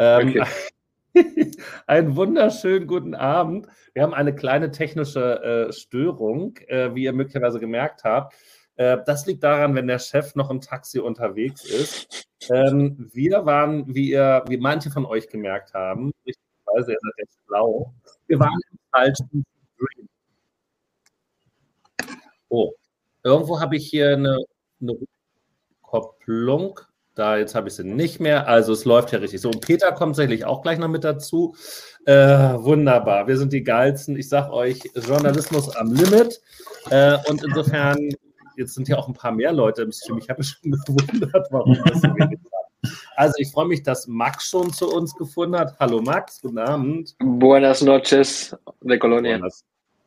Ähm, okay. Einen wunderschönen guten Abend. Wir haben eine kleine technische äh, Störung, äh, wie ihr möglicherweise gemerkt habt. Äh, das liegt daran, wenn der Chef noch im Taxi unterwegs ist. Ähm, wir waren, wie ihr, wie manche von euch gemerkt haben, richtigerweise, ihr seid jetzt schlau, wir waren im falschen Stream. Oh, irgendwo habe ich hier eine, eine Kopplung. Da, jetzt habe ich sie nicht mehr. Also es läuft ja richtig so. Und Peter kommt sicherlich auch gleich noch mit dazu. Äh, wunderbar. Wir sind die geilsten. Ich sage euch, Journalismus am Limit. Äh, und insofern, jetzt sind ja auch ein paar mehr Leute im Stream. Ich habe mich schon gewundert, warum das so wenig. Also ich freue mich, dass Max schon zu uns gefunden hat. Hallo Max, guten Abend. Buenas noches de Colonia. Buenas.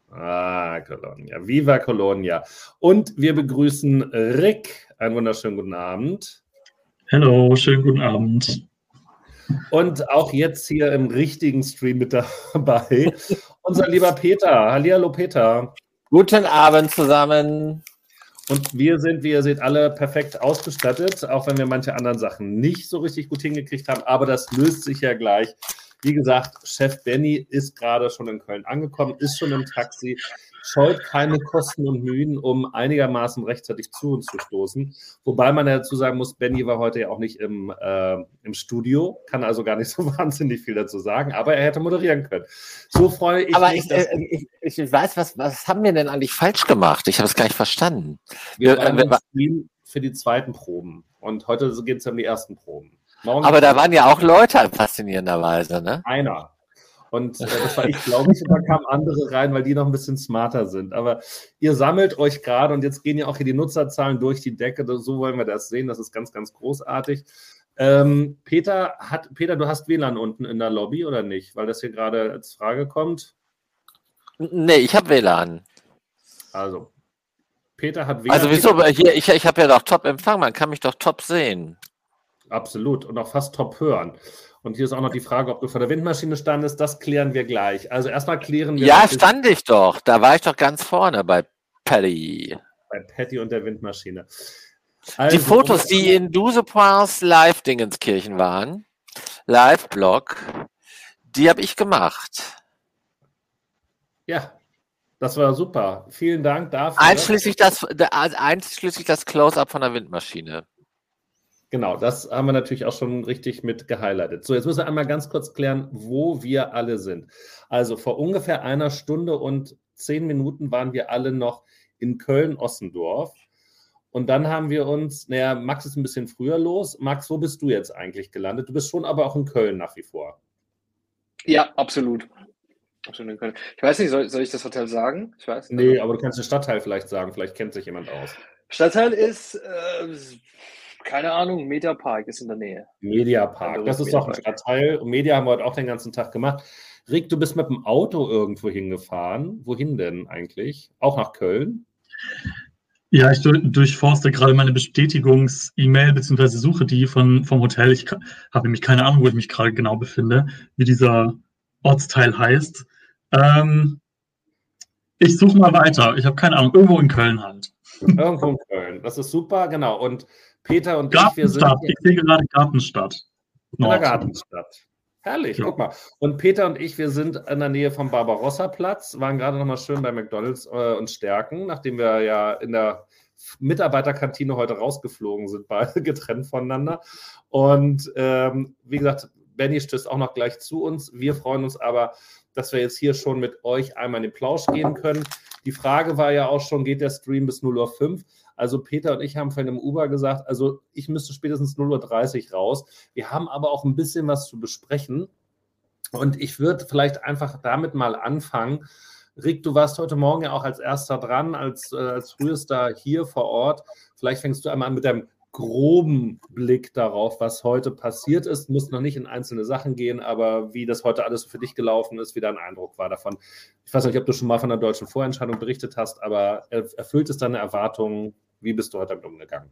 Ah, Colonia. Viva Colonia. Und wir begrüßen Rick. Einen wunderschönen guten Abend. Hallo, schönen guten Abend. Und auch jetzt hier im richtigen Stream mit dabei, unser lieber Peter. Hallihallo, Peter. Guten Abend zusammen. Und wir sind, wie ihr seht, alle perfekt ausgestattet, auch wenn wir manche anderen Sachen nicht so richtig gut hingekriegt haben. Aber das löst sich ja gleich. Wie gesagt, Chef Benny ist gerade schon in Köln angekommen, ist schon im Taxi scheut keine Kosten und Mühen, um einigermaßen rechtzeitig zu uns zu stoßen. Wobei man ja dazu sagen muss, Benny war heute ja auch nicht im, äh, im Studio, kann also gar nicht so wahnsinnig viel dazu sagen, aber er hätte moderieren können. So freue ich aber mich. Aber ich, ich, ich, weiß, was, was haben wir denn eigentlich falsch gemacht? Ich habe es gar nicht verstanden. Wir, wir waren im für die zweiten Proben und heute geht es um die ersten Proben. Morgen aber da waren ja auch Leute faszinierenderweise, ne? Einer. Und äh, das war ich, glaube ich, und da kamen andere rein, weil die noch ein bisschen smarter sind. Aber ihr sammelt euch gerade und jetzt gehen ja auch hier die Nutzerzahlen durch die Decke. So wollen wir das sehen. Das ist ganz, ganz großartig. Ähm, Peter, hat, Peter, du hast WLAN unten in der Lobby oder nicht? Weil das hier gerade als Frage kommt. Nee, ich habe WLAN. Also, Peter hat WLAN. Also wieso? Hier, ich, ich habe ja doch Top-Empfang, man kann mich doch top sehen. Absolut und auch fast top hören. Und hier ist auch noch die Frage, ob du vor der Windmaschine standest. Das klären wir gleich. Also erstmal klären wir. Ja, stand ich doch. Da war ich doch ganz vorne bei Patty. Bei Patty und der Windmaschine. Also, die Fotos, die in Dusepars Live-Dingenskirchen waren, Live-Blog, die habe ich gemacht. Ja, das war super. Vielen Dank dafür. Einschließlich das, einschließlich das Close-up von der Windmaschine. Genau, das haben wir natürlich auch schon richtig mit gehighlightet. So, jetzt müssen wir einmal ganz kurz klären, wo wir alle sind. Also vor ungefähr einer Stunde und zehn Minuten waren wir alle noch in Köln-Ossendorf. Und dann haben wir uns, naja, Max ist ein bisschen früher los. Max, wo bist du jetzt eigentlich gelandet? Du bist schon aber auch in Köln nach wie vor. Ja, absolut. absolut in Köln. Ich weiß nicht, soll, soll ich das Hotel sagen? Ich weiß. Nee, aber du kannst den Stadtteil vielleicht sagen. Vielleicht kennt sich jemand aus. Stadtteil ist äh, keine Ahnung, Mediapark ist in der Nähe. Mediapark, das ist doch ein Stadtteil. Und Media haben wir heute auch den ganzen Tag gemacht. Rick, du bist mit dem Auto irgendwo hingefahren. Wohin denn eigentlich? Auch nach Köln? Ja, ich durchforste gerade meine Bestätigungs-E-Mail bzw. suche die von, vom Hotel. Ich habe nämlich keine Ahnung, wo ich mich gerade genau befinde, wie dieser Ortsteil heißt. Ähm, ich suche mal weiter. Ich habe keine Ahnung. Irgendwo in Köln halt. Irgendwo in Köln. Das ist super, genau. Und Peter und ich, wir sind. Ich sehe gerade Gartenstadt. In der Gartenstadt. Herrlich, ja. guck mal. Und Peter und ich, wir sind in der Nähe vom Barbarossa-Platz, waren gerade noch mal schön bei McDonalds äh, und Stärken, nachdem wir ja in der Mitarbeiterkantine heute rausgeflogen sind, beide getrennt voneinander. Und ähm, wie gesagt, Benny stößt auch noch gleich zu uns. Wir freuen uns aber, dass wir jetzt hier schon mit euch einmal in den Plausch gehen können. Die Frage war ja auch schon, geht der Stream bis 0.05 Uhr? Also Peter und ich haben von dem Uber gesagt, also ich müsste spätestens 0.30 Uhr raus. Wir haben aber auch ein bisschen was zu besprechen. Und ich würde vielleicht einfach damit mal anfangen. Rick, du warst heute Morgen ja auch als erster dran, als, äh, als frühester hier vor Ort. Vielleicht fängst du einmal mit deinem groben Blick darauf, was heute passiert ist. Muss noch nicht in einzelne Sachen gehen, aber wie das heute alles für dich gelaufen ist, wie dein Eindruck war davon. Ich weiß nicht, ob du schon mal von der deutschen Vorentscheidung berichtet hast, aber erfüllt es deine Erwartungen? Wie bist du heute damit umgegangen?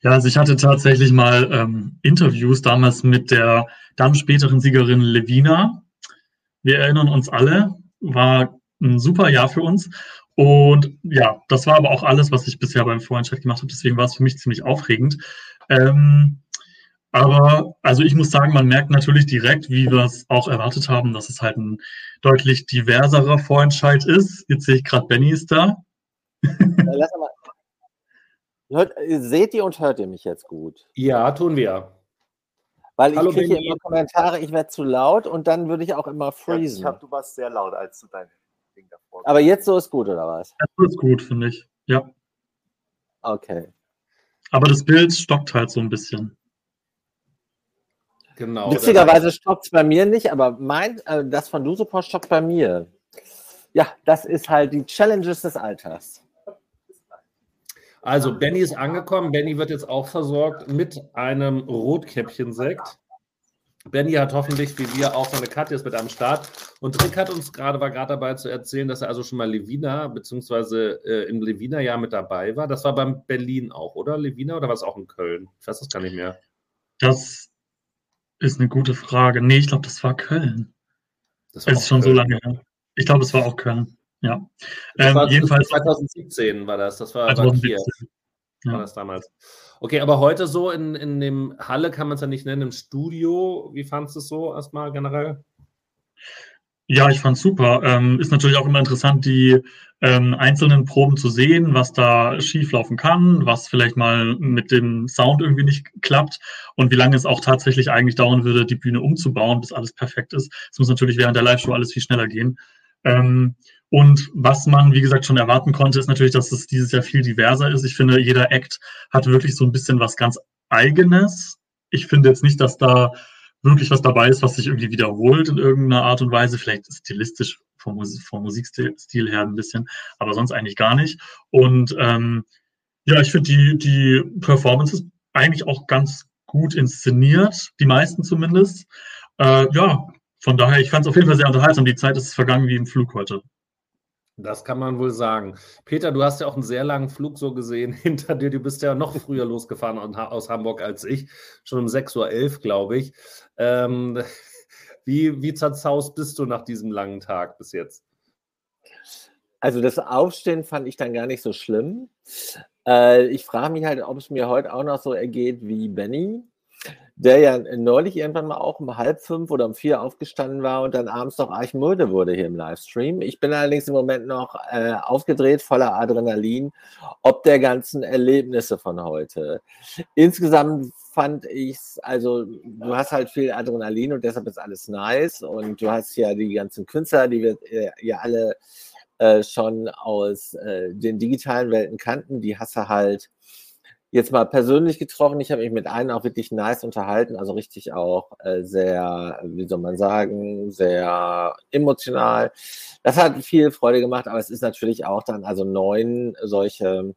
Ja, also ich hatte tatsächlich mal ähm, Interviews damals mit der dann späteren Siegerin Levina. Wir erinnern uns alle, war ein super Jahr für uns. Und ja, das war aber auch alles, was ich bisher beim Vorentscheid gemacht habe. Deswegen war es für mich ziemlich aufregend. Ähm, Aber also ich muss sagen, man merkt natürlich direkt, wie wir es auch erwartet haben, dass es halt ein deutlich diverserer Vorentscheid ist. Jetzt sehe ich gerade, Benny ist da. Lass mal. Hört, seht ihr und hört ihr mich jetzt gut? Ja, tun wir. Weil Hallo, ich kriege Benny. immer Kommentare, ich werde zu laut und dann würde ich auch immer Ja, ich freezen. hab, du warst sehr laut, als du dein Ding davor Aber jetzt so ist gut, oder was? Das ist gut, finde ich. Ja. Okay. Aber das Bild stockt halt so ein bisschen. Genau. Witzigerweise stockt es bei mir nicht, aber mein, äh, das von Dusopor stockt bei mir. Ja, das ist halt die Challenges des Alters. Also, Benny ist angekommen. Benny wird jetzt auch versorgt mit einem Rotkäppchensekt. Benny hat hoffentlich, wie wir, auch seine Katja ist mit am Start. Und Rick hat uns gerade, war gerade dabei zu erzählen, dass er also schon mal Levina, beziehungsweise äh, im Levina-Jahr mit dabei war. Das war beim Berlin auch, oder? Levina oder war es auch in Köln? Ich weiß das gar nicht mehr. Das ist eine gute Frage. Nee, ich glaube, das war Köln. Das war ist schon so Köln. lange her. Ich glaube, es war auch Köln. Ja. Ähm, war jedenfalls 2017 war das. Das war, war 2017. Kiew. war Ja. das damals. Okay, aber heute so in, in dem Halle kann man es ja nicht nennen, im Studio. Wie fandest du es so erstmal generell? Ja, ich fand's super. Ähm, ist natürlich auch immer interessant, die ähm, einzelnen Proben zu sehen, was da schieflaufen kann, was vielleicht mal mit dem Sound irgendwie nicht klappt und wie lange es auch tatsächlich eigentlich dauern würde, die Bühne umzubauen, bis alles perfekt ist. Es muss natürlich während der Live-Show alles viel schneller gehen. Ähm, und was man, wie gesagt, schon erwarten konnte, ist natürlich, dass es dieses Jahr viel diverser ist. Ich finde, jeder Act hat wirklich so ein bisschen was ganz Eigenes. Ich finde jetzt nicht, dass da wirklich was dabei ist, was sich irgendwie wiederholt in irgendeiner Art und Weise. Vielleicht stilistisch vom, Mus vom Musikstil Stil her ein bisschen, aber sonst eigentlich gar nicht. Und ähm, ja, ich finde die, die Performance ist eigentlich auch ganz gut inszeniert, die meisten zumindest. Äh, ja, von daher, ich fand es auf jeden Fall sehr unterhaltsam. Die Zeit ist vergangen wie im Flug heute. Das kann man wohl sagen. Peter, du hast ja auch einen sehr langen Flug so gesehen hinter dir. Du bist ja noch früher losgefahren aus Ha- aus Hamburg als ich. Schon um 6.11 Uhr, glaube ich. Ähm, wie, wie zerzaust bist du nach diesem langen Tag bis jetzt? Also das Aufstehen fand ich dann gar nicht so schlimm. Äh, ich frage mich halt, ob es mir heute auch noch so ergeht wie Benny, der ja neulich irgendwann mal auch um halb fünf oder um vier aufgestanden war und dann abends noch archmüde wurde hier im Livestream. Ich bin allerdings im Moment noch äh, aufgedreht, voller Adrenalin, ob der ganzen Erlebnisse von heute. Insgesamt fand ich es, also du hast halt viel Adrenalin und deshalb ist alles nice und du hast ja die ganzen Künstler, die wir äh, ja alle äh, schon aus äh, den digitalen Welten kannten, die hast du halt jetzt mal persönlich getroffen. Ich habe mich mit einem auch wirklich nice unterhalten, also richtig auch äh, sehr, wie soll man sagen, sehr emotional. Das hat viel Freude gemacht, aber es ist natürlich auch dann also neun solche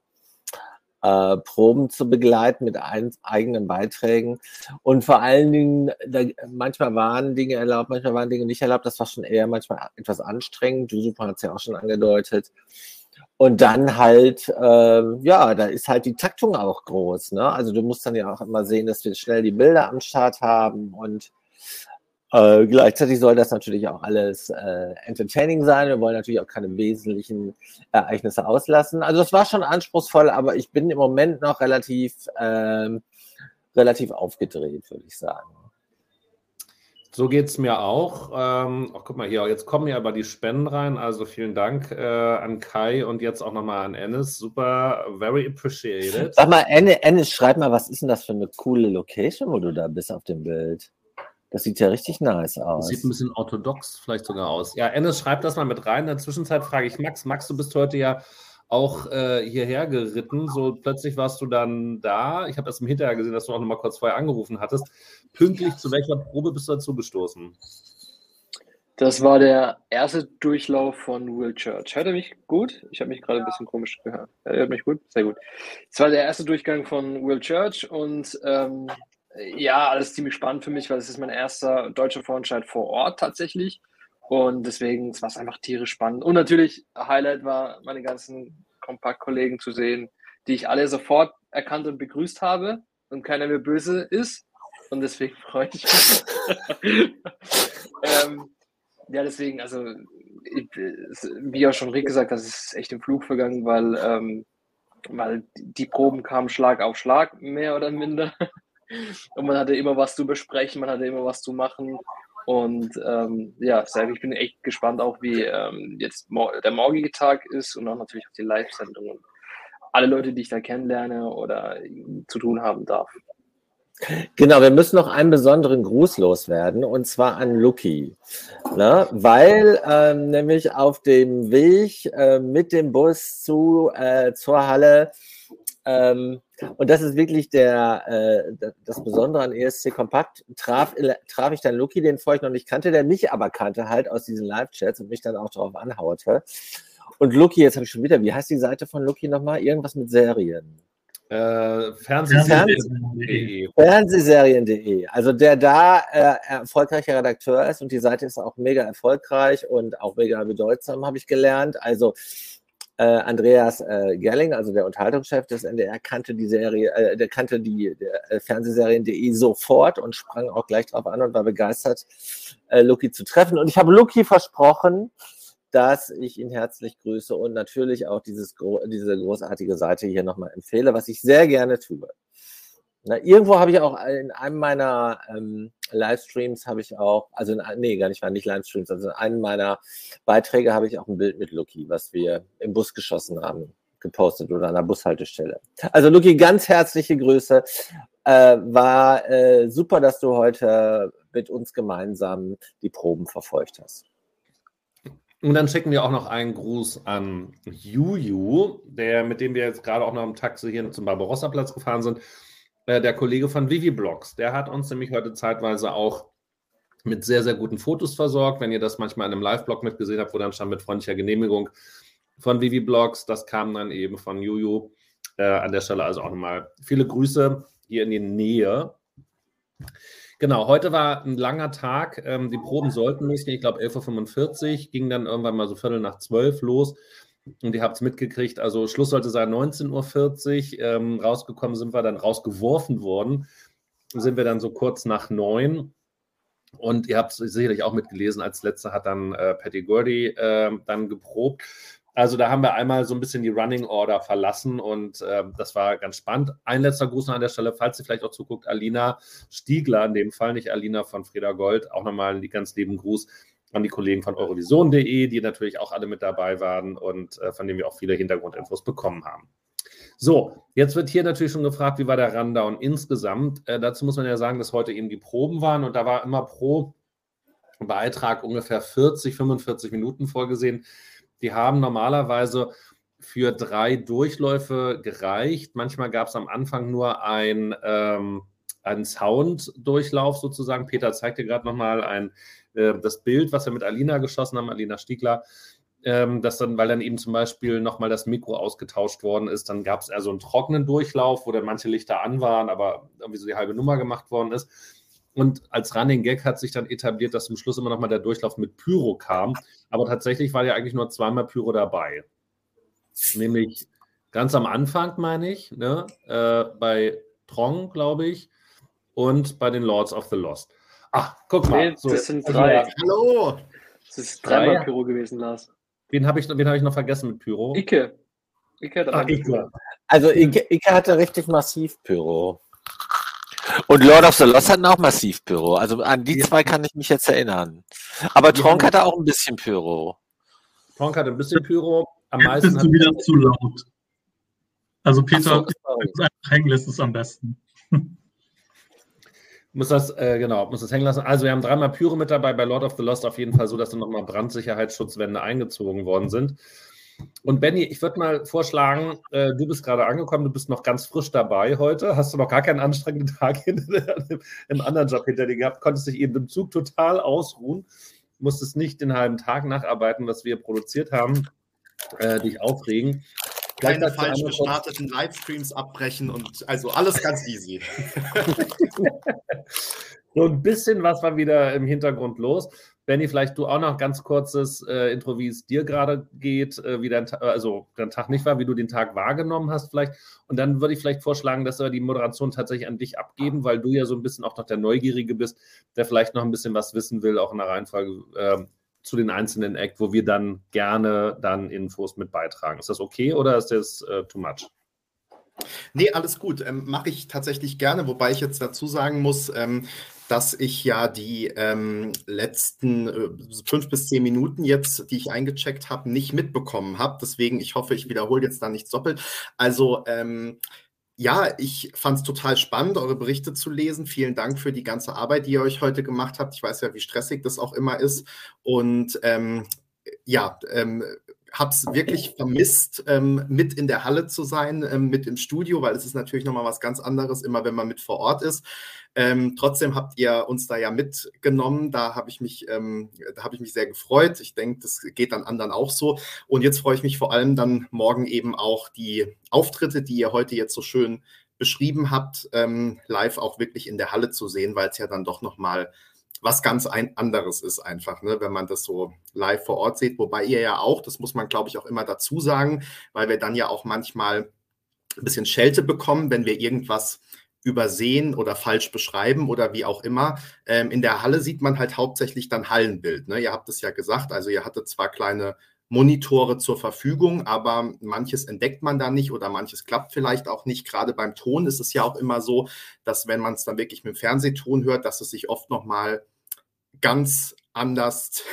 äh, Proben zu begleiten mit ein, eigenen Beiträgen. Und vor allen Dingen, da, manchmal waren Dinge erlaubt, manchmal waren Dinge nicht erlaubt. Das war schon eher manchmal etwas anstrengend. Du Super hat es ja auch schon angedeutet. Und dann halt, ähm, ja, da ist halt die Taktung auch groß. Ne? Also du musst dann ja auch immer sehen, dass wir schnell die Bilder am Start haben und äh, gleichzeitig soll das natürlich auch alles äh, entertaining sein. Wir wollen natürlich auch keine wesentlichen Ereignisse auslassen. Also das war schon anspruchsvoll, aber ich bin im Moment noch relativ, ähm, relativ aufgedreht, würde ich sagen. So geht es mir auch. Ähm, ach, guck mal hier, jetzt kommen ja aber die Spenden rein. Also vielen Dank äh, an Kai und jetzt auch nochmal an Ennis. Super, very appreciated. Sag mal, Ennis, Ennis, schreib mal, was ist denn das für eine coole Location, wo du da bist auf dem Bild? Das sieht ja richtig nice aus. Sieht ein bisschen orthodox vielleicht sogar aus. Ja, Ennis, schreib das mal mit rein. In der Zwischenzeit frage ich Max. Max, du bist heute ja auch äh, hierher geritten. So plötzlich warst du dann da. Ich habe erst im Hinterher gesehen, dass du auch noch mal kurz vorher angerufen hattest. Pünktlich zu welcher Probe bist du dazu gestoßen? Das war der erste Durchlauf von Will Church. Hört er mich gut? Ich habe mich gerade ein bisschen komisch gehört. Er hört mich gut? Sehr gut. Es war der erste Durchgang von Will Church und ähm, ja, alles ziemlich spannend für mich, weil es ist mein erster deutscher Vorentscheid vor Ort tatsächlich. Und deswegen war es einfach tierisch spannend. Und natürlich, Highlight war, meine ganzen Kompaktkollegen zu sehen, die ich alle sofort erkannt und begrüßt habe und keiner mehr böse ist. Und deswegen freue ich mich. ähm, ja, deswegen, also, ich, wie auch schon Rick gesagt es ist echt im Flug vergangen, weil, ähm, weil die Proben kamen Schlag auf Schlag, mehr oder minder. Und man hatte immer was zu besprechen, man hatte immer was zu machen. Und ähm, ja, ich bin echt gespannt auch, wie ähm, jetzt der morgige Tag ist und auch natürlich auch die Live-Sendungen. Alle Leute, die ich da kennenlerne oder zu tun haben darf. Genau, wir müssen noch einen besonderen Gruß loswerden und zwar an Lucky. Ne? Weil ähm, nämlich auf dem Weg äh, mit dem Bus zu, äh, zur Halle ähm, und das ist wirklich der, äh, das Besondere an ESC Kompakt. Traf, traf ich dann Luki, den vorher ich noch nicht kannte, der mich aber kannte halt aus diesen Live-Chats und mich dann auch darauf anhaute. Und Luki, jetzt habe ich schon wieder, wie heißt die Seite von Luki nochmal? Irgendwas mit Serien. Äh, Fernsehserien.de. Fernsehserien.de. Also der da äh, erfolgreicher Redakteur ist und die Seite ist auch mega erfolgreich und auch mega bedeutsam, habe ich gelernt. Also äh, Andreas äh, Gerling, also der Unterhaltungschef des NDR, kannte die Serie, äh, der kannte die äh, Fernsehserien.de sofort und sprang auch gleich drauf an und war begeistert, äh, Luki zu treffen. Und ich habe Luki versprochen, dass ich ihn herzlich grüße und natürlich auch dieses, diese großartige Seite hier nochmal empfehle, was ich sehr gerne tue. Na, irgendwo habe ich auch in einem meiner ähm, Livestreams habe ich auch, also in, nee, gar nicht, war nicht Livestreams, also in einem meiner Beiträge habe ich auch ein Bild mit Lucky, was wir im Bus geschossen haben, gepostet oder an der Bushaltestelle. Also Lucky, ganz herzliche Grüße. Äh, war äh, super, dass du heute mit uns gemeinsam die Proben verfolgt hast. Und dann schicken wir auch noch einen Gruß an Juju, der, mit dem wir jetzt gerade auch noch im Taxi hier zum Barbarossa-Platz gefahren sind äh, der Kollege von Vivi Blogs, der hat uns nämlich heute zeitweise auch mit sehr, sehr guten Fotos versorgt. Wenn ihr das manchmal in einem Live-Blog mitgesehen habt, wo dann stand mit freundlicher Genehmigung von Vivi Blogs, das kam dann eben von Juju. Äh, an der Stelle also auch nochmal viele Grüße hier in die Nähe. Genau, heute war ein langer Tag. Ähm, die Proben sollten losgehen, ich glaube 11.45 Uhr, ging dann irgendwann mal so Viertel nach zwölf los. Und ihr habt es mitgekriegt, also Schluss sollte sein 19.40 Uhr. Ähm, rausgekommen sind wir dann rausgeworfen worden. Sind wir dann so kurz nach neun. Und ihr habt es sicherlich auch mitgelesen, als letzter hat dann äh, Patty Gordy äh, dann geprobt. Also da haben wir einmal so ein bisschen die Running Order verlassen und äh, das war ganz spannend. Ein letzter Gruß noch an der Stelle, falls ihr vielleicht auch zuguckt, Alina Stiegler in dem Fall, nicht Alina von Freda Gold, auch nochmal einen ganz lieben Gruß an die Kollegen von Eurovision.de, die natürlich auch alle mit dabei waren und äh, von denen wir auch viele Hintergrundinfos bekommen haben. So, jetzt wird hier natürlich schon gefragt, wie war der Rundown insgesamt? Äh, dazu muss man ja sagen, dass heute eben die Proben waren und da war immer pro Beitrag ungefähr 40, 45 Minuten vorgesehen. Die haben normalerweise für drei Durchläufe gereicht. Manchmal gab es am Anfang nur ein, ähm, einen Sound-Durchlauf sozusagen. Peter zeigte gerade nochmal ein äh, das Bild, was wir mit Alina geschossen haben, Alina Stiegler, ähm, dass dann, weil dann eben zum Beispiel nochmal das Mikro ausgetauscht worden ist, dann gab es eher so einen trockenen Durchlauf, wo dann manche Lichter an waren, aber irgendwie so die halbe Nummer gemacht worden ist. Und als Running Gag hat sich dann etabliert, dass zum Schluss immer nochmal der Durchlauf mit Pyro kam. Aber tatsächlich war ja eigentlich nur zweimal Pyro dabei. Nämlich ganz am Anfang, meine ich, ne? äh, bei Trong, glaube ich, und bei den Lords of the Lost. Ach, guck mal. Nee, so, das sind drei. Also, hallo. Das ist dreimal Pyro gewesen, Lars. Wen habe ich, hab ich noch vergessen mit Pyro? Icke. Icke hat Ach, Icke. Also Icke, Icke hatte richtig massiv Pyro. Und Lord of the Lost hatten auch massiv Pyro. Also an die ja. zwei kann ich mich jetzt erinnern. Aber Tronk hatte auch ein bisschen Pyro. Tronk hatte ein bisschen Pyro. Am jetzt meisten bist du wieder zu laut. Also Peter, so, hängen lässt es am besten. Muss das, äh, genau, muss das hängen lassen. Also wir haben dreimal Pyro mit dabei, bei Lord of the Lost auf jeden Fall so, dass dann nochmal Brandsicherheitsschutzwände eingezogen worden sind. Und Benny, ich würde mal vorschlagen, äh, du bist gerade angekommen, du bist noch ganz frisch dabei heute, hast du noch gar keinen anstrengenden Tag im anderen Job hinter dir gehabt, konntest dich eben im Zug total ausruhen, musstest nicht den halben Tag nacharbeiten, was wir produziert haben, äh, dich aufregen keine falsch gestarteten Livestreams abbrechen und also alles ganz easy. so ein bisschen was war wieder im Hintergrund los. Benny, vielleicht du auch noch ganz kurzes äh, Intro, wie es dir gerade geht, äh, wie dein, also dein Tag nicht war, wie du den Tag wahrgenommen hast vielleicht. Und dann würde ich vielleicht vorschlagen, dass wir die Moderation tatsächlich an dich abgeben, weil du ja so ein bisschen auch noch der Neugierige bist, der vielleicht noch ein bisschen was wissen will, auch in der Reihenfolge. Äh, zu den einzelnen Act, wo wir dann gerne dann Infos mit beitragen. Ist das okay oder ist das äh, too much? Nee, alles gut. Ähm, Mache ich tatsächlich gerne, wobei ich jetzt dazu sagen muss, ähm, dass ich ja die ähm, letzten äh, fünf bis zehn Minuten jetzt, die ich eingecheckt habe, nicht mitbekommen habe. Deswegen, ich hoffe, ich wiederhole jetzt da nichts doppelt. Also, ähm, ja, ich fand es total spannend, eure Berichte zu lesen. Vielen Dank für die ganze Arbeit, die ihr euch heute gemacht habt. Ich weiß ja, wie stressig das auch immer ist. Und ähm, ja, ähm, habe es wirklich vermisst, ähm, mit in der Halle zu sein, ähm, mit im Studio, weil es ist natürlich nochmal was ganz anderes, immer wenn man mit vor Ort ist. Ähm, trotzdem habt ihr uns da ja mitgenommen. Da habe ich mich, ähm, da habe ich mich sehr gefreut. Ich denke, das geht dann anderen auch so. Und jetzt freue ich mich vor allem dann morgen eben auch die Auftritte, die ihr heute jetzt so schön beschrieben habt, ähm, live auch wirklich in der Halle zu sehen, weil es ja dann doch nochmal was ganz ein anderes ist einfach, ne, wenn man das so live vor Ort sieht. Wobei ihr ja auch, das muss man glaube ich auch immer dazu sagen, weil wir dann ja auch manchmal ein bisschen Schelte bekommen, wenn wir irgendwas übersehen oder falsch beschreiben oder wie auch immer. Ähm, in der Halle sieht man halt hauptsächlich dann Hallenbild. Ne? Ihr habt es ja gesagt, also ihr hattet zwar kleine Monitore zur Verfügung, aber manches entdeckt man da nicht oder manches klappt vielleicht auch nicht. Gerade beim Ton ist es ja auch immer so, dass wenn man es dann wirklich mit dem Fernsehton hört, dass es sich oft nochmal ganz anders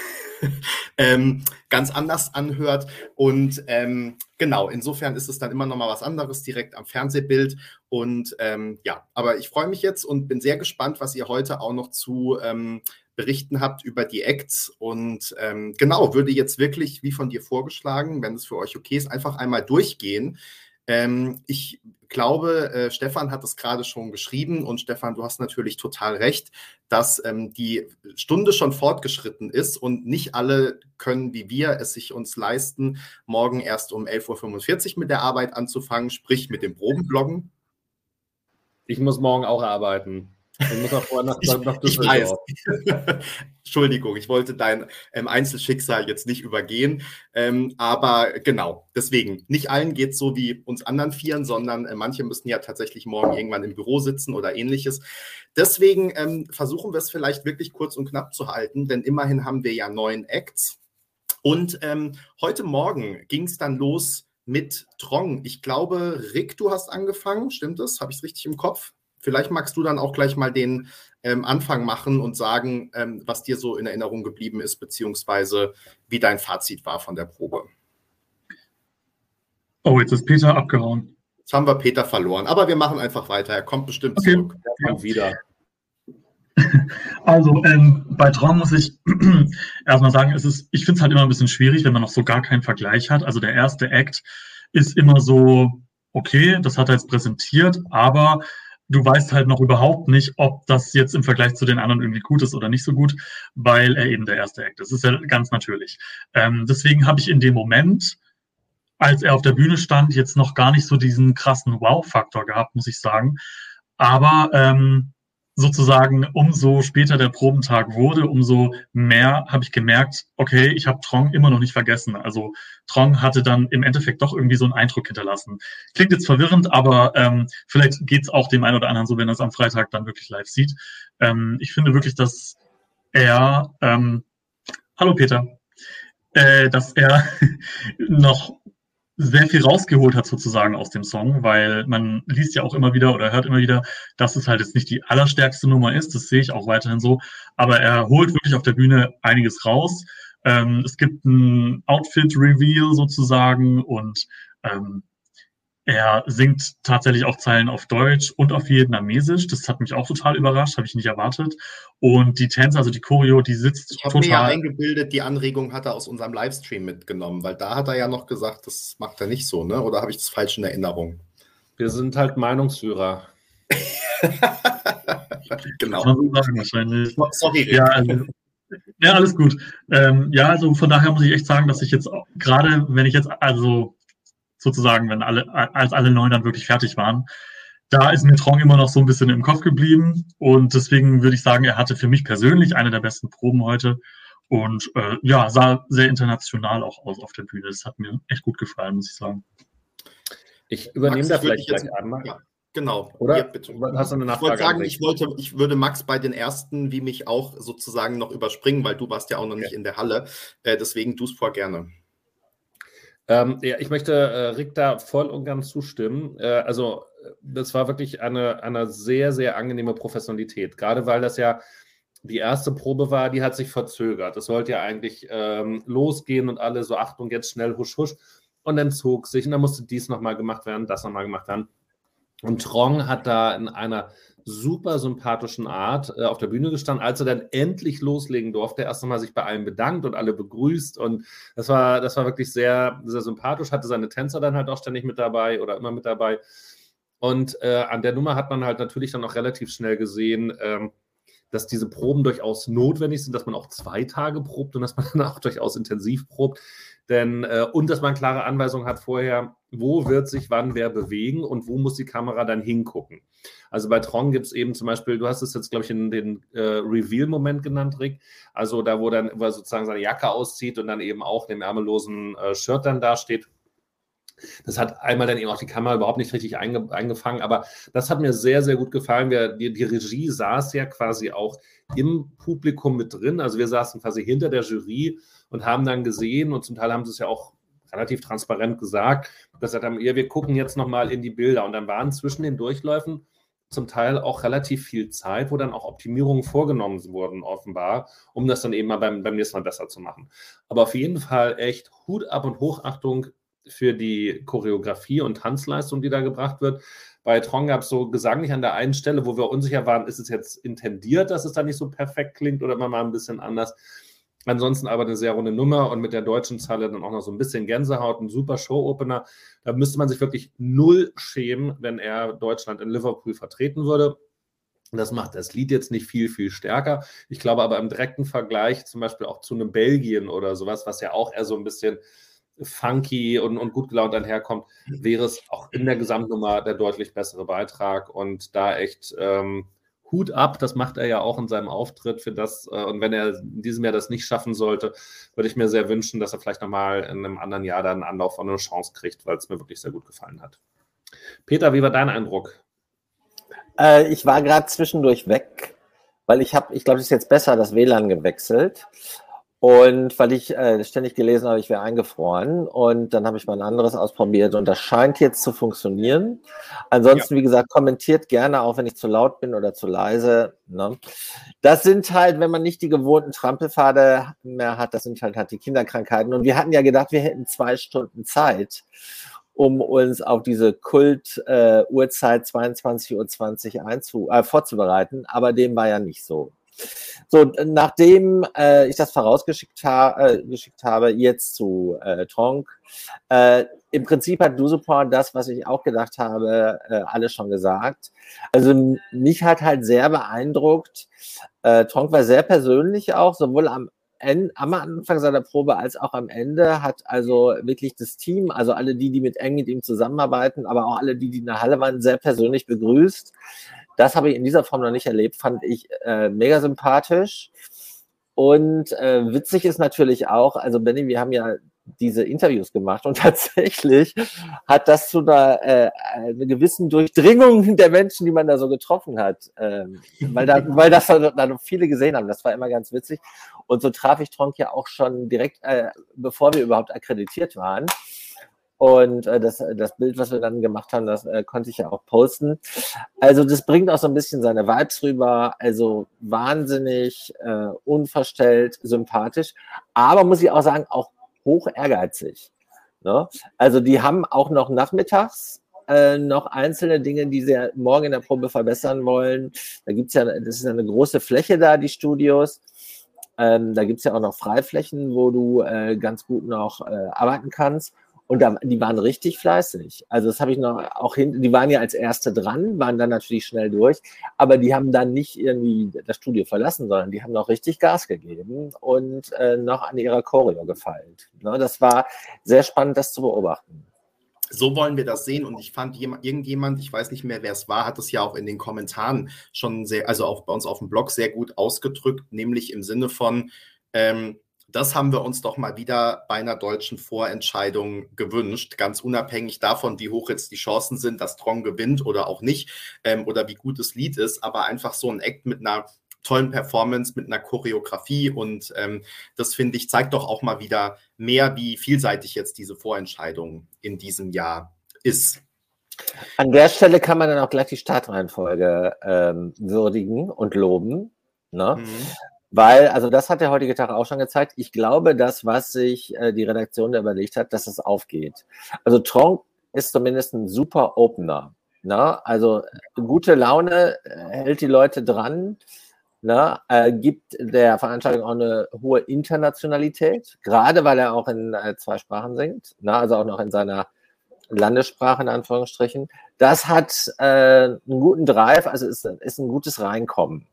ähm, ganz anders anhört. Und ähm, genau, insofern ist es dann immer noch mal was anderes direkt am Fernsehbild. Und ähm, ja, aber ich freue mich jetzt und bin sehr gespannt, was ihr heute auch noch zu ähm, berichten habt über die Acts. Und ähm, genau, würde jetzt wirklich, wie von dir vorgeschlagen, wenn es für euch okay ist, einfach einmal durchgehen. Ähm, ich glaube, äh, Stefan hat es gerade schon geschrieben und Stefan, du hast natürlich total recht, dass ähm, die Stunde schon fortgeschritten ist und nicht alle können, wie wir, es sich uns leisten, morgen erst um 11.45 Uhr mit der Arbeit anzufangen, sprich mit dem Probenbloggen. Ich muss morgen auch arbeiten. Ich muss auch vorher nach, nach ich, ich weiß. Entschuldigung, ich wollte dein ähm, Einzelschicksal jetzt nicht übergehen. Ähm, aber genau, deswegen, nicht allen geht es so wie uns anderen Vieren, sondern äh, manche müssen ja tatsächlich morgen irgendwann im Büro sitzen oder ähnliches. Deswegen ähm, versuchen wir es vielleicht wirklich kurz und knapp zu halten, denn immerhin haben wir ja neun Acts. Und ähm, heute Morgen ging es dann los mit Trong. Ich glaube, Rick, du hast angefangen, stimmt das? Habe ich es richtig im Kopf? Vielleicht magst du dann auch gleich mal den ähm, Anfang machen und sagen, ähm, was dir so in Erinnerung geblieben ist, beziehungsweise wie dein Fazit war von der Probe. Oh, jetzt ist Peter abgehauen. Jetzt haben wir Peter verloren, aber wir machen einfach weiter. Er kommt bestimmt okay. zurück. Er kommt wieder. Also ähm, bei Traum muss ich erstmal sagen, es ist, ich finde es halt immer ein bisschen schwierig, wenn man noch so gar keinen Vergleich hat. Also der erste Act ist immer so, okay, das hat er jetzt präsentiert, aber du weißt halt noch überhaupt nicht, ob das jetzt im Vergleich zu den anderen irgendwie gut ist oder nicht so gut, weil er eben der erste Act ist. Das ist ja ganz natürlich. Ähm, deswegen habe ich in dem Moment, als er auf der Bühne stand, jetzt noch gar nicht so diesen krassen Wow-Faktor gehabt, muss ich sagen. Aber ähm, sozusagen, umso später der Probentag wurde, umso mehr habe ich gemerkt, okay, ich habe Trong immer noch nicht vergessen. Also Trong hatte dann im Endeffekt doch irgendwie so einen Eindruck hinterlassen. Klingt jetzt verwirrend, aber ähm, vielleicht geht es auch dem einen oder anderen so, wenn er es am Freitag dann wirklich live sieht. Ähm, ich finde wirklich, dass er, ähm, hallo Peter, äh, dass er noch sehr viel rausgeholt hat sozusagen aus dem Song, weil man liest ja auch immer wieder oder hört immer wieder, dass es halt jetzt nicht die allerstärkste Nummer ist. Das sehe ich auch weiterhin so. Aber er holt wirklich auf der Bühne einiges raus. Ähm, es gibt ein Outfit-Reveal sozusagen und ähm, er singt tatsächlich auch Zeilen auf Deutsch und auf Vietnamesisch. Das hat mich auch total überrascht, habe ich nicht erwartet. Und die Tänze, also die Choreo, die sitzt ich total. Ich habe mir ja eingebildet, die Anregung hat er aus unserem Livestream mitgenommen, weil da hat er ja noch gesagt, das macht er nicht so, ne? Oder habe ich das falsch in Erinnerung? Wir sind halt Meinungsführer. genau. Kann man so sagen wahrscheinlich. Sorry. Ja, also, ja, alles gut. Ähm, ja, also von daher muss ich echt sagen, dass ich jetzt gerade, wenn ich jetzt also sozusagen, wenn alle, als alle neun dann wirklich fertig waren. Da ist mir Trong immer noch so ein bisschen im Kopf geblieben und deswegen würde ich sagen, er hatte für mich persönlich eine der besten Proben heute und äh, ja, sah sehr international auch aus auf der Bühne. Das hat mir echt gut gefallen, muss ich sagen. Ich übernehme Max, da vielleicht gleich einmal. Ja. Genau. Oder? Ja, bitte. Hast du eine Nachfrage? Ich wollte sagen, ich, wollte, ich würde Max bei den ersten wie mich auch sozusagen noch überspringen, weil du warst ja auch noch okay. nicht in der Halle. Äh, deswegen du es vor gerne. Ähm, ja, ich möchte äh, Rick da voll und ganz zustimmen. Äh, also, das war wirklich eine, eine sehr, sehr angenehme Professionalität. Gerade weil das ja die erste Probe war, die hat sich verzögert. Es sollte ja eigentlich ähm, losgehen und alle so, Achtung, jetzt schnell, husch, husch. Und dann zog sich und dann musste dies nochmal gemacht werden, das nochmal gemacht werden. Und Trong hat da in einer super sympathischen Art äh, auf der Bühne gestanden, als er dann endlich loslegen durfte. Erst einmal sich bei allen bedankt und alle begrüßt. Und das war, das war wirklich sehr, sehr sympathisch. Hatte seine Tänzer dann halt auch ständig mit dabei oder immer mit dabei. Und äh, an der Nummer hat man halt natürlich dann auch relativ schnell gesehen, ähm, dass diese Proben durchaus notwendig sind, dass man auch zwei Tage probt und dass man dann auch durchaus intensiv probt. Denn, äh, und dass man klare Anweisungen hat vorher, wo wird sich wann wer bewegen und wo muss die Kamera dann hingucken. Also bei Tron gibt es eben zum Beispiel, du hast es jetzt, glaube ich, in den äh, Reveal-Moment genannt, Rick. Also da, wo dann wo er sozusagen seine Jacke auszieht und dann eben auch dem ärmellosen äh, Shirt dann dasteht. Das hat einmal dann eben auch die Kamera überhaupt nicht richtig einge eingefangen, aber das hat mir sehr, sehr gut gefallen. Wir, die, die, Regie saß ja quasi auch im Publikum mit drin. Also wir saßen quasi hinter der Jury und haben dann gesehen und zum Teil haben sie es ja auch relativ transparent gesagt, dass er dann, ja, wir gucken jetzt nochmal in die Bilder und dann waren zwischen den Durchläufen zum Teil auch relativ viel Zeit, wo dann auch Optimierungen vorgenommen wurden, offenbar, um das dann eben mal beim, beim nächsten Mal besser zu machen. Aber auf jeden Fall echt Hut ab und Hochachtung für die Choreografie und Tanzleistung, die da gebracht wird. Bei Tron gab es so gesanglich an der einen Stelle, wo wir unsicher waren, ist es jetzt intendiert, dass es da nicht so perfekt klingt oder mal ein bisschen anders. Ansonsten aber eine sehr runde Nummer und mit der deutschen Zahle dann auch noch so ein bisschen Gänsehaut, ein super Show-Opener. Da müsste man sich wirklich null schämen, wenn er Deutschland in Liverpool vertreten würde. Das macht das Lied jetzt nicht viel, viel stärker. Ich glaube aber im direkten Vergleich zum Beispiel auch zu einem Belgien oder sowas, was ja auch eher so ein bisschen funky und, und gut gelaunt einherkommt, wäre es auch in der Gesamtnummer der deutlich bessere Beitrag und da echt ähm, Hut ab. Das macht er ja auch in seinem Auftritt für das. Äh, und wenn er in diesem Jahr das nicht schaffen sollte, würde ich mir sehr wünschen, dass er vielleicht nochmal in einem anderen Jahr dann einen Anlauf und eine Chance kriegt, weil es mir wirklich sehr gut gefallen hat. Peter, wie war dein Eindruck? Äh, ich war gerade zwischendurch weg, weil ich habe, ich glaube, es ist jetzt besser, das WLAN gewechselt. Und weil ich äh, ständig gelesen habe, ich wäre eingefroren. Und dann habe ich mal ein anderes ausprobiert und das scheint jetzt zu funktionieren. Ansonsten, ja. wie gesagt, kommentiert gerne, auch wenn ich zu laut bin oder zu leise. Ne? Das sind halt, wenn man nicht die gewohnten Trampelpfade mehr hat, das sind halt, halt die Kinderkrankheiten. Und wir hatten ja gedacht, wir hätten zwei Stunden Zeit, um uns auf diese Kult-Uhrzeit äh, 22.20 Uhr einzu äh, vorzubereiten. Aber dem war ja nicht so. So, nachdem äh, ich das vorausgeschickt ha äh, geschickt habe, jetzt zu äh, Tronk, äh, im Prinzip hat Dusupor das, was ich auch gedacht habe, äh, alles schon gesagt. Also mich hat halt sehr beeindruckt. Äh, Tronk war sehr persönlich auch, sowohl am Ende, am Anfang seiner Probe als auch am Ende hat also wirklich das Team, also alle die, die mit eng mit ihm zusammenarbeiten, aber auch alle die, die in der Halle waren, sehr persönlich begrüßt. Das habe ich in dieser Form noch nicht erlebt, fand ich äh, mega sympathisch. Und äh, witzig ist natürlich auch, also Benny, wir haben ja diese Interviews gemacht und tatsächlich hat das zu einer, äh, einer gewissen Durchdringung der Menschen, die man da so getroffen hat, ähm, weil, da, weil das da viele gesehen haben. Das war immer ganz witzig. Und so traf ich Tronk ja auch schon direkt, äh, bevor wir überhaupt akkreditiert waren. Und äh, das, das Bild, was wir dann gemacht haben, das äh, konnte ich ja auch posten. Also das bringt auch so ein bisschen seine Vibes rüber. Also wahnsinnig äh, unverstellt, sympathisch. Aber muss ich auch sagen, auch hoch ehrgeizig. Ne? Also die haben auch noch nachmittags äh, noch einzelne Dinge, die sie morgen in der Probe verbessern wollen. Da gibt's ja, das ist eine große Fläche da, die Studios. Ähm, da gibt's ja auch noch Freiflächen, wo du äh, ganz gut noch äh, arbeiten kannst. Und da, die waren richtig fleißig. Also das habe ich noch auch hin, die waren ja als Erste dran, waren dann natürlich schnell durch, aber die haben dann nicht irgendwie das Studio verlassen, sondern die haben noch richtig Gas gegeben und äh, noch an ihrer Choreo gefeilt. Ne, das war sehr spannend, das zu beobachten. So wollen wir das sehen. Und ich fand, irgendjemand, ich weiß nicht mehr, wer es war, hat es ja auch in den Kommentaren schon sehr, also auch bei uns auf dem Blog sehr gut ausgedrückt, nämlich im Sinne von, ähm, das haben wir uns doch mal wieder bei einer deutschen Vorentscheidung gewünscht, ganz unabhängig davon, wie hoch jetzt die Chancen sind, dass Tron gewinnt oder auch nicht ähm, oder wie gut das Lied ist, aber einfach so ein Act mit einer tollen Performance, mit einer Choreografie. Und ähm, das finde ich, zeigt doch auch mal wieder mehr, wie vielseitig jetzt diese Vorentscheidung in diesem Jahr ist. An der Stelle kann man dann auch gleich die Startreihenfolge ähm, würdigen und loben. Ne? Mhm. Weil, also das hat der heutige Tag auch schon gezeigt. Ich glaube, das, was sich äh, die Redaktion da überlegt hat, dass es aufgeht. Also Tronk ist zumindest ein super Opener. Ne? Also gute Laune äh, hält die Leute dran, ne? äh, gibt der Veranstaltung auch eine hohe Internationalität, gerade weil er auch in äh, zwei Sprachen singt, ne? also auch noch in seiner Landessprache in Anführungsstrichen. Das hat äh, einen guten Drive, also ist, ist ein gutes Reinkommen.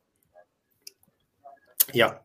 Ja,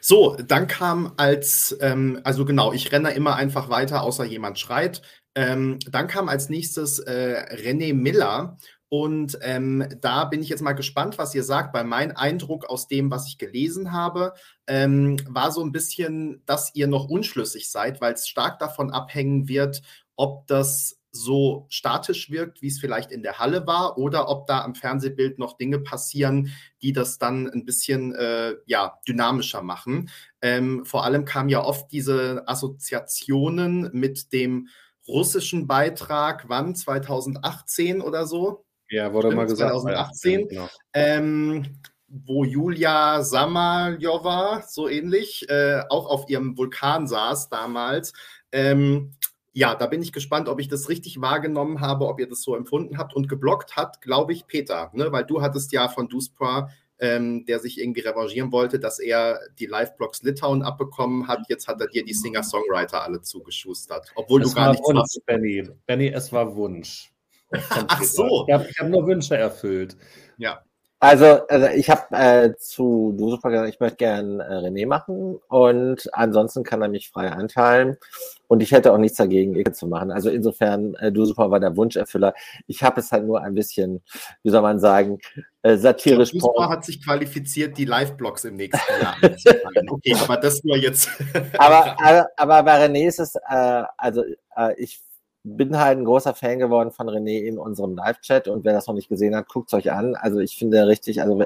so, dann kam als, ähm, also genau, ich renne immer einfach weiter, außer jemand schreit. Ähm, dann kam als nächstes äh, René Miller und ähm, da bin ich jetzt mal gespannt, was ihr sagt, weil mein Eindruck aus dem, was ich gelesen habe, ähm, war so ein bisschen, dass ihr noch unschlüssig seid, weil es stark davon abhängen wird, ob das so statisch wirkt, wie es vielleicht in der Halle war, oder ob da am Fernsehbild noch Dinge passieren, die das dann ein bisschen äh, ja, dynamischer machen. Ähm, vor allem kamen ja oft diese Assoziationen mit dem russischen Beitrag, wann? 2018 oder so? Ja, wurde Stimmt, mal gesagt. 2018. Ja, genau. ähm, wo Julia Samaljova, so ähnlich, äh, auch auf ihrem Vulkan saß damals. Ähm, ja, da bin ich gespannt, ob ich das richtig wahrgenommen habe, ob ihr das so empfunden habt. Und geblockt hat, glaube ich, Peter, ne? weil du hattest ja von Duspra, ähm, der sich irgendwie revanchieren wollte, dass er die Live-Blogs Litauen abbekommen hat. Jetzt hat er dir die Singer-Songwriter alle zugeschustert, obwohl es du gar nichts Wunsch, hast. Benny. Benny, es war Wunsch. Ach so. Ich habe hab nur Wünsche erfüllt. Ja. Also, also ich habe äh, zu Dusupa gesagt, ich möchte gern äh, René machen und ansonsten kann er mich frei einteilen und ich hätte auch nichts dagegen, Ecke zu machen. Also insofern, äh, Dusupa war der Wunscherfüller. Ich habe es halt nur ein bisschen, wie soll man sagen, äh, satirisch. Dusupa hat sich qualifiziert, die Live-Blogs im nächsten Jahr. Okay, aber das nur jetzt. aber, aber, aber bei René ist es, äh, also äh, ich bin halt ein großer Fan geworden von René in unserem Live-Chat und wer das noch nicht gesehen hat, guckt es euch an. Also ich finde richtig, also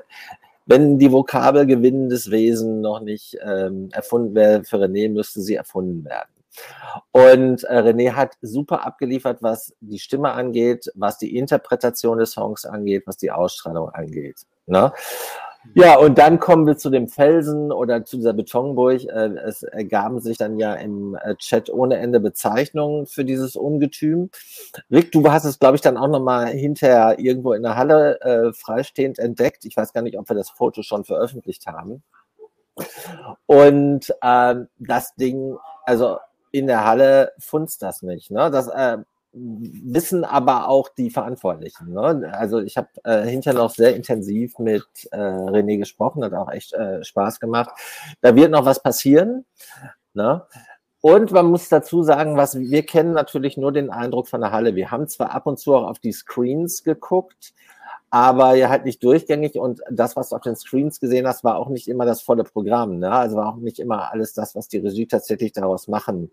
wenn die Vokabel gewinnendes Wesen noch nicht ähm, erfunden wäre für René, müsste sie erfunden werden. Und äh, René hat super abgeliefert, was die Stimme angeht, was die Interpretation des Songs angeht, was die Ausstrahlung angeht. Ne? Ja, und dann kommen wir zu dem Felsen oder zu dieser Betonburg. Äh, es ergaben sich dann ja im äh, Chat ohne Ende Bezeichnungen für dieses Ungetüm. Rick, du hast es, glaube ich, dann auch nochmal hinterher irgendwo in der Halle äh, freistehend entdeckt. Ich weiß gar nicht, ob wir das Foto schon veröffentlicht haben. Und ähm, das Ding, also in der Halle funzt das nicht. Ne? Das, äh, wissen aber auch die Verantwortlichen. Ne? Also ich habe äh, hinterher noch sehr intensiv mit äh, René gesprochen, hat auch echt äh, Spaß gemacht. Da wird noch was passieren. Ne? Und man muss dazu sagen, was wir kennen natürlich nur den Eindruck von der Halle. Wir haben zwar ab und zu auch auf die Screens geguckt, aber ja halt nicht durchgängig und das, was du auf den Screens gesehen hast, war auch nicht immer das volle Programm. Ne? Also war auch nicht immer alles das, was die Regie tatsächlich daraus machen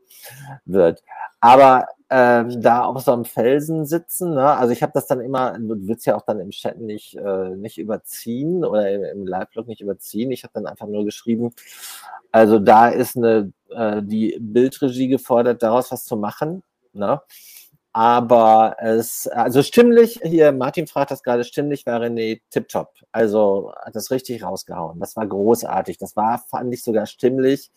wird. Aber ähm, da auf so einem Felsen sitzen, ne? also ich habe das dann immer, du willst ja auch dann im Chat nicht, äh, nicht überziehen oder im, im Live-Blog nicht überziehen. Ich habe dann einfach nur geschrieben, also da ist eine, äh, die Bildregie gefordert, daraus was zu machen. Ne? Aber es, also stimmlich, hier, Martin fragt das gerade, stimmlich war René tipptopp. Also hat das richtig rausgehauen. Das war großartig. Das war, fand ich sogar stimmlich,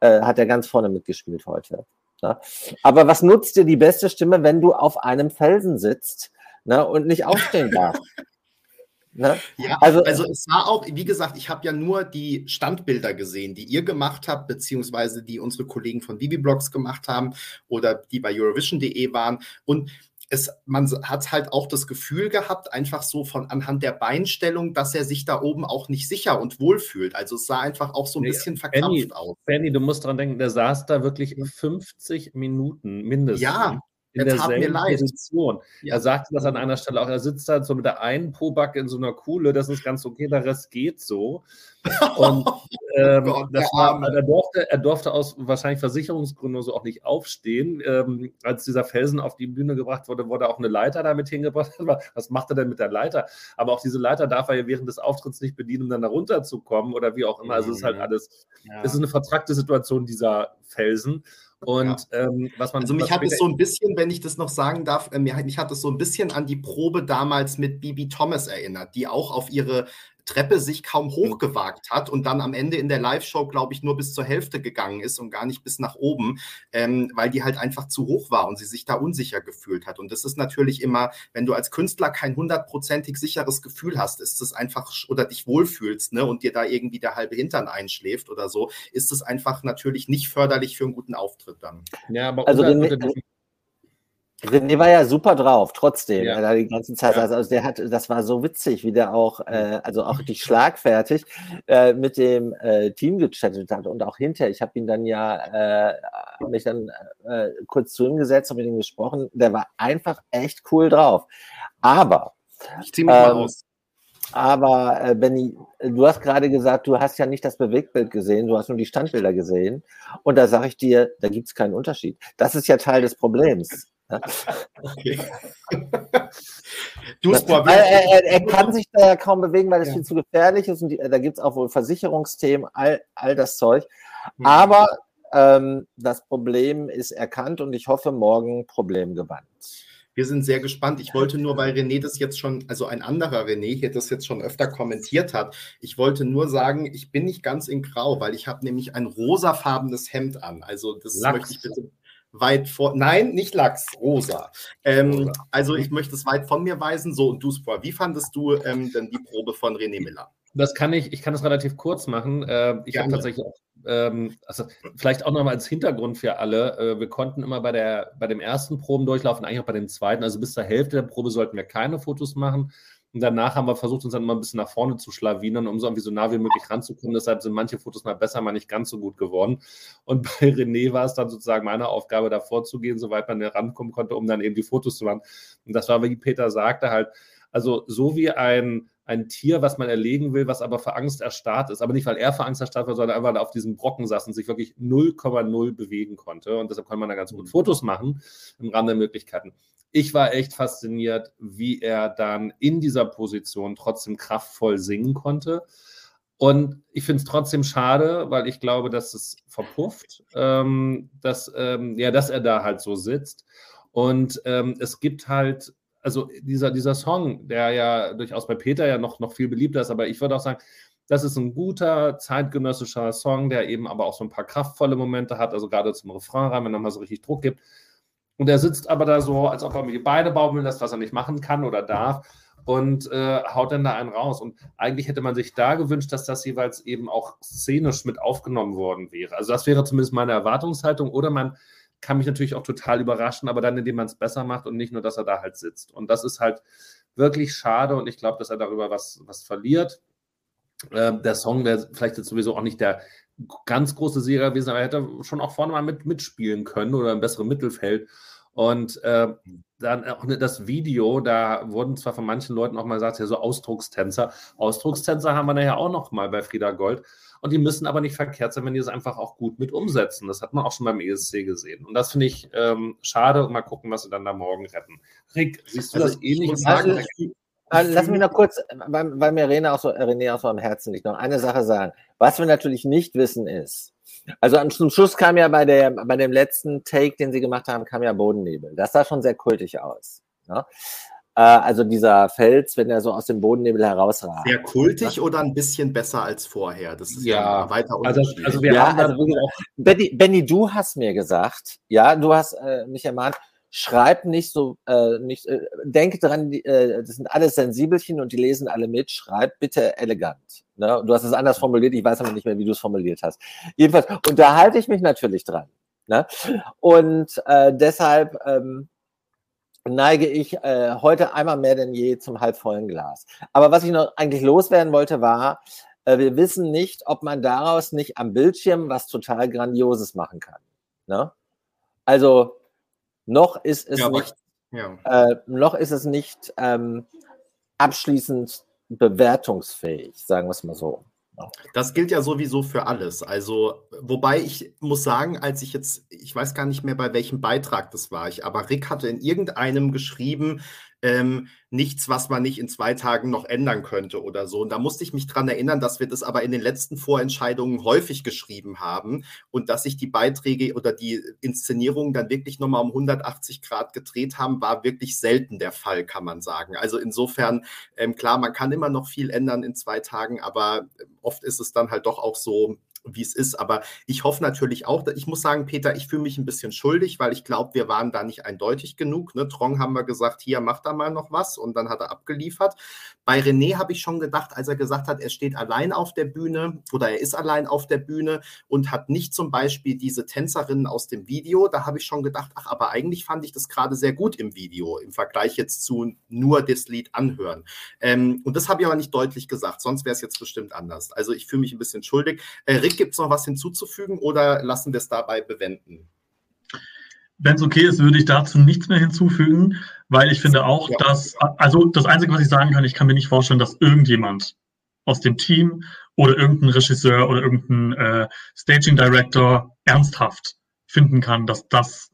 äh, hat er ganz vorne mitgespielt heute. Ne? Aber was nutzt dir die beste Stimme, wenn du auf einem Felsen sitzt ne, und nicht aufstehen darfst? Ne? Ja, also, also es war auch, wie gesagt, ich habe ja nur die Standbilder gesehen, die ihr gemacht habt, beziehungsweise die unsere Kollegen von Bibiblogs gemacht haben oder die bei Eurovision.de waren. Und es, man hat halt auch das Gefühl gehabt, einfach so von anhand der Beinstellung, dass er sich da oben auch nicht sicher und wohl fühlt. Also es sah einfach auch so ein nee, bisschen verkrampft Benny, aus. Benny, du musst dran denken, der saß da wirklich 50 Minuten mindestens. Ja, in derselben Position. Ja. Er sagte das an einer Stelle auch, er sitzt da so mit der einen Pobacke in so einer Kuhle, das ist ganz okay, der Rest geht so. Und ähm, oh Gott, war, er, durfte, er durfte aus wahrscheinlich Versicherungsgründen so auch nicht aufstehen. Ähm, als dieser Felsen auf die Bühne gebracht wurde, wurde auch eine Leiter damit hingebracht. Was macht er denn mit der Leiter? Aber auch diese Leiter darf er ja während des Auftritts nicht bedienen, um dann da runterzukommen oder wie auch immer. Also es ist halt mhm. alles, ja. es ist eine vertrackte Situation, dieser Felsen. Und ja. ähm, was man. Also mich hat es so ein bisschen, wenn ich das noch sagen darf, äh, mich hat es so ein bisschen an die Probe damals mit Bibi Thomas erinnert, die auch auf ihre Treppe sich kaum hochgewagt hat und dann am Ende in der Live-Show, glaube ich, nur bis zur Hälfte gegangen ist und gar nicht bis nach oben, ähm, weil die halt einfach zu hoch war und sie sich da unsicher gefühlt hat. Und das ist natürlich immer, wenn du als Künstler kein hundertprozentig sicheres Gefühl hast, ist es einfach oder dich wohlfühlst ne, und dir da irgendwie der halbe Hintern einschläft oder so, ist es einfach natürlich nicht förderlich für einen guten Auftritt dann. Ja, aber also den, René war ja super drauf, trotzdem, ja. die ganze Zeit. Ja. Also der hat, das war so witzig, wie der auch, äh, also auch richtig schlagfertig äh, mit dem äh, Team gechattet hat und auch hinterher. Ich habe ihn dann ja, äh, mich dann äh, kurz zu ihm gesetzt und mit ihm gesprochen. Der war einfach echt cool drauf. Aber ich zieh mich ähm, mal aus. Aber äh, Benny, du hast gerade gesagt, du hast ja nicht das Bewegtbild gesehen, du hast nur die Standbilder gesehen. Und da sage ich dir, da gibt es keinen Unterschied. Das ist ja Teil des Problems. Okay. du, er, er, er, kann sich da ja kaum bewegen, weil es ja. viel zu gefährlich ist und die, da gibt es auch wohl Versicherungsthemen, all, all das Zeug. Mhm. Aber ähm, das Problem ist erkannt und ich hoffe morgen problemgewandt. Wir sind sehr gespannt. Ich wollte nur, weil René das jetzt schon, also ein anderer René hier das jetzt schon öfter kommentiert hat, ich wollte nur sagen, ich bin nicht ganz in Grau, weil ich habe nämlich ein rosafarbenes Hemd an. Also das Lachs. möchte ich bitte weit vor. Nein, nicht Lachs, rosa. Ähm, also ich möchte es weit von mir weisen. So, und du, Spor, wie fandest du ähm, denn die Probe von René Miller? Das kann ich, ich kann es relativ kurz machen. Äh, ich habe tatsächlich auch, ähm, also vielleicht auch nochmal als Hintergrund für alle. Äh, wir konnten immer bei, der, bei dem ersten Probendurchlauf und eigentlich auch bei dem zweiten, also bis zur Hälfte der Probe sollten wir keine Fotos machen. Und danach haben wir versucht, uns dann immer ein bisschen nach vorne zu schlawinern, um so irgendwie so nah wie möglich ranzukommen. Deshalb sind manche Fotos mal besser, mal nicht ganz so gut geworden. Und bei René war es dann sozusagen meine Aufgabe, davor zu gehen, soweit man rankommen konnte, um dann eben die Fotos zu machen. Und das war, wie Peter sagte, halt, also so wie ein, ein Tier, was man erlegen will, was aber vor Angst erstarrt ist. Aber nicht, weil er vor Angst erstarrt war, sondern einfach auf diesem Brocken saß und sich wirklich 0,0 bewegen konnte. Und deshalb kann man da ganz gut Fotos machen im Rahmen der Möglichkeiten ich war echt fasziniert, wie er dann in dieser Position trotzdem kraftvoll singen konnte. Und ich finde es trotzdem schade, weil ich glaube, dass es verpufft, ähm, dass, ähm, ja, dass er da halt so sitzt. Und ähm, es gibt halt, also dieser, dieser Song, der ja durchaus bei Peter ja noch, noch viel beliebter ist, aber ich würde auch sagen, das ist ein guter zeitgenössischer Song, der eben aber auch so ein paar kraftvolle Momente hat, also gerade zum Refrain rein, wenn er mal so richtig Druck gibt. Und er sitzt aber da so, als ob er mir die Beine baumeln lässt, was er nicht machen kann oder darf und äh, haut dann da einen raus. Und eigentlich hätte man sich da gewünscht, dass das jeweils eben auch szenisch mit aufgenommen worden wäre. Also das wäre zumindest meine Erwartungshaltung. Oder man kann mich natürlich auch total überraschen, aber dann, indem man es besser macht und nicht nur, dass er da halt sitzt. Und das ist halt wirklich schade und ich glaube, dass er darüber was, was verliert. Äh, der Song wäre vielleicht jetzt sowieso auch nicht der ganz große Sieger gewesen, aber er hätte schon auch vorne mal mit, mitspielen können oder im besseren Mittelfeld. Und äh, dann auch das Video, da wurden zwar von manchen Leuten auch mal gesagt, ja, so Ausdruckstänzer. Ausdruckstänzer haben wir nachher auch noch mal bei Frieda Gold. Und die müssen aber nicht verkehrt sein, wenn die es einfach auch gut mit umsetzen. Das hat man auch schon beim ESC gesehen. Und das finde ich ähm, schade. Und mal gucken, was sie dann da morgen retten. Rick, siehst du also das ähnlich? Also, also, lass mich noch kurz, weil, weil mir René auch, so, René auch so am Herzen liegt, noch eine Sache sagen. Was wir natürlich nicht wissen ist, also zum Schluss kam ja bei, der, bei dem letzten Take, den sie gemacht haben, kam ja Bodennebel. Das sah schon sehr kultig aus. Ne? Äh, also dieser Fels, wenn er so aus dem Bodennebel herausragt. Sehr kultig oder ein bisschen besser als vorher? Das ist ja, ja weiter also. Also, wir ja, haben also, Benny, du hast mir gesagt, ja, du hast äh, mich ermahnt, schreib nicht so, äh, nicht, äh, denke dran, die, äh, das sind alles Sensibelchen und die lesen alle mit, schreib bitte elegant. Ne? Du hast es anders formuliert, ich weiß aber nicht mehr, wie du es formuliert hast. Jedenfalls unterhalte ich mich natürlich dran. Ne? Und äh, deshalb ähm, neige ich äh, heute einmal mehr denn je zum halbvollen Glas. Aber was ich noch eigentlich loswerden wollte, war, äh, wir wissen nicht, ob man daraus nicht am Bildschirm was total Grandioses machen kann. Ne? Also Noch ist es ja, nicht, ja. äh, noch ist es nicht ähm, abschließend bewertungsfähig, sagen wir es mal so. Das gilt ja sowieso für alles. Also, wobei ich muss sagen, als ich jetzt, ich weiß gar nicht mehr, bei welchem Beitrag das war, ich, aber Rick hatte in irgendeinem geschrieben, ähm, nichts, was man nicht in zwei Tagen noch ändern könnte oder so. Und da musste ich mich dran erinnern, dass wir das aber in den letzten Vorentscheidungen häufig geschrieben haben und dass sich die Beiträge oder die Inszenierungen dann wirklich nochmal um 180 Grad gedreht haben, war wirklich selten der Fall, kann man sagen. Also insofern, ähm, klar, man kann immer noch viel ändern in zwei Tagen, aber oft ist es dann halt doch auch so, wie es ist. Aber ich hoffe natürlich auch, ich muss sagen, Peter, ich fühle mich ein bisschen schuldig, weil ich glaube, wir waren da nicht eindeutig genug. Ne? Trong haben wir gesagt, hier, mach da mal noch was und dann hat er abgeliefert. Bei René habe ich schon gedacht, als er gesagt hat, er steht allein auf der Bühne oder er ist allein auf der Bühne und hat nicht zum Beispiel diese Tänzerinnen aus dem Video, da habe ich schon gedacht, ach, aber eigentlich fand ich das gerade sehr gut im Video im Vergleich jetzt zu nur das Lied anhören. Ähm, und das habe ich aber nicht deutlich gesagt, sonst wäre es jetzt bestimmt anders. Also ich fühle mich ein bisschen schuldig. Äh, Rick, gibt es noch was hinzuzufügen oder lassen wir es dabei bewenden? Wenn es okay ist, würde ich dazu nichts mehr hinzufügen, weil ich finde auch, ja. dass, also das Einzige, was ich sagen kann, ich kann mir nicht vorstellen, dass irgendjemand aus dem Team oder irgendein Regisseur oder irgendein äh, Staging Director ernsthaft finden kann, dass das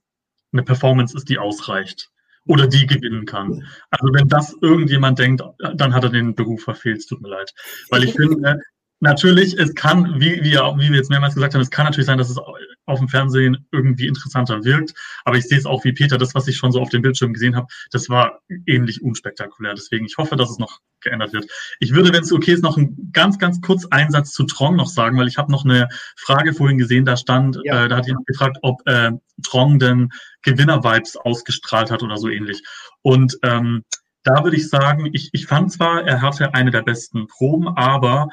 eine Performance ist, die ausreicht oder die gewinnen kann. Also wenn das irgendjemand denkt, dann hat er den Beruf verfehlt, es tut mir leid. Weil ich finde, Natürlich, es kann, wie, wie, wie wir jetzt mehrmals gesagt haben, es kann natürlich sein, dass es auf dem Fernsehen irgendwie interessanter wirkt. Aber ich sehe es auch wie Peter, das, was ich schon so auf dem Bildschirm gesehen habe, das war ähnlich unspektakulär. Deswegen, ich hoffe, dass es noch geändert wird. Ich würde, wenn es okay ist, noch einen ganz, ganz kurz Einsatz zu Trong noch sagen, weil ich habe noch eine Frage vorhin gesehen, da stand, ja. äh, da hat jemand gefragt, ob äh, Trong denn Gewinner-Vibes ausgestrahlt hat oder so ähnlich. Und ähm, da würde ich sagen, ich, ich fand zwar, er hatte eine der besten Proben, aber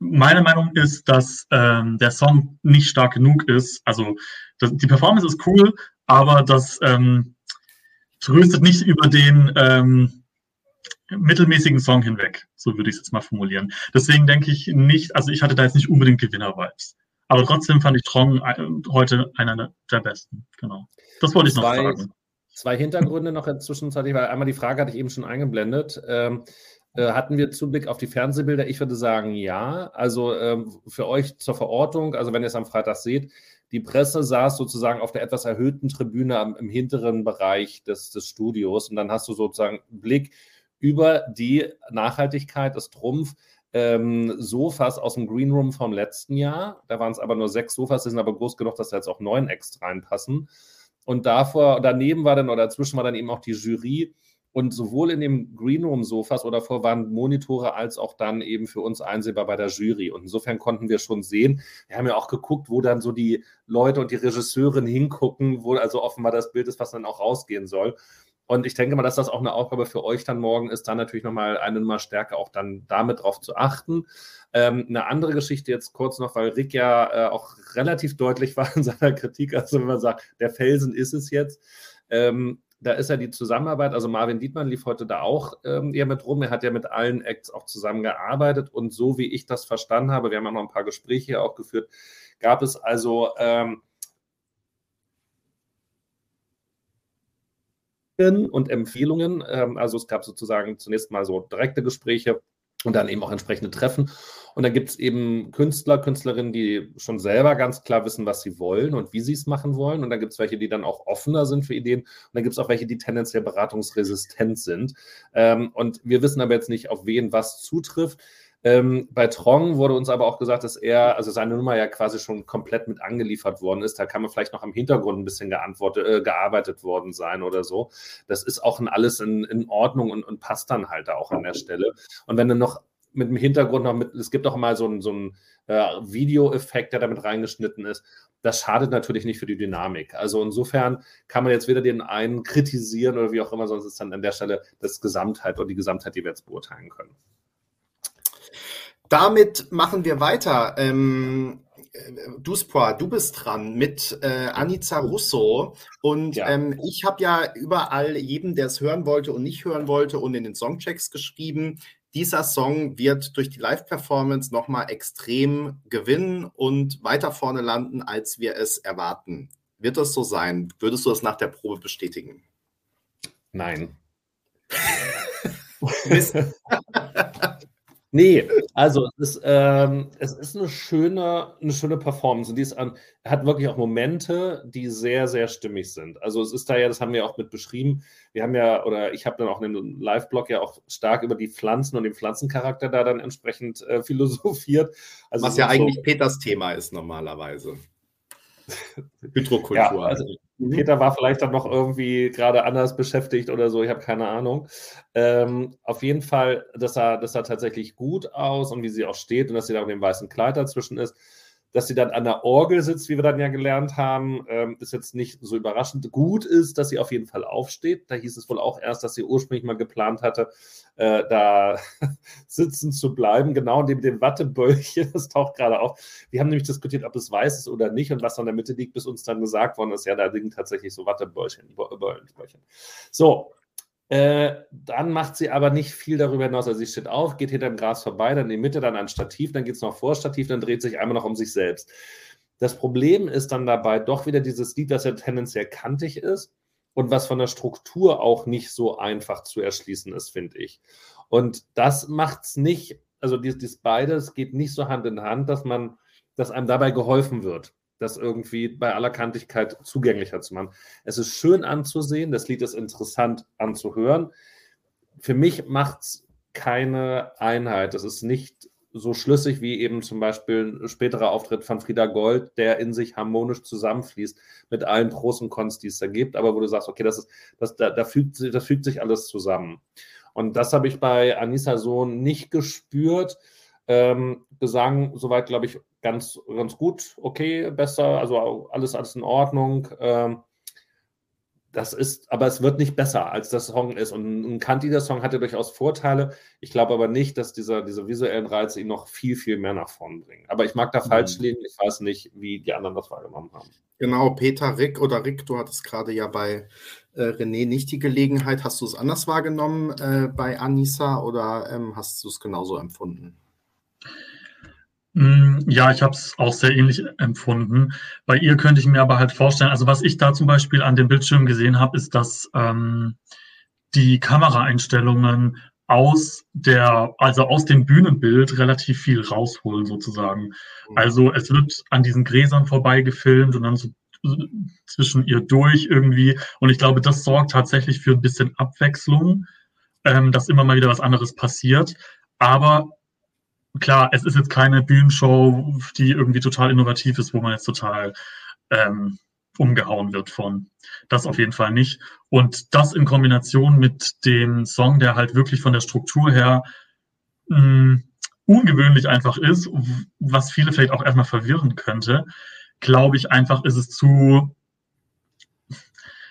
meine Meinung ist, dass ähm, der Song nicht stark genug ist. Also das, die Performance ist cool, aber das ähm, tröstet nicht über den ähm, mittelmäßigen Song hinweg. So würde ich es jetzt mal formulieren. Deswegen denke ich nicht, also ich hatte da jetzt nicht unbedingt Gewinner-Vibes. Aber trotzdem fand ich Trong äh, heute einer der besten. Genau. Das wollte ich noch zwei, sagen. Zwei Hintergründe noch zwischenzeitlich, weil einmal die Frage hatte ich eben schon eingeblendet. Ähm, äh, hatten wir Zublick auf die Fernsehbilder? Ich würde sagen, ja. Also ähm, für euch zur Verortung, also wenn ihr es am Freitag seht, die Presse saß sozusagen auf der etwas erhöhten Tribüne am, im hinteren Bereich des, des Studios und dann hast du sozusagen Blick über die Nachhaltigkeit des Trumpf. Ähm, Sofas aus dem Green Room vom letzten Jahr. Da waren es aber nur sechs Sofas, die sind aber groß genug, dass da jetzt auch neun extra reinpassen. Und davor, daneben war dann oder dazwischen war dann eben auch die Jury und sowohl in dem Greenroom-Sofas oder vor waren Monitore als auch dann eben für uns einsehbar bei der Jury. Und insofern konnten wir schon sehen, wir haben ja auch geguckt, wo dann so die Leute und die Regisseurin hingucken, wo also offenbar das Bild ist, was dann auch rausgehen soll. Und ich denke mal, dass das auch eine Aufgabe für euch dann morgen ist, dann natürlich nochmal eine Nummer stärker auch dann damit drauf zu achten. Ähm, eine andere Geschichte jetzt kurz noch, weil Rick ja äh, auch relativ deutlich war in seiner Kritik, also wenn man sagt, der Felsen ist es jetzt. Ähm, da ist ja die Zusammenarbeit, also Marvin Dietmann lief heute da auch ähm, eher mit rum. Er hat ja mit allen Acts auch zusammengearbeitet und so wie ich das verstanden habe, wir haben ja noch ein paar Gespräche hier auch geführt, gab es also ähm, und Empfehlungen. Ähm, also es gab sozusagen zunächst mal so direkte Gespräche und dann eben auch entsprechende Treffen. Und dann gibt es eben Künstler, Künstlerinnen, die schon selber ganz klar wissen, was sie wollen und wie sie es machen wollen. Und dann gibt es welche, die dann auch offener sind für Ideen. Und dann gibt es auch welche, die tendenziell beratungsresistent sind. Ähm, und wir wissen aber jetzt nicht, auf wen was zutrifft. Ähm, bei Trong wurde uns aber auch gesagt, dass er, also seine Nummer ja quasi schon komplett mit angeliefert worden ist. Da kann man vielleicht noch am Hintergrund ein bisschen äh, gearbeitet worden sein oder so. Das ist auch in alles in, in Ordnung und, und passt dann halt auch an der Stelle. Und wenn du noch mit dem Hintergrund noch mit, es gibt auch mal so einen so äh, Videoeffekt, der damit reingeschnitten ist. Das schadet natürlich nicht für die Dynamik. Also insofern kann man jetzt weder den einen kritisieren oder wie auch immer, sonst ist dann an der Stelle das Gesamtheit oder die Gesamtheit, die wir jetzt beurteilen können. Damit machen wir weiter. Ähm, Duspra, du bist dran mit äh, Anica Russo. Und ja. ähm, ich habe ja überall jedem, der es hören wollte und nicht hören wollte und in den Songchecks geschrieben, dieser Song wird durch die Live-Performance nochmal extrem gewinnen und weiter vorne landen, als wir es erwarten. Wird das so sein? Würdest du das nach der Probe bestätigen? Nein. Nee, also es ist, ähm, es ist eine schöne, eine schöne Performance. Und die ist an, hat wirklich auch Momente, die sehr, sehr stimmig sind. Also es ist da ja, das haben wir auch mit beschrieben. Wir haben ja, oder ich habe dann auch in dem Live-Blog ja auch stark über die Pflanzen und den Pflanzencharakter da dann entsprechend äh, philosophiert. Also Was ja so, eigentlich Peters Thema ist normalerweise. Hydrokultur. Ja, also. Peter war vielleicht dann noch irgendwie gerade anders beschäftigt oder so, ich habe keine Ahnung. Ähm, auf jeden Fall, das sah, das sah tatsächlich gut aus und wie sie auch steht und dass sie da mit dem weißen Kleid dazwischen ist. Dass sie dann an der Orgel sitzt, wie wir dann ja gelernt haben, ähm, ist jetzt nicht so überraschend. Gut ist, dass sie auf jeden Fall aufsteht. Da hieß es wohl auch erst, dass sie ursprünglich mal geplant hatte, äh, da sitzen zu bleiben, genau neben dem Wattebällchen. Das taucht gerade auf. Wir haben nämlich diskutiert, ob es weiß ist oder nicht und was in der Mitte liegt, bis uns dann gesagt worden ist, ja, da liegen tatsächlich so Wattebällchen. So, äh, dann macht sie aber nicht viel darüber hinaus. Also sie steht auf, geht hinter dem Gras vorbei, dann in die Mitte, dann ein Stativ, dann geht es noch vor Stativ, dann dreht sich einmal noch um sich selbst. Das Problem ist dann dabei doch wieder dieses Lied, das ja tendenziell kantig ist und was von der Struktur auch nicht so einfach zu erschließen ist, finde ich. Und das macht es nicht, also dies, dies beides geht nicht so Hand in Hand, dass man, dass einem dabei geholfen wird das irgendwie bei aller Kantigkeit zugänglicher zu machen. Es ist schön anzusehen, das Lied ist interessant anzuhören. Für mich macht es keine Einheit. Es ist nicht so schlüssig wie eben zum Beispiel ein späterer Auftritt von Frieda Gold, der in sich harmonisch zusammenfließt mit allen Pros und Cons, die es da gibt, aber wo du sagst, okay, das ist, das, da, da, fügt, das fügt sich alles zusammen. Und das habe ich bei Anissa Sohn nicht gespürt. Ähm, Gesang, soweit, glaube ich, ganz, ganz gut, okay, besser, also alles, alles in Ordnung. Ähm, das ist, aber es wird nicht besser, als das Song ist. Und ein kantiger Song hatte durchaus Vorteile. Ich glaube aber nicht, dass dieser, diese visuellen Reize ihn noch viel, viel mehr nach vorn bringen. Aber ich mag da falsch mhm. liegen. Ich weiß nicht, wie die anderen das wahrgenommen haben. Genau, Peter, Rick oder Rick, du hattest gerade ja bei äh, René nicht die Gelegenheit. Hast du es anders wahrgenommen äh, bei Anissa oder ähm, hast du es genauso empfunden? Mm, ja, ich habe es auch sehr ähnlich empfunden. Bei ihr könnte ich mir aber halt vorstellen, also was ich da zum Beispiel an dem Bildschirm gesehen habe, ist, dass ähm, die Kameraeinstellungen aus der, also aus dem Bühnenbild relativ viel rausholen sozusagen. Also es wird an diesen Gräsern vorbei gefilmt und dann so zwischen ihr durch irgendwie. Und ich glaube, das sorgt tatsächlich für ein bisschen Abwechslung, ähm, dass immer mal wieder was anderes passiert. Aber klar, es ist jetzt keine Bühnenshow, die irgendwie total innovativ ist, wo man jetzt total ähm, umgehauen wird von. Das auf jeden Fall nicht. Und das in Kombination mit dem Song, der halt wirklich von der Struktur her mh, hm, ungewöhnlich einfach ist, was viele vielleicht auch erstmal verwirren könnte, glaube ich einfach, ist es zu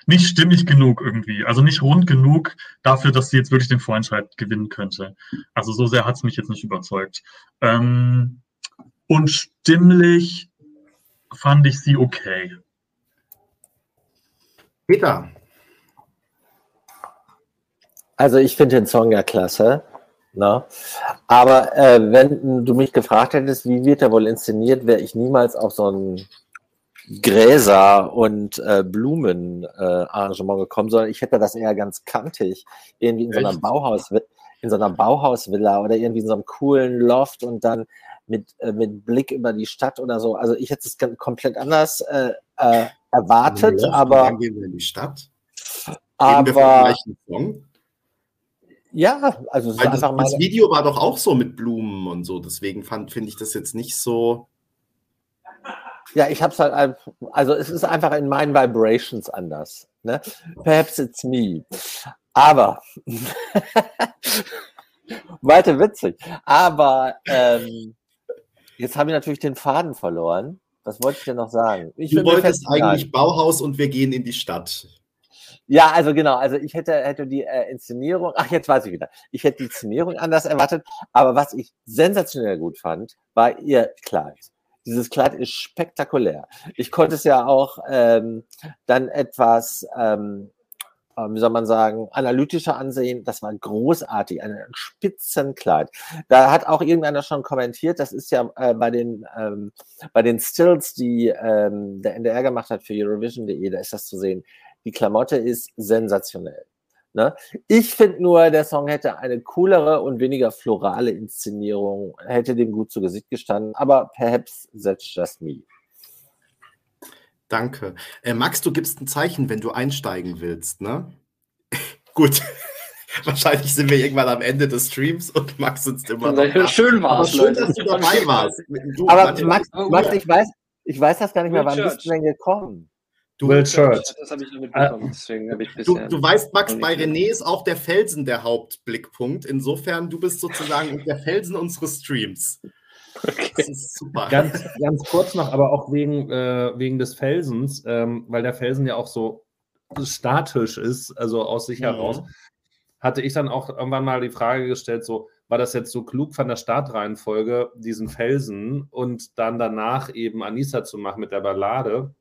nicht stimmig genug irgendwie. Also nicht rund genug dafür, dass sie jetzt wirklich den Vorentscheid gewinnen könnte. Also so sehr hat es mich jetzt nicht überzeugt. Ähm, und stimmlich fand ich sie okay. Peter. Also ich finde den Song ja klasse. Ne? Aber äh, wenn du mich gefragt hättest, wie wird er wohl inszeniert, wäre ich niemals auf so einen Gräser und äh, Blumenarrangement äh, gekommen, sondern ich hätte das eher ganz kantig, irgendwie in so einer Bauhaus in so einer Bauhausvilla oder irgendwie in so einem coolen Loft und dann mit, äh, mit Blick über die Stadt oder so. Also ich hätte es komplett anders äh, äh, erwartet, Loft, aber. Dann gehen wir in die Stadt. Aber. Ja, also das, das, das Video war doch auch so mit Blumen und so, deswegen finde ich das jetzt nicht so. Ja, ich habe es halt, also es ist einfach in meinen Vibrations anders. Ne? Perhaps it's me. Aber, weiter witzig. Aber ähm, jetzt habe ich natürlich den Faden verloren. Was wollte ich denn noch sagen? Ich du wolltest eigentlich Bauhaus und wir gehen in die Stadt. Ja, also genau, also ich hätte, hätte die äh, Inszenierung, ach jetzt weiß ich wieder, ich hätte die Inszenierung anders erwartet, aber was ich sensationell gut fand, war ihr Kleid. Dieses Kleid ist spektakulär. Ich konnte es ja auch ähm, dann etwas ähm, äh, wie soll man sagen, analytischer ansehen. Das war großartig, ein Spitzenkleid. Da hat auch irgendeiner schon kommentiert, das ist ja äh, bei den ähm, bei den Stills, die ähm, der NDR gemacht hat für Eurovision.de, da ist das zu sehen. Die Klamotte ist sensationell. Ne? Ich finde nur, der Song hätte eine coolere und weniger florale Inszenierung, hätte dem gut zu Gesicht gestanden, aber perhaps that's just me. Danke. Äh, Max, du gibst ein Zeichen, wenn du einsteigen willst, ne? Gut. Wahrscheinlich sind wir irgendwann am Ende des Streams und Max sitzt immer noch. Da. Schön war es, schön, dass du dabei warst. Du, aber Max, Max, ich weiß, ich weiß das gar nicht mehr. Wann bist du denn gekommen? Du, Will Church. Das habe ich nur mitbekommen, äh, deswegen habe ich du, du weißt, Max, bei René ist auch der Felsen der Hauptblickpunkt. Insofern, du bist sozusagen der Felsen unseres Streams. Okay. Das ist super. Ganz, ganz kurz noch, aber auch wegen, äh, wegen des Felsens, ähm, weil der Felsen ja auch so statisch ist, also aus sich mhm. heraus, hatte ich dann auch irgendwann mal die Frage gestellt, so, war das jetzt so klug von der Startreihenfolge, diesen Felsen und dann danach eben Anissa zu machen mit der Ballade?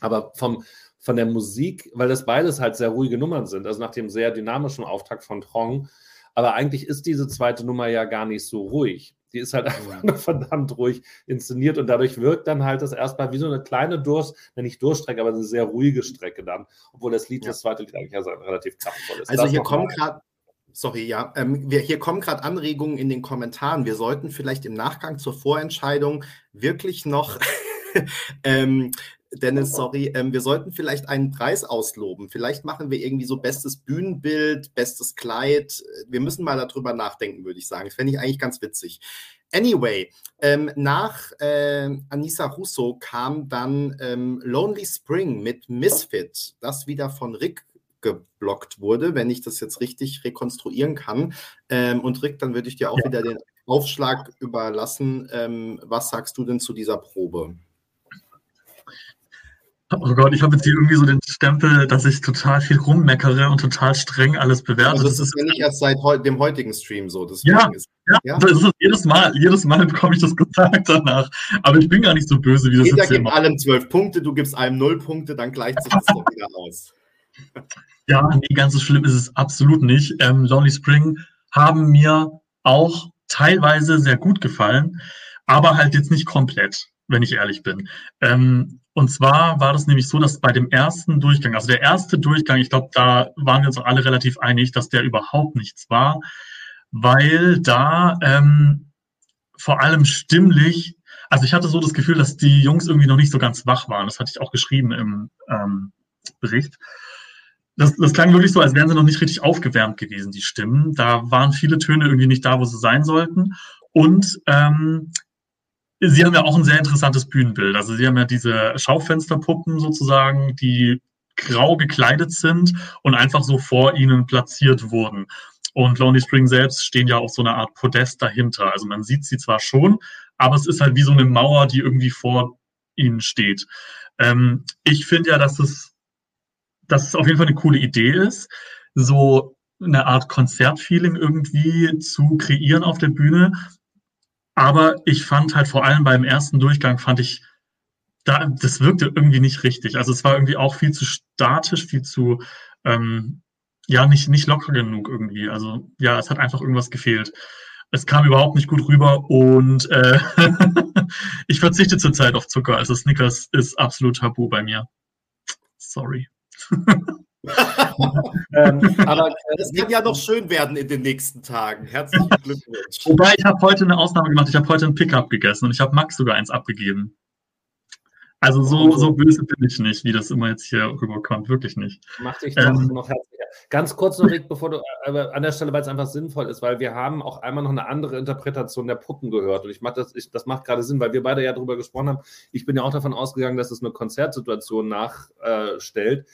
Aber vom, von der Musik, weil das beides halt sehr ruhige Nummern sind, also nach dem sehr dynamischen Auftakt von Trong. Aber eigentlich ist diese zweite Nummer ja gar nicht so ruhig. Die ist halt einfach nur verdammt ruhig inszeniert und dadurch wirkt dann halt das erstmal wie so eine kleine Durst, nicht Durchstrecke, aber eine sehr ruhige Strecke dann, obwohl das Lied, ja. das zweite Lied eigentlich ja relativ kraftvoll ist. Also das hier kommen gerade, sorry, ja, ähm, wir, hier kommen gerade Anregungen in den Kommentaren. Wir sollten vielleicht im Nachgang zur Vorentscheidung wirklich noch ähm, Dennis, sorry, ähm, wir sollten vielleicht einen Preis ausloben. Vielleicht machen wir irgendwie so bestes Bühnenbild, bestes Kleid. Wir müssen mal darüber nachdenken, würde ich sagen. Das fände ich eigentlich ganz witzig. Anyway, ähm, nach äh, Anissa Russo kam dann ähm, Lonely Spring mit Misfit, das wieder von Rick geblockt wurde, wenn ich das jetzt richtig rekonstruieren kann. Ähm, und Rick, dann würde ich dir auch ja. wieder den Aufschlag überlassen. Ähm, was sagst du denn zu dieser Probe? Oh Gott, ich habe jetzt hier irgendwie so den Stempel, dass ich total viel rummeckere und total streng alles bewerte. Also das ist ja nicht erst seit heu dem heutigen Stream so. Ja, ist, ja, ja, das ist jedes Mal. Jedes Mal bekomme ich das gesagt danach. Aber ich bin gar nicht so böse, wie das Jeder jetzt gibt allem zwölf Punkte, du gibst einem null Punkte, dann gleicht sich das doch wieder aus. Ja, nee, ganz so schlimm ist es absolut nicht. Ähm, Lonely Spring haben mir auch teilweise sehr gut gefallen, aber halt jetzt nicht komplett, wenn ich ehrlich bin. Ähm, und zwar war das nämlich so, dass bei dem ersten Durchgang, also der erste Durchgang, ich glaube, da waren wir uns auch alle relativ einig, dass der überhaupt nichts war, weil da ähm, vor allem stimmlich, also ich hatte so das Gefühl, dass die Jungs irgendwie noch nicht so ganz wach waren. Das hatte ich auch geschrieben im ähm, Bericht. Das, das klang wirklich so, als wären sie noch nicht richtig aufgewärmt gewesen, die Stimmen. Da waren viele Töne irgendwie nicht da, wo sie sein sollten. Und ähm, Sie haben ja auch ein sehr interessantes Bühnenbild. Also Sie haben ja diese Schaufensterpuppen sozusagen, die grau gekleidet sind und einfach so vor ihnen platziert wurden. Und Lonely Spring selbst stehen ja auf so einer Art Podest dahinter. Also man sieht sie zwar schon, aber es ist halt wie so eine Mauer, die irgendwie vor ihnen steht. Ähm, ich finde ja, dass es, dass es auf jeden Fall eine coole Idee ist, so eine Art Konzertfeeling irgendwie zu kreieren auf der Bühne. Aber ich fand halt vor allem beim ersten Durchgang fand ich, da, das wirkte irgendwie nicht richtig. Also es war irgendwie auch viel zu statisch, viel zu, ähm, ja, nicht, nicht locker genug irgendwie. Also ja, es hat einfach irgendwas gefehlt. Es kam überhaupt nicht gut rüber und äh, ich verzichte zurzeit auf Zucker. Also Snickers ist absolut tabu bei mir. Sorry. ähm, aber es kann ja noch schön werden in den nächsten Tagen. Herzlichen Glückwunsch. Wobei ich habe heute eine Ausnahme gemacht. Ich habe heute ein Pickup gegessen und ich habe Max sogar eins abgegeben. Also so, so böse bin ich nicht, wie das immer jetzt hier rüberkommt. Wirklich nicht. Mach dich doch ähm, noch herzlicher. Ganz kurz noch, Rick, bevor du äh, an der Stelle, weil es einfach sinnvoll ist, weil wir haben auch einmal noch eine andere Interpretation der Puppen gehört. Und ich mache das, ich, das macht gerade Sinn, weil wir beide ja darüber gesprochen haben. Ich bin ja auch davon ausgegangen, dass es eine Konzertsituation nachstellt. Äh,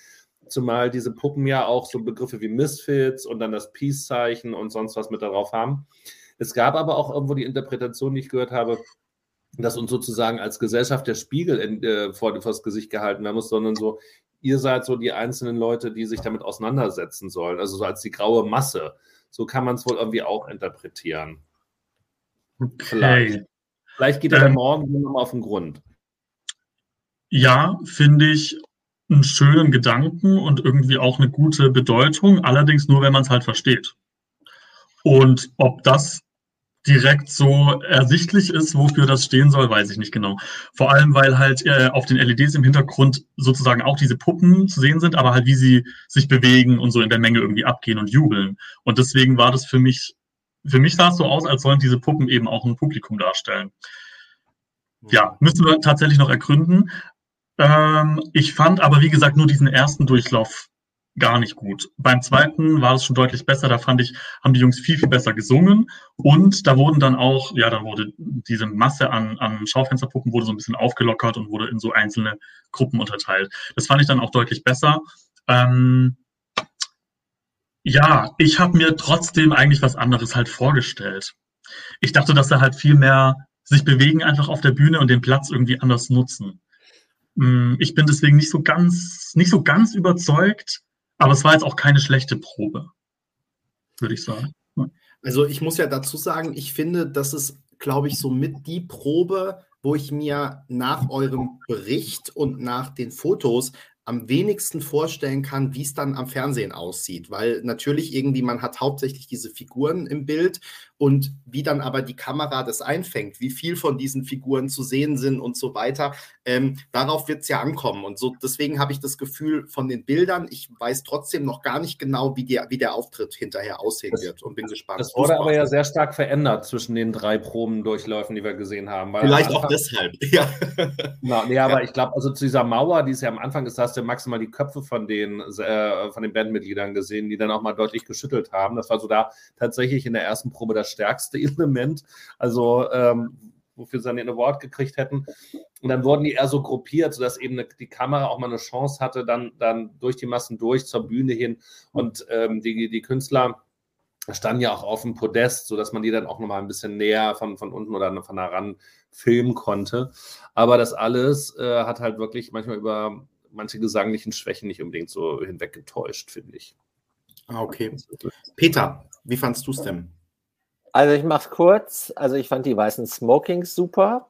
zumal diese Puppen ja auch so Begriffe wie Misfits und dann das Peace-Zeichen und sonst was mit darauf haben. Es gab aber auch irgendwo die Interpretation, die ich gehört habe, dass uns sozusagen als Gesellschaft der Spiegel in, äh, vor, vor das Gesicht gehalten werden muss, sondern so, ihr seid so die einzelnen Leute, die sich damit auseinandersetzen sollen, also so als die graue Masse. So kann man es wohl irgendwie auch interpretieren. Okay. Vielleicht. Vielleicht geht er ähm, morgen nochmal auf den Grund. Ja, finde ich einen schönen Gedanken und irgendwie auch eine gute Bedeutung, allerdings nur, wenn man es halt versteht. Und ob das direkt so ersichtlich ist, wofür das stehen soll, weiß ich nicht genau. Vor allem, weil halt äh, auf den LEDs im Hintergrund sozusagen auch diese Puppen zu sehen sind, aber halt wie sie sich bewegen und so in der Menge irgendwie abgehen und jubeln. Und deswegen war das für mich, für mich sah es so aus, als sollen diese Puppen eben auch ein Publikum darstellen. Ja, müssen wir tatsächlich noch ergründen. Ähm, ich fand aber, wie gesagt, nur diesen ersten Durchlauf gar nicht gut. Beim zweiten war es schon deutlich besser. Da fand ich, haben die Jungs viel, viel besser gesungen. Und da wurden dann auch, ja, da wurde diese Masse an, an Schaufensterpuppen wurde so ein bisschen aufgelockert und wurde in so einzelne Gruppen unterteilt. Das fand ich dann auch deutlich besser. Ähm, ja, ich habe mir trotzdem eigentlich was anderes halt vorgestellt. Ich dachte, dass er halt viel mehr sich bewegen einfach auf der Bühne und den Platz irgendwie anders nutzen. Mm, ich bin deswegen nicht so ganz, nicht so ganz überzeugt, aber es war jetzt auch keine schlechte Probe, würde ich sagen. Also ich muss ja dazu sagen, ich finde, das ist, glaube ich, so mit die Probe, wo ich mir nach eurem Bericht und nach den Fotos am wenigsten vorstellen kann, wie es dann am Fernsehen aussieht, weil natürlich irgendwie man hat hauptsächlich diese Figuren im Bild und wie dann aber die Kamera das einfängt, wie viel von diesen Figuren zu sehen sind und so weiter, ähm, darauf wird es ja ankommen. Und so deswegen habe ich das Gefühl von den Bildern, ich weiß trotzdem noch gar nicht genau, wie der, wie der Auftritt hinterher aussehen das, wird und bin gespannt. Das wurde aber ja sehr stark verändert zwischen den drei Probendurchläufen, die wir gesehen haben. Vielleicht auch deshalb, ja. Na, nee, aber ich glaube, also zu dieser Mauer, die es ja am Anfang ist, da hast du maximal die Köpfe von den, äh, von den Bandmitgliedern gesehen, die dann auch mal deutlich geschüttelt haben. Das war so da tatsächlich in der ersten Probe das stärkste Element, also ähm, wofür sie dann den Award gekriegt hätten. Und dann wurden die eher so gruppiert, sodass eben die Kamera auch mal eine Chance hatte, dann, dann durch die Massen durch zur Bühne hin. Und ähm, die, die Künstler standen ja auch auf dem Podest, sodass man die dann auch nochmal ein bisschen näher von, von unten oder von nah ran filmen konnte. Aber das alles äh, hat halt wirklich manchmal über manche gesanglichen Schwächen nicht unbedingt so hinweggetäuscht, finde ich. Ah, okay. Peter, wie fandst du es denn? Also ich mache es kurz. Also ich fand die weißen Smokings super.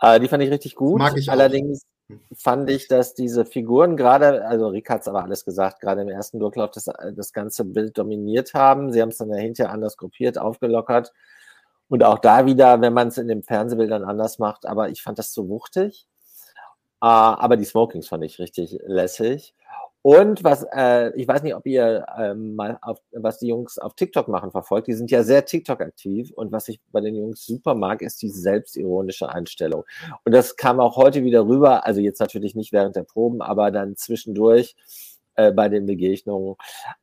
Äh, die fand ich richtig gut. Mag ich Allerdings auch. fand ich, dass diese Figuren gerade, also Rick hat es aber alles gesagt, gerade im ersten Durchlauf das, das ganze Bild dominiert haben. Sie haben es dann dahinter anders gruppiert, aufgelockert. Und auch da wieder, wenn man es in den Fernsehbildern anders macht, aber ich fand das zu wuchtig. Äh, aber die Smokings fand ich richtig lässig. Und was, äh, ich weiß nicht, ob ihr ähm, mal auf, was die Jungs auf TikTok machen, verfolgt. Die sind ja sehr TikTok-aktiv. Und was ich bei den Jungs super mag, ist die selbstironische Einstellung. Und das kam auch heute wieder rüber. Also jetzt natürlich nicht während der Proben, aber dann zwischendurch äh, bei den Begegnungen.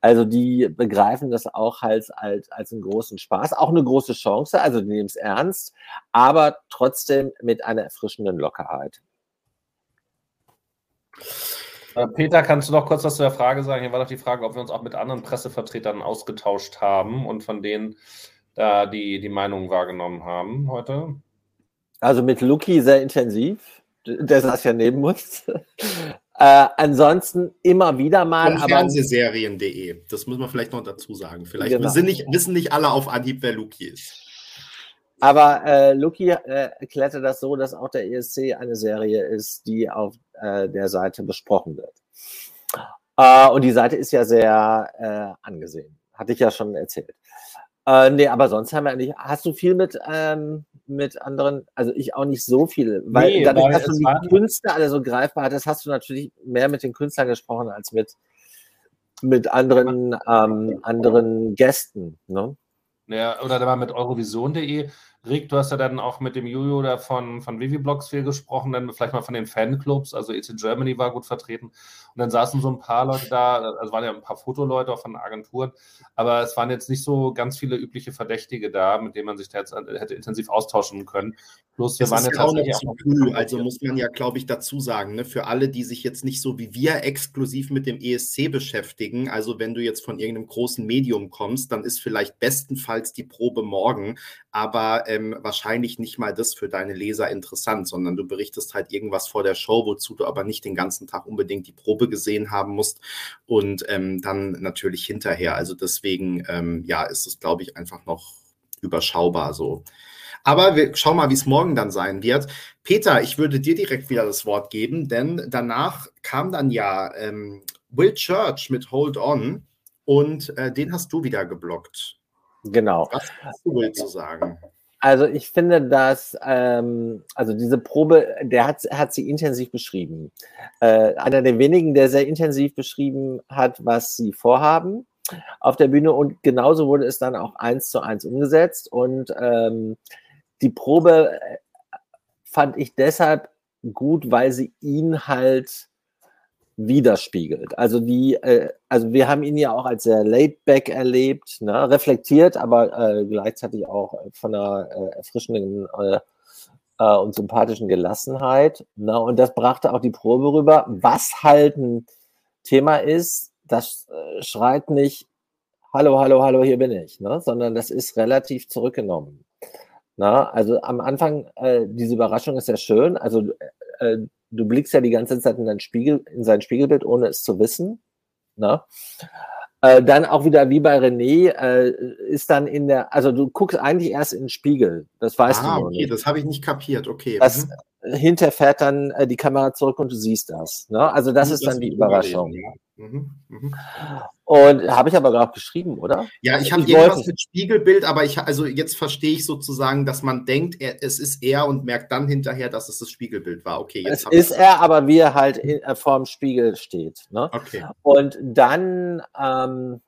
Also die begreifen das auch als, als, als einen großen Spaß, auch eine große Chance. Also die nehmen es ernst, aber trotzdem mit einer erfrischenden Lockerheit. Äh, Peter, kannst du noch kurz was zu der Frage sagen? Hier war doch die Frage, ob wir uns auch mit anderen Pressevertretern ausgetauscht haben und von denen da die, die Meinung wahrgenommen haben heute. Also mit Luki sehr intensiv. Der saß ja neben uns. Äh, ansonsten immer wieder mal. Von Fernsehserien.de. Das muss man vielleicht noch dazu sagen. Vielleicht genau. wissen, nicht, wissen nicht alle auf Anhieb, wer Luki ist. Aber äh, Luki äh, erklärte das so, dass auch der ESC eine Serie ist, die auf äh, der Seite besprochen wird. Äh, und die Seite ist ja sehr äh, angesehen. Hatte ich ja schon erzählt. Äh, nee, aber sonst haben wir eigentlich, hast du viel mit, ähm, mit anderen, also ich auch nicht so viel, weil nee, dadurch, dass du die Künstler alle so greifbar hattest, hast du natürlich mehr mit den Künstlern gesprochen als mit, mit anderen, ähm, anderen Gästen. Ne? Ja, oder da war mit Eurovision.de. Rick, du hast ja dann auch mit dem Juju da von, von Viviblogs viel gesprochen, dann vielleicht mal von den Fanclubs, also EC Germany war gut vertreten. Und dann saßen so ein paar Leute da, also waren ja ein paar Fotoleute auch von Agenturen, aber es waren jetzt nicht so ganz viele übliche Verdächtige da, mit denen man sich da jetzt hätte intensiv austauschen können. Plus, wir das waren ist ja auch noch zu früh, also muss man ja, glaube ich, dazu sagen, ne, für alle, die sich jetzt nicht so wie wir exklusiv mit dem ESC beschäftigen, also wenn du jetzt von irgendeinem großen Medium kommst, dann ist vielleicht bestenfalls die Probe morgen, aber ähm, wahrscheinlich nicht mal das für deine Leser interessant, sondern du berichtest halt irgendwas vor der Show, wozu du aber nicht den ganzen Tag unbedingt die Probe gesehen haben musst und ähm, dann natürlich hinterher. Also deswegen, ähm, ja, ist es, glaube ich, einfach noch überschaubar so. Aber wir schauen mal, wie es morgen dann sein wird. Peter, ich würde dir direkt wieder das Wort geben, denn danach kam dann ja ähm, Will Church mit Hold On und äh, den hast du wieder geblockt. Genau. Was hast du Will zu sagen? Also ich finde, dass ähm, also diese Probe, der hat, hat sie intensiv beschrieben. Äh, einer der wenigen, der sehr intensiv beschrieben hat, was sie vorhaben auf der Bühne und genauso wurde es dann auch eins zu eins umgesetzt und ähm, die Probe äh, fand ich deshalb gut, weil sie ihn halt widerspiegelt. Also die, äh, also wir haben ihn ja auch als sehr laid back erlebt, ne? reflektiert, aber äh, gleichzeitig auch von einer äh, erfrischenden äh, äh, und sympathischen Gelassenheit. Ne? Und das brachte auch die Probe rüber. Was halt ein Thema ist, das äh, schreit nicht, hallo, hallo, hallo, hier bin ich, ne? sondern das ist relativ zurückgenommen. Na, also am Anfang, äh, diese Überraschung ist ja schön. Also äh, du blickst ja die ganze Zeit in, dein Spiegel, in sein Spiegelbild, ohne es zu wissen. Ne? Äh, dann auch wieder wie bei René, äh, ist dann in der, also du guckst eigentlich erst in den Spiegel. Das weißt ah, du okay, nicht. das habe ich nicht kapiert, okay. Das, mhm. Hinter fährt dann äh, die Kamera zurück und du siehst das. Ne? Also das mhm, ist dann die Überraschung. Ja. Mhm, mhm. Und habe ich aber gerade geschrieben, oder? Ja, ich habe irgendwas wollte. mit Spiegelbild, aber ich also jetzt verstehe ich sozusagen, dass man denkt, er, es ist er und merkt dann hinterher, dass es das Spiegelbild war. Okay, jetzt es ist er, aber wie er halt in, äh, vorm Spiegel steht. Ne? Okay. Und dann ähm,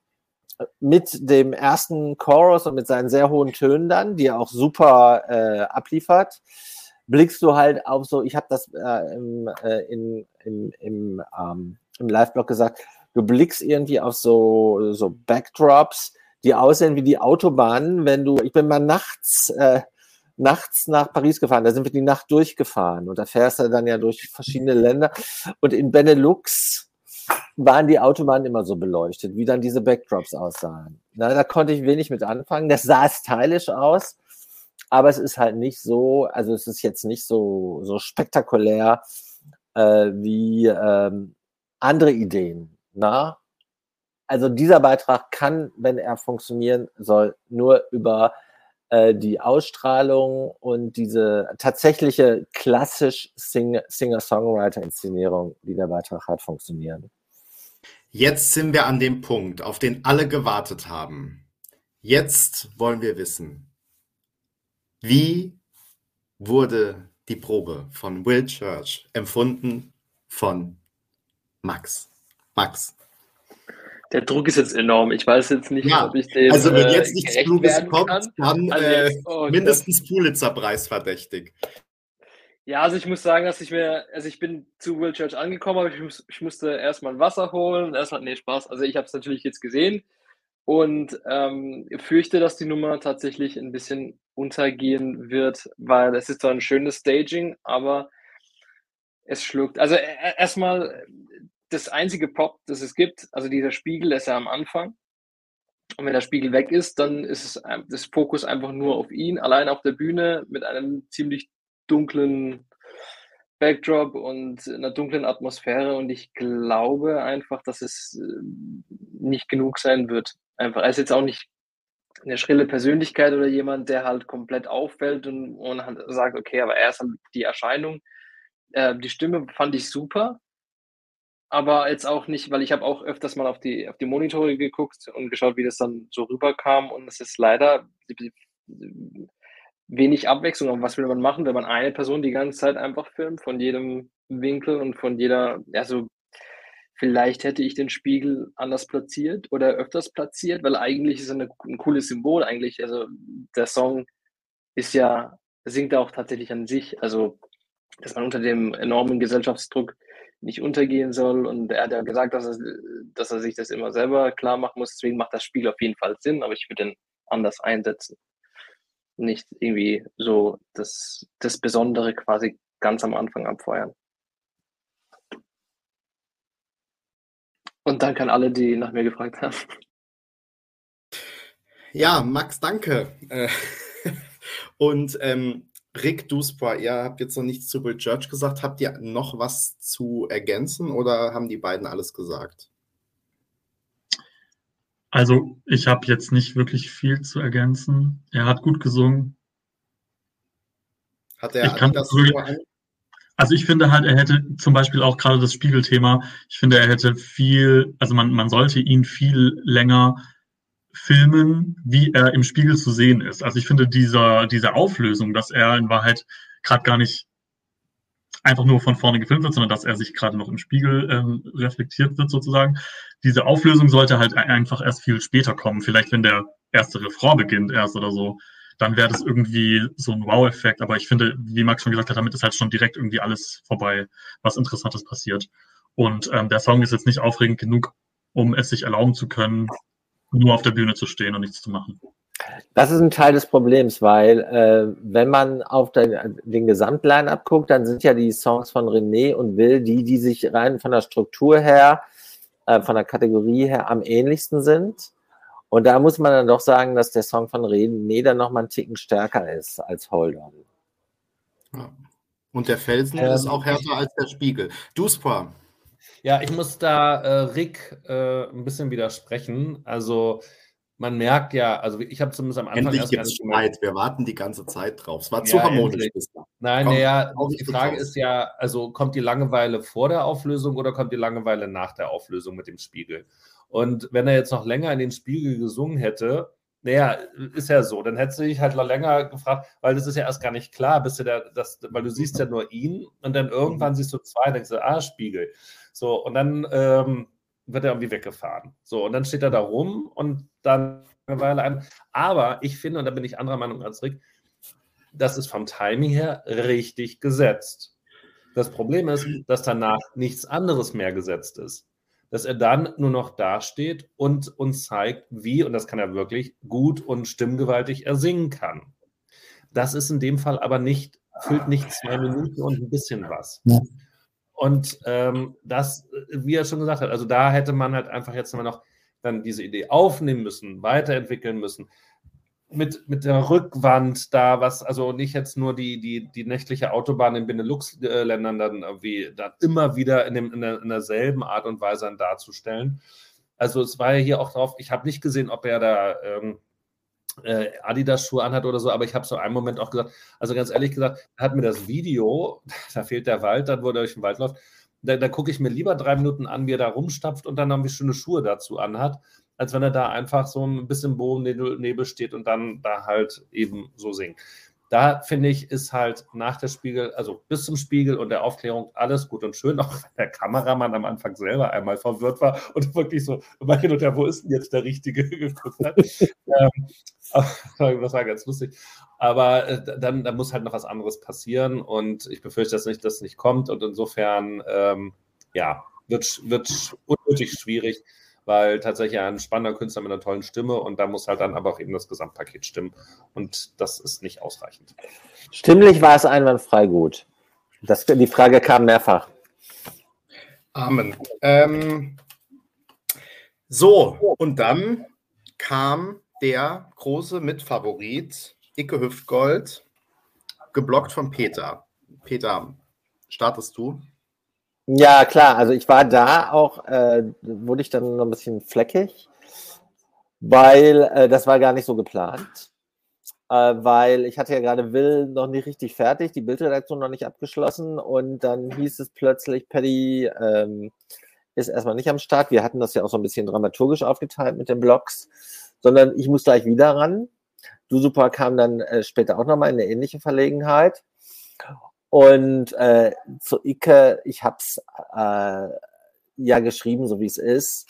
mit dem ersten Chorus und mit seinen sehr hohen Tönen dann, die er auch super äh, abliefert, blickst du halt auf so, ich habe das äh, im, äh, in, im, im ähm, im Live-Blog gesagt, du blickst irgendwie auf so, so Backdrops, die aussehen wie die Autobahnen, wenn du, ich bin mal nachts, äh, nachts nach Paris gefahren, da sind wir die Nacht durchgefahren und da fährst du dann ja durch verschiedene Länder und in Benelux waren die Autobahnen immer so beleuchtet, wie dann diese Backdrops aussahen. Na, da konnte ich wenig mit anfangen. Das sah stylisch aus, aber es ist halt nicht so, also es ist jetzt nicht so, so spektakulär äh, wie, ähm, andere Ideen. Na? Also dieser Beitrag kann, wenn er funktionieren soll, nur über äh, die Ausstrahlung und diese tatsächliche klassisch Sing Singer-Songwriter-Inszenierung, die der Beitrag hat, funktionieren. Jetzt sind wir an dem Punkt, auf den alle gewartet haben. Jetzt wollen wir wissen, wie wurde die Probe von Will Church empfunden von Max. Max. Der Druck ist jetzt enorm. Ich weiß jetzt nicht, ja, ob ich den. Also, wenn jetzt äh, nichts Kluges kommt, kann. dann also äh, oh, mindestens Pulitzer-Preis verdächtig. Ja, also ich muss sagen, dass ich mir, also ich bin zu Will Church angekommen, aber ich, muss, ich musste erstmal Wasser holen. Erstmal, nee, Spaß. Also ich habe es natürlich jetzt gesehen und ähm, fürchte, dass die Nummer tatsächlich ein bisschen untergehen wird, weil es ist zwar ein schönes Staging, aber es schluckt. Also erstmal das einzige Pop, das es gibt, also dieser Spiegel, ist ja am Anfang. Und wenn der Spiegel weg ist, dann ist es das Fokus einfach nur auf ihn, allein auf der Bühne mit einem ziemlich dunklen Backdrop und einer dunklen Atmosphäre. Und ich glaube einfach, dass es äh, nicht genug sein wird. Einfach, er ist jetzt auch nicht eine schrille Persönlichkeit oder jemand, der halt komplett auffällt und, und sagt, okay, aber er ist halt die Erscheinung. Äh, die Stimme fand ich super, aber jetzt auch nicht, weil ich habe auch öfters mal auf die, auf die Monitore geguckt und geschaut, wie das dann so rüberkam und es ist leider wenig Abwechslung. Und was will man machen, wenn man eine Person die ganze Zeit einfach filmt, von jedem Winkel und von jeder, also vielleicht hätte ich den Spiegel anders platziert oder öfters platziert, weil eigentlich ist es ein cooles Symbol eigentlich. Also der Song ist ja, singt auch tatsächlich an sich. Also dass man unter dem enormen Gesellschaftsdruck nicht untergehen soll. Und er hat ja gesagt, dass er, dass er sich das immer selber klar machen muss. Deswegen macht das Spiel auf jeden Fall Sinn, aber ich würde ihn anders einsetzen. Nicht irgendwie so das, das Besondere quasi ganz am Anfang abfeuern. Und danke an alle, die nach mir gefragt haben. Ja, Max, danke. Äh, und ähm, Rick Duspa, ihr habt jetzt noch nichts zu Will Church gesagt. Habt ihr noch was zu ergänzen oder haben die beiden alles gesagt? Also, ich habe jetzt nicht wirklich viel zu ergänzen. Er hat gut gesungen. Hat er das so also ich finde halt, er hätte zum Beispiel auch gerade das Spiegelthema, ich finde, er hätte viel, also man, man sollte ihn viel länger filmen, wie er im Spiegel zu sehen ist. Also ich finde dieser, diese Auflösung, dass er in Wahrheit gerade gar nicht einfach nur von vorne gefilmt wird, sondern dass er sich gerade noch im Spiegel ähm, reflektiert wird sozusagen. Diese Auflösung sollte halt einfach erst viel später kommen. Vielleicht wenn der erste Refrain beginnt erst oder so dann wäre das irgendwie so ein Wow-Effekt. Aber ich finde, wie Max schon gesagt hat, damit ist halt schon direkt irgendwie alles vorbei, was Interessantes passiert. Und ähm, der Song ist jetzt nicht aufregend genug, um es sich erlauben zu können, nur auf der Bühne zu stehen und nichts zu machen. Das ist ein Teil des Problems, weil äh, wenn man auf den, den Gesamtline abguckt, dann sind ja die Songs von René und Will die, die sich rein von der Struktur her, äh, von der Kategorie her am ähnlichsten sind. Und da muss man dann doch sagen, dass der Song von René dann noch mal einen Ticken stärker ist als Hold On. Ja. Und der Felsen ähm, ist auch härter als der Spiegel. Duspa. Ja, ich muss da äh, Rick äh, ein bisschen widersprechen. Also man merkt ja, also ich habe zumindest am Anfang endlich erst gibt's Streit. Wir warten die ganze Zeit drauf. Es war ja, zu harmonisch. Nein, naja, die Frage ist ja, also kommt die Langeweile vor der Auflösung oder kommt die Langeweile nach der Auflösung mit dem Spiegel? Und wenn er jetzt noch länger in den Spiegel gesungen hätte, naja, ist ja so, dann hättest du dich halt noch länger gefragt, weil das ist ja erst gar nicht klar, bist du der, das, weil du siehst ja nur ihn und dann irgendwann siehst du zwei, denkst du, ah, Spiegel. So, und dann ähm, wird er irgendwie weggefahren. So, und dann steht er da rum und dann eine Weile ein. Aber ich finde, und da bin ich anderer Meinung als Rick, das ist vom Timing her richtig gesetzt. Das Problem ist, dass danach nichts anderes mehr gesetzt ist dass er dann nur noch dasteht und uns zeigt, wie, und das kann er wirklich, gut und stimmgewaltig er singen kann. Das ist in dem Fall aber nicht, füllt nicht zwei Minuten und ein bisschen was. Ja. Und ähm, das, wie er schon gesagt hat, also da hätte man halt einfach jetzt noch dann diese Idee aufnehmen müssen, weiterentwickeln müssen mit, mit der Rückwand da, was, also nicht jetzt nur die, die, die nächtliche Autobahn in Benelux-Ländern dann irgendwie dann immer wieder in, dem, in, der, in derselben Art und Weise dann darzustellen. Also es war ja hier auch drauf, ich habe nicht gesehen, ob er da ähm, äh, Adidas-Schuhe anhat oder so, aber ich habe so einen Moment auch gesagt, also ganz ehrlich gesagt, hat mir das Video, da fehlt der Wald, dann wo er durch den Wald läuft, da, da gucke ich mir lieber drei Minuten an, wie er da rumstapft und dann irgendwie schöne Schuhe dazu anhat, als wenn er da einfach so ein bisschen Bohennebel steht und dann da halt eben so singt. Da finde ich, ist halt nach der Spiegel, also bis zum Spiegel und der Aufklärung alles gut und schön, auch wenn der Kameramann am Anfang selber einmal verwirrt war und wirklich so immer hin und her, wo ist denn jetzt der Richtige geguckt hat. ähm, das war ganz lustig. Aber äh, dann, dann muss halt noch was anderes passieren und ich befürchte, dass nicht, das nicht kommt und insofern, ähm, ja, wird, wird unnötig schwierig weil tatsächlich ein spannender Künstler mit einer tollen Stimme und da muss halt dann aber auch eben das Gesamtpaket stimmen und das ist nicht ausreichend. Stimmlich war es einwandfrei gut. Das, die Frage kam mehrfach. Amen. Ähm, so, und dann kam der große Mitfavorit, Icke Hüftgold, geblockt von Peter. Peter, startest du? Ja, klar. Also ich war da auch, äh, wurde ich dann noch ein bisschen fleckig, weil äh, das war gar nicht so geplant. Äh, weil ich hatte ja gerade Will noch nicht richtig fertig, die Bildredaktion noch nicht abgeschlossen und dann hieß es plötzlich, Paddy ähm, ist erstmal nicht am Start. Wir hatten das ja auch so ein bisschen dramaturgisch aufgeteilt mit den Blogs, sondern ich muss gleich wieder ran. Du Super kam dann äh, später auch nochmal in eine ähnliche Verlegenheit. Und äh, zu Icke, ich habe es äh, ja geschrieben, so wie es ist.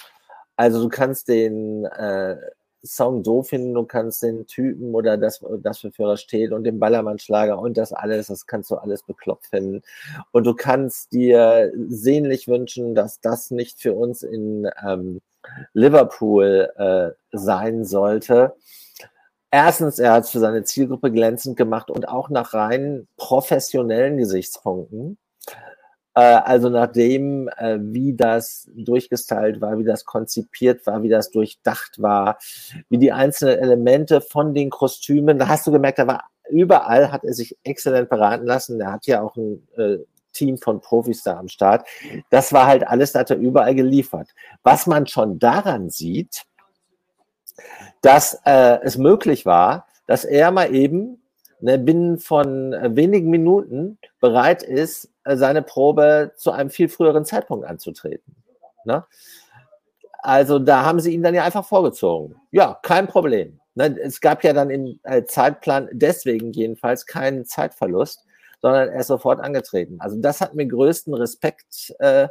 Also du kannst den äh, Song so finden, du kannst den Typen oder das, das für Führer steht und den Ballermann-Schlager und das alles, das kannst du alles bekloppt finden. Und du kannst dir sehnlich wünschen, dass das nicht für uns in ähm, Liverpool äh, sein sollte erstens, er hat es für seine Zielgruppe glänzend gemacht und auch nach rein professionellen Gesichtspunkten. Äh, also nach dem, äh, wie das durchgestylt war, wie das konzipiert war, wie das durchdacht war, wie die einzelnen Elemente von den Kostümen, da hast du gemerkt, da war überall hat er sich exzellent beraten lassen. Er hat ja auch ein äh, Team von Profis da am Start. Das war halt alles, da hat er überall geliefert. Was man schon daran sieht, dass äh, es möglich war, dass er mal eben ne, binnen von äh, wenigen Minuten bereit ist, äh, seine Probe zu einem viel früheren Zeitpunkt anzutreten. Ne? Also da haben sie ihn dann ja einfach vorgezogen. Ja, kein Problem. Ne, es gab ja dann im äh, Zeitplan deswegen jedenfalls keinen Zeitverlust, sondern er ist sofort angetreten. Also das hat mir größten Respekt äh,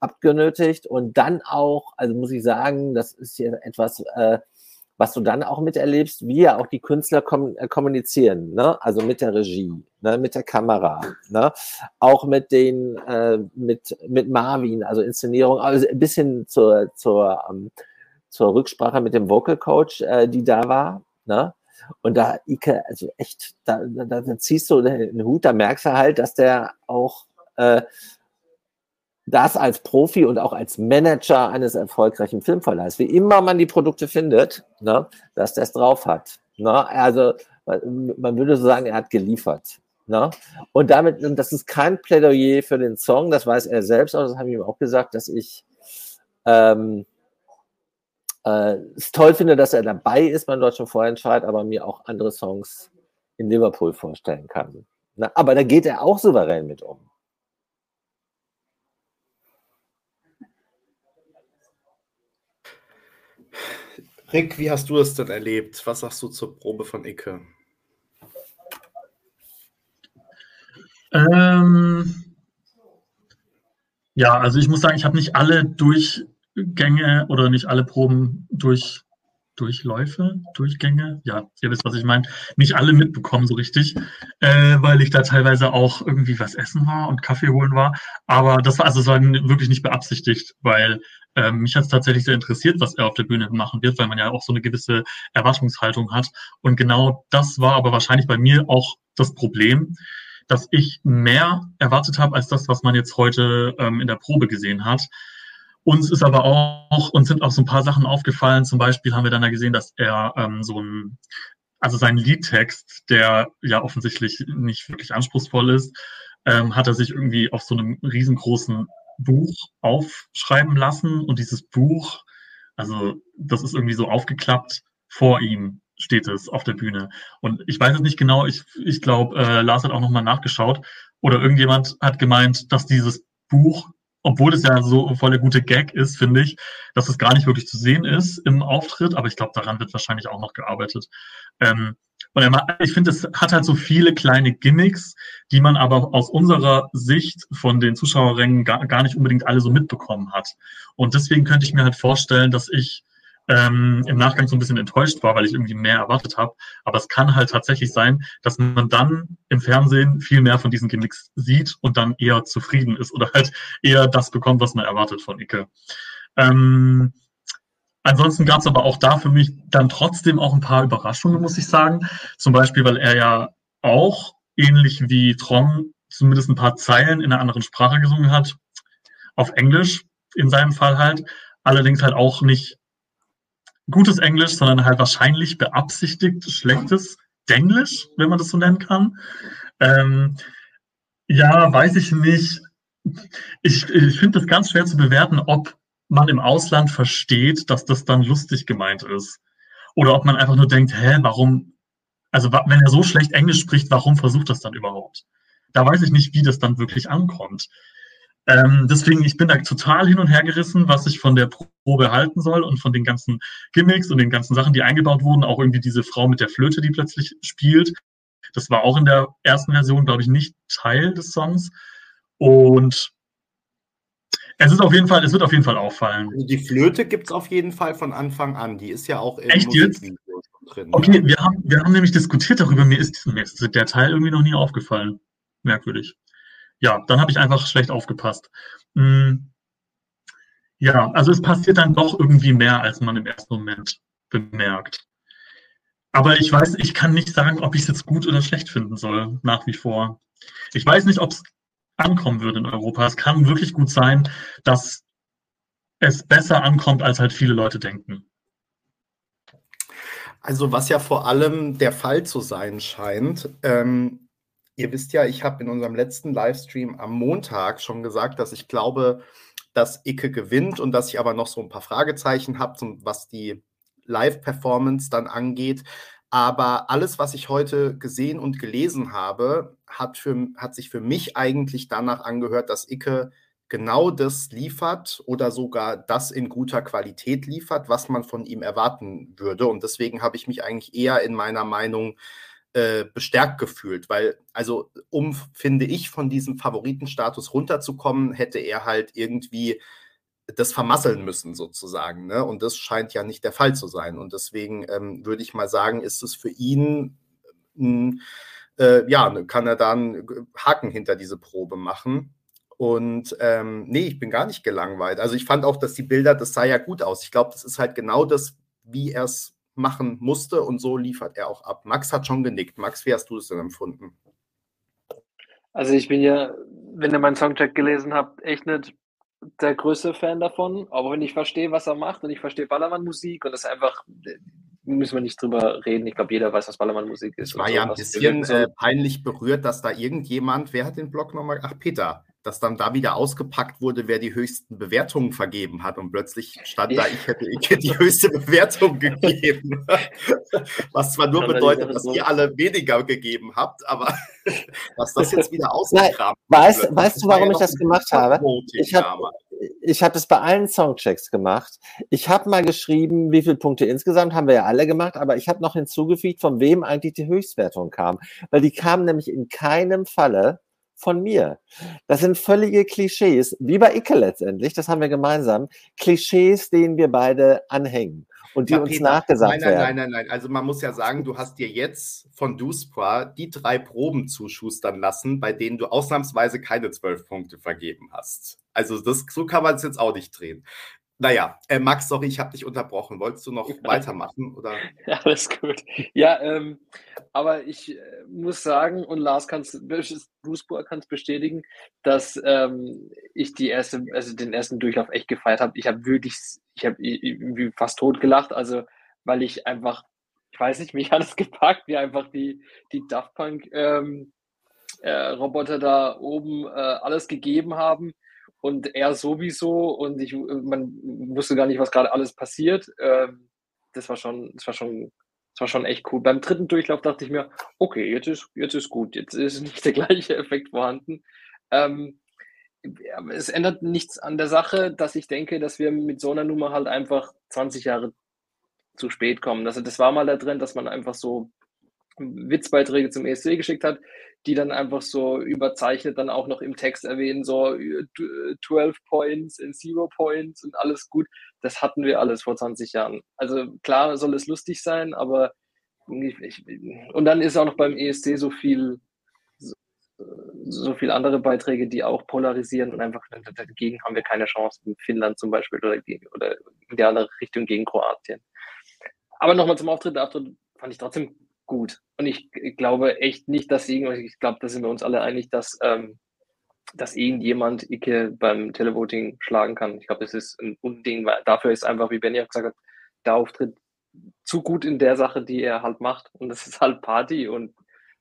abgenötigt und dann auch, also muss ich sagen, das ist hier etwas, äh, was du dann auch miterlebst, wie ja auch die Künstler kom äh, kommunizieren, ne? also mit der Regie, ne? mit der Kamera, ne? auch mit den, äh, mit, mit Marvin, also Inszenierung, also ein bisschen zur, zur, ähm, zur Rücksprache mit dem Vocal Coach, äh, die da war. Ne? Und da, Ike, also echt, da, da, da ziehst du den Hut, da merkst du halt, dass der auch äh, das als Profi und auch als Manager eines erfolgreichen Filmverleihs, wie immer man die Produkte findet, ne, dass der es drauf hat. Ne? Also man würde so sagen, er hat geliefert. Ne? Und damit, und das ist kein Plädoyer für den Song, das weiß er selbst auch, das habe ich ihm auch gesagt, dass ich ähm, äh, es toll finde, dass er dabei ist beim Deutschen Vorentscheid, aber mir auch andere Songs in Liverpool vorstellen kann. Ne? Aber da geht er auch souverän mit um. Rick, wie hast du es denn erlebt? Was sagst du zur Probe von Icke? Ähm, ja, also ich muss sagen, ich habe nicht alle Durchgänge oder nicht alle Proben durch Durchläufe, Durchgänge, ja, ihr wisst, was ich meine, nicht alle mitbekommen so richtig, äh, weil ich da teilweise auch irgendwie was essen war und Kaffee holen war. Aber das war also das war wirklich nicht beabsichtigt, weil ähm, mich hat es tatsächlich sehr interessiert, was er auf der Bühne machen wird, weil man ja auch so eine gewisse Erwartungshaltung hat. Und genau das war aber wahrscheinlich bei mir auch das Problem, dass ich mehr erwartet habe als das, was man jetzt heute ähm, in der Probe gesehen hat. Uns ist aber auch, uns sind auch so ein paar Sachen aufgefallen. Zum Beispiel haben wir dann ja gesehen, dass er ähm, so ein, also sein Liedtext, der ja offensichtlich nicht wirklich anspruchsvoll ist, ähm, hat er sich irgendwie auf so einem riesengroßen Buch aufschreiben lassen und dieses Buch, also das ist irgendwie so aufgeklappt vor ihm steht es auf der Bühne. Und ich weiß es nicht genau, ich, ich glaube, äh, Lars hat auch nochmal nachgeschaut oder irgendjemand hat gemeint, dass dieses Buch obwohl es ja so voll der gute Gag ist, finde ich, dass es gar nicht wirklich zu sehen ist im Auftritt, aber ich glaube, daran wird wahrscheinlich auch noch gearbeitet. Ähm, und ich finde, es hat halt so viele kleine Gimmicks, die man aber aus unserer Sicht von den Zuschauerrängen gar, gar nicht unbedingt alle so mitbekommen hat. Und deswegen könnte ich mir halt vorstellen, dass ich ähm, im Nachgang so ein bisschen enttäuscht war, weil ich irgendwie mehr erwartet habe. Aber es kann halt tatsächlich sein, dass man dann im Fernsehen viel mehr von diesen Gimmicks sieht und dann eher zufrieden ist oder halt eher das bekommt, was man erwartet von Icke. Ähm, ansonsten gab es aber auch da für mich dann trotzdem auch ein paar Überraschungen, muss ich sagen. Zum Beispiel, weil er ja auch ähnlich wie Trong zumindest ein paar Zeilen in einer anderen Sprache gesungen hat, auf Englisch in seinem Fall halt, allerdings halt auch nicht gutes Englisch, sondern halt wahrscheinlich beabsichtigt schlechtes Denglisch, wenn man das so nennen kann. Ähm, ja, weiß ich nicht. Ich, ich finde das ganz schwer zu bewerten, ob man im Ausland versteht, dass das dann lustig gemeint ist. Oder ob man einfach nur denkt, hä, warum, also wenn er so schlecht Englisch spricht, warum versucht das dann überhaupt? Da weiß ich nicht, wie das dann wirklich ankommt. Ähm, deswegen, ich bin da total hin und her gerissen, was ich von der Probe halten soll und von den ganzen Gimmicks und den ganzen Sachen, die eingebaut wurden. Auch irgendwie diese Frau mit der Flöte, die plötzlich spielt. Das war auch in der ersten Version, glaube ich, nicht Teil des Songs. Und es ist auf jeden Fall, es wird auf jeden Fall auffallen. Also die Flöte gibt es auf jeden Fall von Anfang an. Die ist ja auch im Echt jetzt? drin. Okay, wir haben, wir haben nämlich diskutiert darüber. Mir ist, mir ist der Teil irgendwie noch nie aufgefallen. Merkwürdig ja, dann habe ich einfach schlecht aufgepasst. Hm. Ja, also es passiert dann doch irgendwie mehr, als man im ersten Moment bemerkt. Aber ich weiß, ich kann nicht sagen, ob ich es jetzt gut oder schlecht finden soll, nach wie vor. Ich weiß nicht, ob es ankommen würde in Europa. Es kann wirklich gut sein, dass es besser ankommt, als halt viele Leute denken. Also was ja vor allem der Fall zu sein scheint, ähm, Ihr wisst ja, ich habe in unserem letzten Livestream am Montag schon gesagt, dass ich glaube, dass Icke gewinnt und dass ich aber noch so ein paar Fragezeichen habe, was die Live-Performance dann angeht. Aber alles, was ich heute gesehen und gelesen habe, hat, für, hat sich für mich eigentlich danach angehört, dass Icke genau das liefert oder sogar das in guter Qualität liefert, was man von ihm erwarten würde. Und deswegen habe ich mich eigentlich eher in meiner Meinung äh, bestärkt gefühlt, weil, also, um, finde ich, von diesem Favoritenstatus runterzukommen, hätte er halt irgendwie das vermasseln müssen, sozusagen. Ne? Und das scheint ja nicht der Fall zu sein. Und deswegen ähm, würde ich mal sagen, ist es für ihn, äh, ja, kann er da einen Haken hinter diese Probe machen. Und ähm, nee, ich bin gar nicht gelangweilt. Also ich fand auch, dass die Bilder, das sah ja gut aus. Ich glaube, das ist halt genau das, wie er es machen musste und so liefert er auch ab. Max hat schon genickt. Max, wie hast du es denn empfunden? Also ich bin ja, wenn ihr meinen Songcheck gelesen habt, echt nicht der größte Fan davon. Aber wenn ich verstehe, was er macht und ich verstehe Ballermann-Musik und das einfach, müssen wir nicht drüber reden. Ich glaube, jeder weiß, was Ballermann-Musik ist. Ich war ja ein bisschen äh, peinlich berührt, dass da irgendjemand, wer hat den Blog nochmal? Ach, Peter dass dann da wieder ausgepackt wurde, wer die höchsten Bewertungen vergeben hat. Und plötzlich stand da, ich hätte, ich hätte die höchste Bewertung gegeben. Was zwar nur bedeutet, dass ihr alle weniger gegeben habt, aber was das jetzt wieder ausgekramt wird, weißt du, warum ich das gemacht habe? Ich habe ich hab das bei allen Songchecks gemacht. Ich habe mal geschrieben, wie viele Punkte insgesamt haben wir ja alle gemacht, aber ich habe noch hinzugefügt, von wem eigentlich die Höchstwertung kam. Weil die kam nämlich in keinem Falle von mir. Das sind völlige Klischees, wie bei Icke letztendlich, das haben wir gemeinsam. Klischees, denen wir beide anhängen und die ja, uns Peter, nachgesagt nein, nein, werden. Nein, nein, nein, Also man muss ja sagen, du hast dir jetzt von Duspra die drei Proben zuschustern lassen, bei denen du ausnahmsweise keine zwölf Punkte vergeben hast. Also das, so kann man es jetzt auch nicht drehen. Naja, äh, Max, sorry, ich habe dich unterbrochen. Wolltest du noch weitermachen? Oder? Ja, alles gut. Ja, ähm, aber ich äh, muss sagen, und Lars kann es, Bruceburg kann es bestätigen, dass ähm, ich die erste, also den ersten Durchlauf echt gefeiert habe. Ich habe wirklich, ich habe fast tot gelacht, also weil ich einfach, ich weiß nicht, mich hat es gepackt, wie einfach die, die Daft Punk ähm, äh, Roboter da oben äh, alles gegeben haben und er sowieso und ich, man wusste gar nicht, was gerade alles passiert. Ähm, das war schon, das war schon, das war schon echt cool. Beim dritten Durchlauf dachte ich mir, okay, jetzt ist, jetzt ist gut, jetzt ist nicht der gleiche Effekt vorhanden. Ähm, es ändert nichts an der Sache, dass ich denke, dass wir mit so einer Nummer halt einfach 20 Jahre zu spät kommen. Also das war mal da drin, dass man einfach so Witzbeiträge zum ESC geschickt hat, die dann einfach so überzeichnet dann auch noch im Text erwähnen, so 12 Points in Zero Points und alles gut. Das hatten wir alles vor 20 Jahren. Also klar soll es lustig sein, aber ich, ich, und dann ist auch noch beim ESC so viel so, viel andere Beiträge, die auch polarisieren und einfach dagegen haben wir keine Chance in Finnland zum Beispiel oder, oder in die andere Richtung gegen Kroatien. Aber nochmal zum Auftritt. Der Auftritt fand ich trotzdem gut. Und ich, glaube echt nicht, dass irgendwas, ich glaube, da sind wir uns alle einig, dass, ähm, dass irgendjemand Icke beim Televoting schlagen kann. Ich glaube, das ist ein Unding, weil dafür ist einfach, wie Benny auch gesagt hat, der Auftritt zu gut in der Sache, die er halt macht. Und das ist halt Party und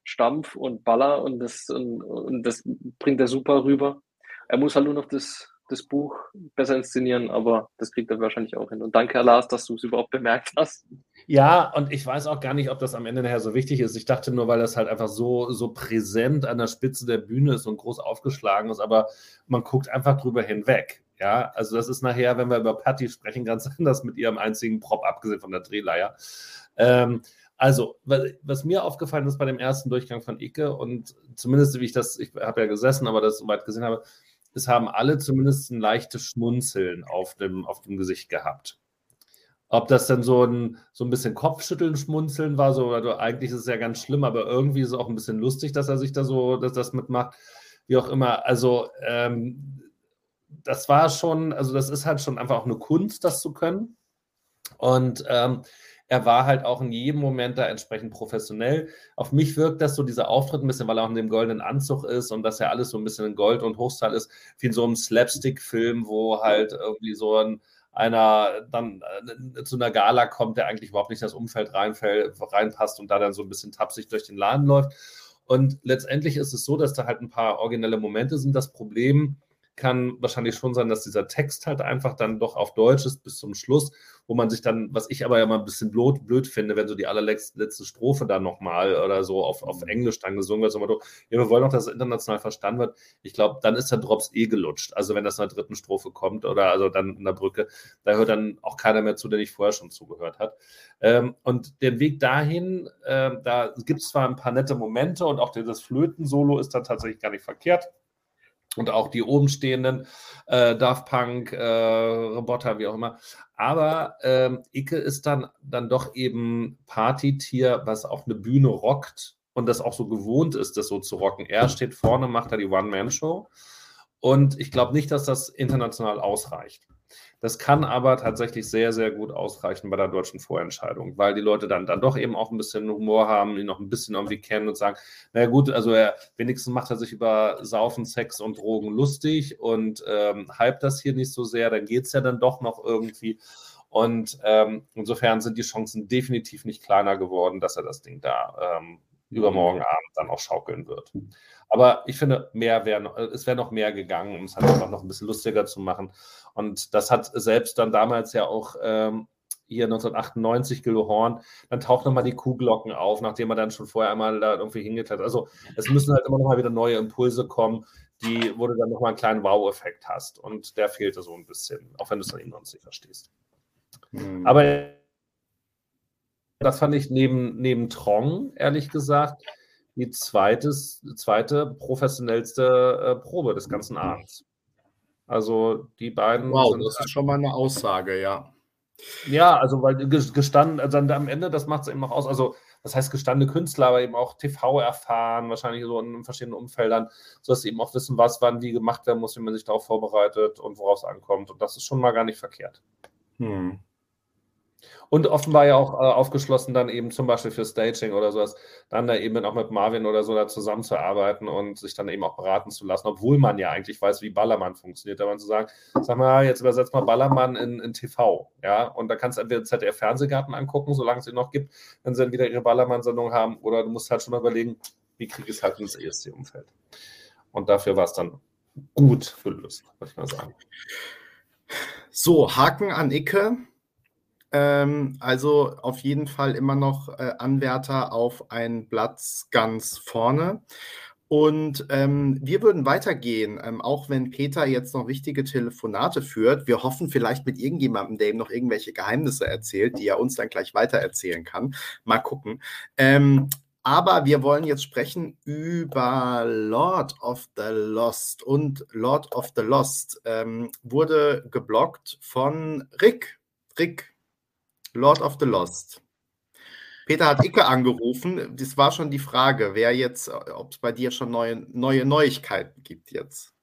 Stampf und Baller und das, und, und das bringt er super rüber. Er muss halt nur noch das das Buch besser inszenieren, aber das kriegt er wahrscheinlich auch hin. Und danke, Herr Lars, dass du es überhaupt bemerkt hast. Ja, und ich weiß auch gar nicht, ob das am Ende nachher so wichtig ist. Ich dachte nur, weil das halt einfach so, so präsent an der Spitze der Bühne ist und groß aufgeschlagen ist, aber man guckt einfach drüber hinweg. Ja, also das ist nachher, wenn wir über Patty sprechen, ganz anders mit ihrem einzigen Prop, abgesehen von der Drehleier. Ähm, also, was mir aufgefallen ist bei dem ersten Durchgang von Icke und zumindest wie ich das, ich habe ja gesessen, aber das soweit gesehen habe, es haben alle zumindest ein leichtes Schmunzeln auf dem, auf dem Gesicht gehabt. Ob das dann so ein, so ein bisschen Kopfschütteln, Schmunzeln war, so, oder eigentlich ist es ja ganz schlimm, aber irgendwie ist es auch ein bisschen lustig, dass er sich da so, dass das mitmacht, wie auch immer. Also, ähm, das war schon, also das ist halt schon einfach auch eine Kunst, das zu können. Und ähm, er war halt auch in jedem Moment da entsprechend professionell. Auf mich wirkt das so, dieser Auftritt ein bisschen, weil er auch in dem goldenen Anzug ist und dass ja alles so ein bisschen in Gold und Hochstyle ist, wie in so einem Slapstick-Film, wo halt irgendwie so ein einer dann äh, zu einer Gala kommt, der eigentlich überhaupt nicht in das Umfeld reinfällt, reinpasst und da dann so ein bisschen tapsig durch den Laden läuft. Und letztendlich ist es so, dass da halt ein paar originelle Momente sind. Das Problem kann wahrscheinlich schon sein, dass dieser Text halt einfach dann doch auf Deutsch ist bis zum Schluss, wo man sich dann, was ich aber ja mal ein bisschen blöd, blöd finde, wenn so die allerletzte letzte Strophe dann nochmal oder so auf, auf mhm. Englisch dann gesungen wird, so Motto, ja, wir wollen doch, dass es international verstanden wird. Ich glaube, dann ist der Drops eh gelutscht. Also wenn das in der dritten Strophe kommt oder also dann in der Brücke, da hört dann auch keiner mehr zu, der nicht vorher schon zugehört hat. Ähm, und der Weg dahin, äh, da gibt es zwar ein paar nette Momente und auch das Flöten-Solo ist dann tatsächlich gar nicht verkehrt und auch die obenstehenden äh, Daft Punk, äh, Roboter, wie auch immer. Aber ähm, Icke ist dann, dann doch eben Partytier, was auch eine Bühne rockt und das auch so gewohnt ist, das so zu rocken. Er steht vorne, macht da die One-Man-Show. Und ich glaube nicht, dass das international ausreicht. Das kann aber tatsächlich sehr, sehr gut ausreichen bei der deutschen Vorentscheidung, weil die Leute dann, dann doch eben auch ein bisschen Humor haben, ihn noch ein bisschen irgendwie kennen und sagen, naja gut, also er wenigstens macht er sich über Saufen, Sex und Drogen lustig und ähm, hypt das hier nicht so sehr, dann geht es ja dann doch noch irgendwie. Und ähm, insofern sind die Chancen definitiv nicht kleiner geworden, dass er das Ding da ähm, übermorgen Abend dann auch schaukeln wird. Aber ich finde, mehr wär, es wäre noch mehr gegangen, um es halt einfach noch ein bisschen lustiger zu machen. Und das hat selbst dann damals ja auch ähm, hier 1998 Gildo Horn, dann taucht nochmal die Kuhglocken auf, nachdem er dann schon vorher einmal da irgendwie hingeklettert Also es müssen halt immer nochmal wieder neue Impulse kommen, die, wo du dann nochmal einen kleinen Wow-Effekt hast. Und der fehlte so ein bisschen, auch wenn du es dann eben noch nicht verstehst. Mhm. Aber das fand ich neben, neben Trong, ehrlich gesagt, die zweites, zweite professionellste äh, Probe des ganzen Abends. Also die beiden. Wow, das ist halt schon mal eine Aussage, ja. Ja, also weil gestanden, also am Ende, das macht es eben auch aus. Also, das heißt gestandene Künstler, aber eben auch TV erfahren, wahrscheinlich so in verschiedenen Umfeldern, sodass sie eben auch wissen, was wann wie gemacht werden muss, wie man sich darauf vorbereitet und worauf es ankommt. Und das ist schon mal gar nicht verkehrt. Hm. Und offenbar ja auch äh, aufgeschlossen, dann eben zum Beispiel für Staging oder sowas, dann da eben auch mit Marvin oder so da zusammenzuarbeiten und sich dann eben auch beraten zu lassen, obwohl man ja eigentlich weiß, wie Ballermann funktioniert. Da man zu sagen, sag mal, jetzt übersetzt mal Ballermann in, in TV, ja, und da kannst du entweder ZDF Fernsehgarten angucken, solange es ihn noch gibt, wenn sie dann wieder ihre Ballermann-Sendung haben, oder du musst halt schon mal überlegen, wie kriege ich es halt ins ESC-Umfeld. Und dafür war es dann gut gelöst, würde ich mal sagen. So, Haken an Icke. Ähm, also auf jeden Fall immer noch äh, Anwärter auf einen Platz ganz vorne. Und ähm, wir würden weitergehen, ähm, auch wenn Peter jetzt noch wichtige Telefonate führt. Wir hoffen vielleicht mit irgendjemandem, der ihm noch irgendwelche Geheimnisse erzählt, die er uns dann gleich weitererzählen kann. Mal gucken. Ähm, aber wir wollen jetzt sprechen über Lord of the Lost. Und Lord of the Lost ähm, wurde geblockt von Rick. Rick, Lord of the Lost. Peter hat Icke angerufen. Das war schon die Frage, wer jetzt, ob es bei dir schon neue, neue Neuigkeiten gibt jetzt.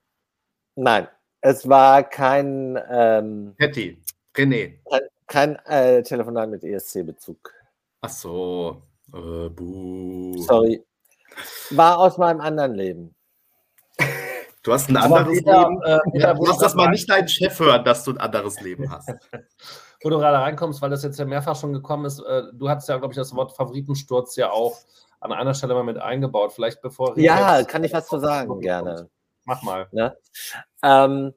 Nein, es war kein. Ähm, Patty, René. Kein, kein äh, Telefonat mit ESC-Bezug. Ach so. Äh, Sorry. War aus meinem anderen Leben. Du hast ein anderes wieder, Leben. Äh, ja, lass das mal nicht deinen Chef hören, dass du ein anderes Leben hast. wo du gerade reinkommst, weil das jetzt ja mehrfach schon gekommen ist, äh, du hast ja, glaube ich, das Wort Favoritensturz ja auch an einer Stelle mal mit eingebaut. Vielleicht bevor. Ja, kann ich was zu sagen, gerne. Mach mal. Ne? Ähm,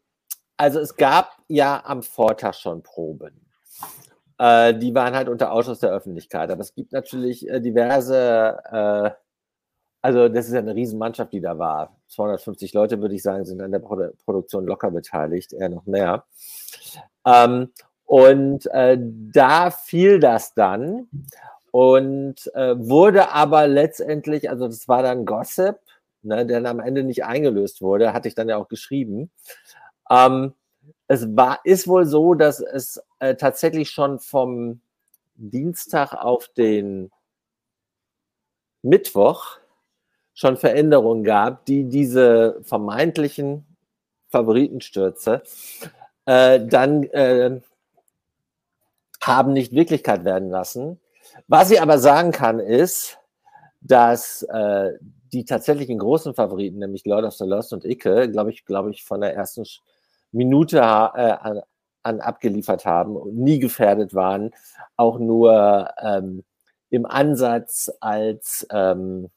also es gab ja am Vortag schon Proben. Äh, die waren halt unter Ausschuss der Öffentlichkeit. Aber es gibt natürlich äh, diverse, äh, also das ist ja eine Riesenmannschaft, die da war. 250 Leute, würde ich sagen, sind an der Produ Produktion locker beteiligt, eher noch mehr. Ähm, und äh, da fiel das dann und äh, wurde aber letztendlich, also das war dann Gossip, ne, der am Ende nicht eingelöst wurde, hatte ich dann ja auch geschrieben. Ähm, es war, ist wohl so, dass es äh, tatsächlich schon vom Dienstag auf den Mittwoch schon Veränderungen gab, die diese vermeintlichen Favoritenstürze äh, dann äh, haben nicht Wirklichkeit werden lassen. Was ich aber sagen kann, ist, dass äh, die tatsächlichen großen Favoriten, nämlich Lord of the Lost und Icke, glaube ich, glaube ich, von der ersten Minute äh, an, an, abgeliefert haben und nie gefährdet waren, auch nur ähm, im Ansatz als ähm,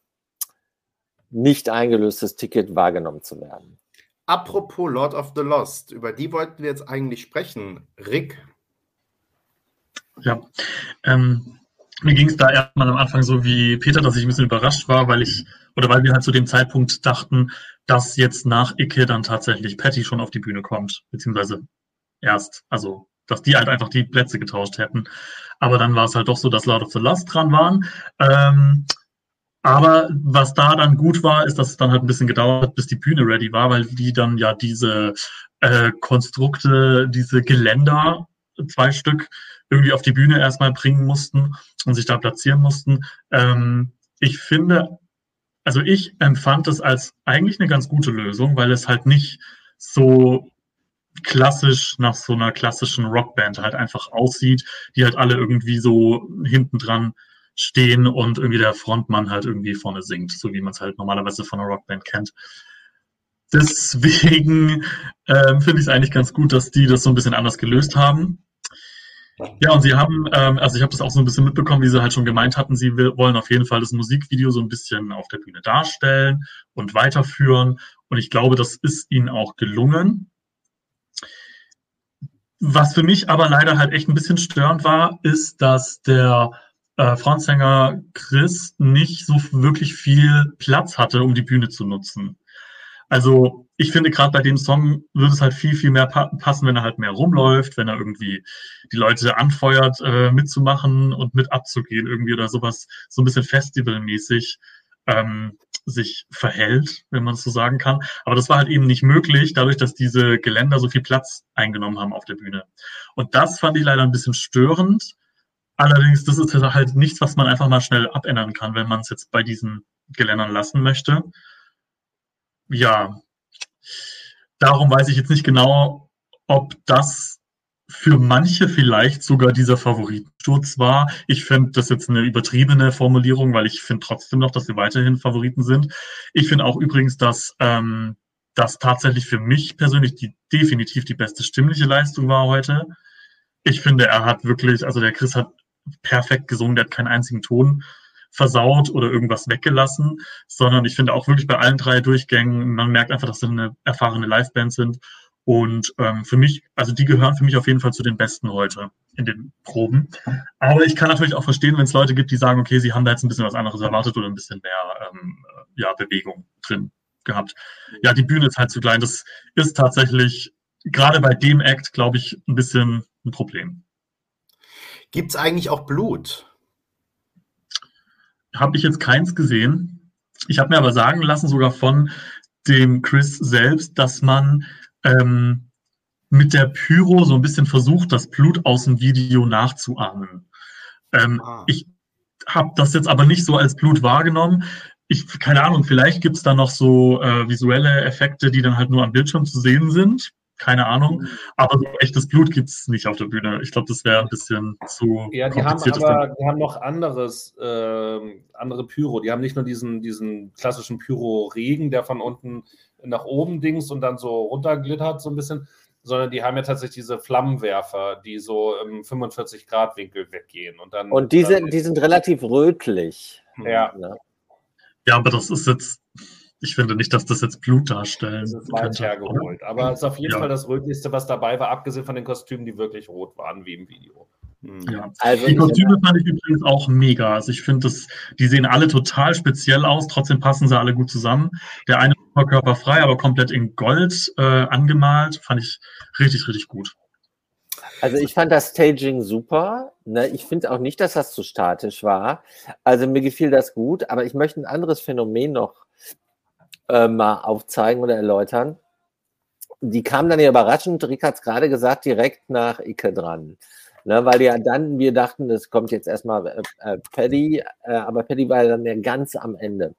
nicht eingelöstes Ticket wahrgenommen zu werden. apropos Lord of the Lost, über die wollten wir jetzt eigentlich sprechen. Rick. Ja, ähm, mir ging es da erstmal am Anfang so wie Peter, dass ich ein bisschen überrascht war, weil ich, oder weil wir halt zu dem Zeitpunkt dachten, dass jetzt nach Icke dann tatsächlich Patty schon auf die Bühne kommt, beziehungsweise erst, also dass die halt einfach die Plätze getauscht hätten. Aber dann war es halt doch so, dass Lord of the Lost dran waren. Ähm, aber was da dann gut war, ist, dass es dann halt ein bisschen gedauert hat, bis die Bühne ready war, weil die dann ja diese äh, Konstrukte, diese Geländer, zwei Stück, irgendwie auf die Bühne erstmal bringen mussten und sich da platzieren mussten. Ähm, ich finde, also ich empfand es als eigentlich eine ganz gute Lösung, weil es halt nicht so klassisch nach so einer klassischen Rockband halt einfach aussieht, die halt alle irgendwie so hinten dran stehen und irgendwie der Frontmann halt irgendwie vorne singt, so wie man es halt normalerweise von einer Rockband kennt. Deswegen ähm, finde ich es eigentlich ganz gut, dass die das so ein bisschen anders gelöst haben. Ja, und sie haben, ähm, also ich habe das auch so ein bisschen mitbekommen, wie sie halt schon gemeint hatten, sie will, wollen auf jeden Fall das Musikvideo so ein bisschen auf der Bühne darstellen und weiterführen. Und ich glaube, das ist ihnen auch gelungen. Was für mich aber leider halt echt ein bisschen störend war, ist, dass der äh, Frontsänger Chris nicht so wirklich viel Platz hatte, um die Bühne zu nutzen. Also ich finde gerade bei dem Song würde es halt viel, viel mehr pa passen, wenn er halt mehr rumläuft, wenn er irgendwie die Leute anfeuert, äh, mitzumachen und mit abzugehen irgendwie oder sowas, so ein bisschen festivalmäßig ähm, sich verhält, wenn man es so sagen kann. Aber das war halt eben nicht möglich, dadurch, dass diese Geländer so viel Platz eingenommen haben auf der Bühne. Und das fand ich leider ein bisschen störend. Allerdings, das ist halt nichts, was man einfach mal schnell abändern kann, wenn man es jetzt bei diesen Geländern lassen möchte ja, darum weiß ich jetzt nicht genau, ob das für manche vielleicht sogar dieser Favoritensturz war. Ich finde das jetzt eine übertriebene Formulierung, weil ich finde trotzdem noch, dass sie weiterhin Favoriten sind. Ich finde auch übrigens, dass ähm, das tatsächlich für mich persönlich die definitiv die beste stimmliche Leistung war heute. Ich finde, er hat wirklich, also der Chris hat perfekt gesungen, der hat keinen einzigen Ton versaut oder irgendwas weggelassen, sondern ich finde auch wirklich bei allen drei Durchgängen, man merkt einfach, dass sie eine erfahrene Liveband sind. Und ähm, für mich, also die gehören für mich auf jeden Fall zu den Besten heute in den Proben. Aber ich kann natürlich auch verstehen, wenn es Leute gibt, die sagen, okay, sie haben da jetzt ein bisschen was anderes erwartet oder ein bisschen mehr ähm, ja, Bewegung drin gehabt. Ja, die Bühne ist halt zu klein. Das ist tatsächlich gerade bei dem Act, glaube ich, ein bisschen ein Problem. Gibt es eigentlich auch Blut? Habe ich jetzt keins gesehen. Ich habe mir aber sagen lassen, sogar von dem Chris selbst, dass man ähm, mit der Pyro so ein bisschen versucht, das Blut aus dem Video nachzuahmen. Ähm, ah. Ich habe das jetzt aber nicht so als Blut wahrgenommen. Ich, keine Ahnung, vielleicht gibt es da noch so äh, visuelle Effekte, die dann halt nur am Bildschirm zu sehen sind keine Ahnung. Mhm. Aber so echtes Blut gibt es nicht auf der Bühne. Ich glaube, das wäre ein bisschen zu. Ja, die haben aber die haben noch anderes, äh, andere Pyro. Die haben nicht nur diesen, diesen klassischen Pyro-Regen, der von unten nach oben dings und dann so runterglittert, so ein bisschen, sondern die haben ja tatsächlich diese Flammenwerfer, die so im 45-Grad-Winkel weggehen. Und, dann, und die, sind, die sind relativ rötlich. Ja. Ja, aber das ist jetzt ich finde nicht, dass das jetzt Blut darstellen. Das ist weit hergeholt. Aber es ist auf jeden ja. Fall das Rötlichste, was dabei war, abgesehen von den Kostümen, die wirklich rot waren, wie im Video. Hm. Ja. Also die Kostüme fand ich übrigens auch mega. Also ich finde, die sehen alle total speziell aus, trotzdem passen sie alle gut zusammen. Der eine war körperfrei, aber komplett in Gold äh, angemalt. Fand ich richtig, richtig gut. Also ich fand das Staging super. Ne? Ich finde auch nicht, dass das zu statisch war. Also mir gefiel das gut, aber ich möchte ein anderes Phänomen noch äh, mal aufzeigen oder erläutern. Die kam dann ja überraschend, Rick hat es gerade gesagt, direkt nach Icke dran. Ne, weil ja dann, wir dachten, es kommt jetzt erstmal äh, äh, Paddy, äh, aber Paddy war dann ja ganz am Ende.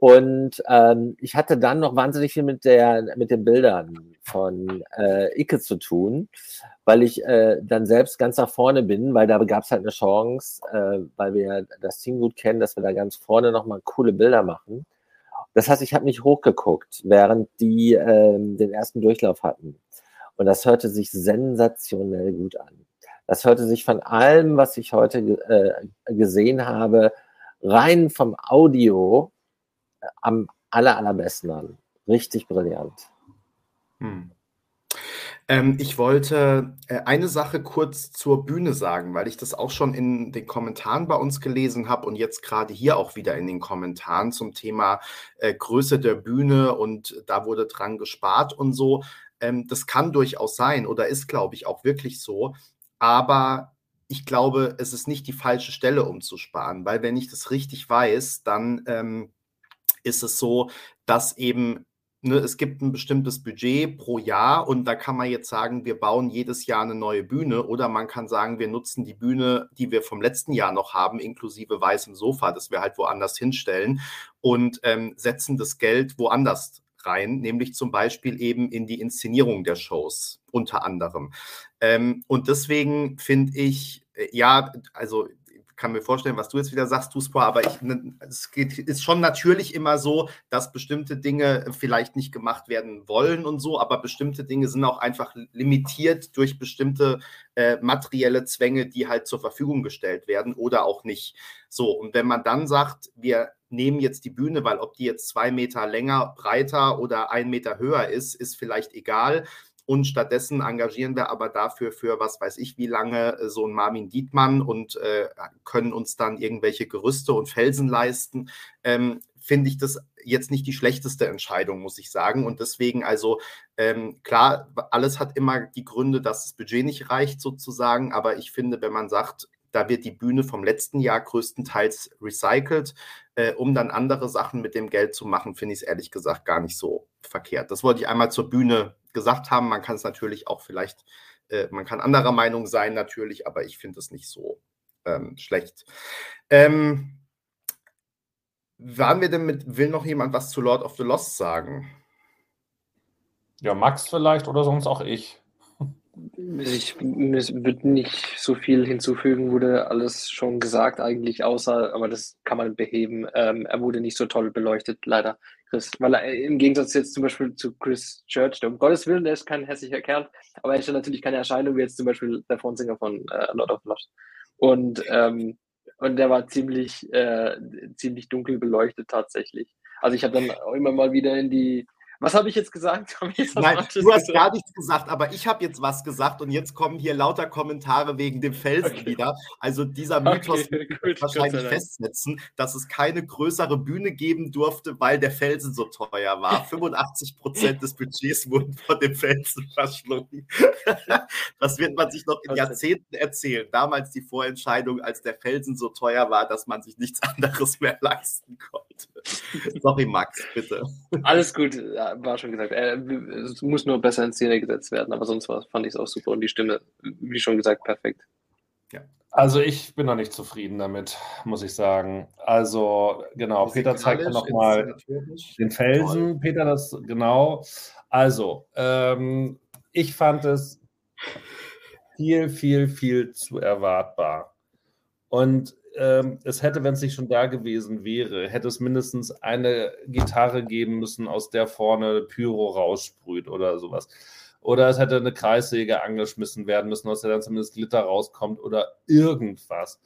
Und ähm, ich hatte dann noch wahnsinnig viel mit, der, mit den Bildern von äh, Icke zu tun, weil ich äh, dann selbst ganz nach vorne bin, weil da gab es halt eine Chance, äh, weil wir das Team gut kennen, dass wir da ganz vorne nochmal coole Bilder machen. Das heißt, ich habe nicht hochgeguckt, während die ähm, den ersten Durchlauf hatten. Und das hörte sich sensationell gut an. Das hörte sich von allem, was ich heute äh, gesehen habe, rein vom Audio äh, am aller, allerbesten an. Richtig brillant. Hm. Ähm, ich wollte äh, eine Sache kurz zur Bühne sagen, weil ich das auch schon in den Kommentaren bei uns gelesen habe und jetzt gerade hier auch wieder in den Kommentaren zum Thema äh, Größe der Bühne und da wurde dran gespart und so. Ähm, das kann durchaus sein oder ist, glaube ich, auch wirklich so. Aber ich glaube, es ist nicht die falsche Stelle, um zu sparen, weil wenn ich das richtig weiß, dann ähm, ist es so, dass eben ne, es gibt ein bestimmtes Budget pro Jahr und da kann man jetzt sagen, wir bauen jedes Jahr eine neue Bühne oder man kann sagen, wir nutzen die Bühne, die wir vom letzten Jahr noch haben, inklusive weißem Sofa, das wir halt woanders hinstellen und ähm, setzen das Geld woanders rein, nämlich zum Beispiel eben in die Inszenierung der Shows unter anderem. Ähm, und deswegen finde ich, äh, ja, also kann mir vorstellen, was du jetzt wieder sagst, Tuspa, aber ich, ne, es geht, ist schon natürlich immer so, dass bestimmte Dinge vielleicht nicht gemacht werden wollen und so, aber bestimmte Dinge sind auch einfach limitiert durch bestimmte äh, materielle Zwänge, die halt zur Verfügung gestellt werden oder auch nicht. So, und wenn man dann sagt, wir nehmen jetzt die Bühne, weil ob die jetzt zwei Meter länger, breiter oder ein Meter höher ist, ist vielleicht egal und stattdessen engagieren wir aber dafür für was weiß ich wie lange äh, so ein Marvin Dietmann und äh, können uns dann irgendwelche Gerüste und Felsen leisten. Ähm, finde ich das jetzt nicht die schlechteste Entscheidung, muss ich sagen. Und deswegen, also ähm, klar, alles hat immer die Gründe, dass das Budget nicht reicht, sozusagen. Aber ich finde, wenn man sagt, da wird die Bühne vom letzten Jahr größtenteils recycelt, äh, um dann andere Sachen mit dem Geld zu machen, finde ich es ehrlich gesagt gar nicht so verkehrt. Das wollte ich einmal zur Bühne gesagt haben. Man kann es natürlich auch vielleicht, äh, man kann anderer Meinung sein natürlich, aber ich finde es nicht so ähm, schlecht. Ähm, waren wir denn mit, will noch jemand was zu Lord of the Lost sagen? Ja, Max vielleicht oder sonst auch ich. Ich würde nicht so viel hinzufügen, wurde alles schon gesagt eigentlich, außer, aber das kann man beheben. Ähm, er wurde nicht so toll beleuchtet, leider, Chris. Weil er im Gegensatz jetzt zum Beispiel zu Chris Church, der um Gottes Willen, der ist kein hässlicher Kerl, aber er ist ja natürlich keine Erscheinung wie jetzt zum Beispiel der Frontsänger von äh, Lord of Lost. Und, ähm, und der war ziemlich, äh, ziemlich dunkel beleuchtet tatsächlich. Also ich habe dann auch immer mal wieder in die was habe ich jetzt gesagt? Jetzt Nein, du hast gesagt? gar nichts gesagt, aber ich habe jetzt was gesagt und jetzt kommen hier lauter Kommentare wegen dem Felsen okay. wieder. Also dieser Mythos okay, wird wahrscheinlich festsetzen, dass es keine größere Bühne geben durfte, weil der Felsen so teuer war. 85 Prozent des Budgets wurden von dem Felsen verschlungen. das wird man sich noch in Jahrzehnten erzählen. Damals die Vorentscheidung, als der Felsen so teuer war, dass man sich nichts anderes mehr leisten konnte. Sorry, Max, bitte. Alles gut. Ja, war schon gesagt, äh, es muss nur besser in Szene gesetzt werden, aber sonst war, fand ich es auch super und die Stimme, wie schon gesagt, perfekt. Ja. Also ich bin noch nicht zufrieden damit, muss ich sagen. Also genau, Peter zeigt nochmal den Felsen. Toll. Peter, das genau. Also, ähm, ich fand es viel, viel, viel zu erwartbar. Und ähm, es hätte, wenn es nicht schon da gewesen wäre, hätte es mindestens eine Gitarre geben müssen, aus der vorne Pyro raussprüht oder sowas. Oder es hätte eine Kreissäge angeschmissen werden müssen, aus der dann zumindest Glitter rauskommt oder irgendwas.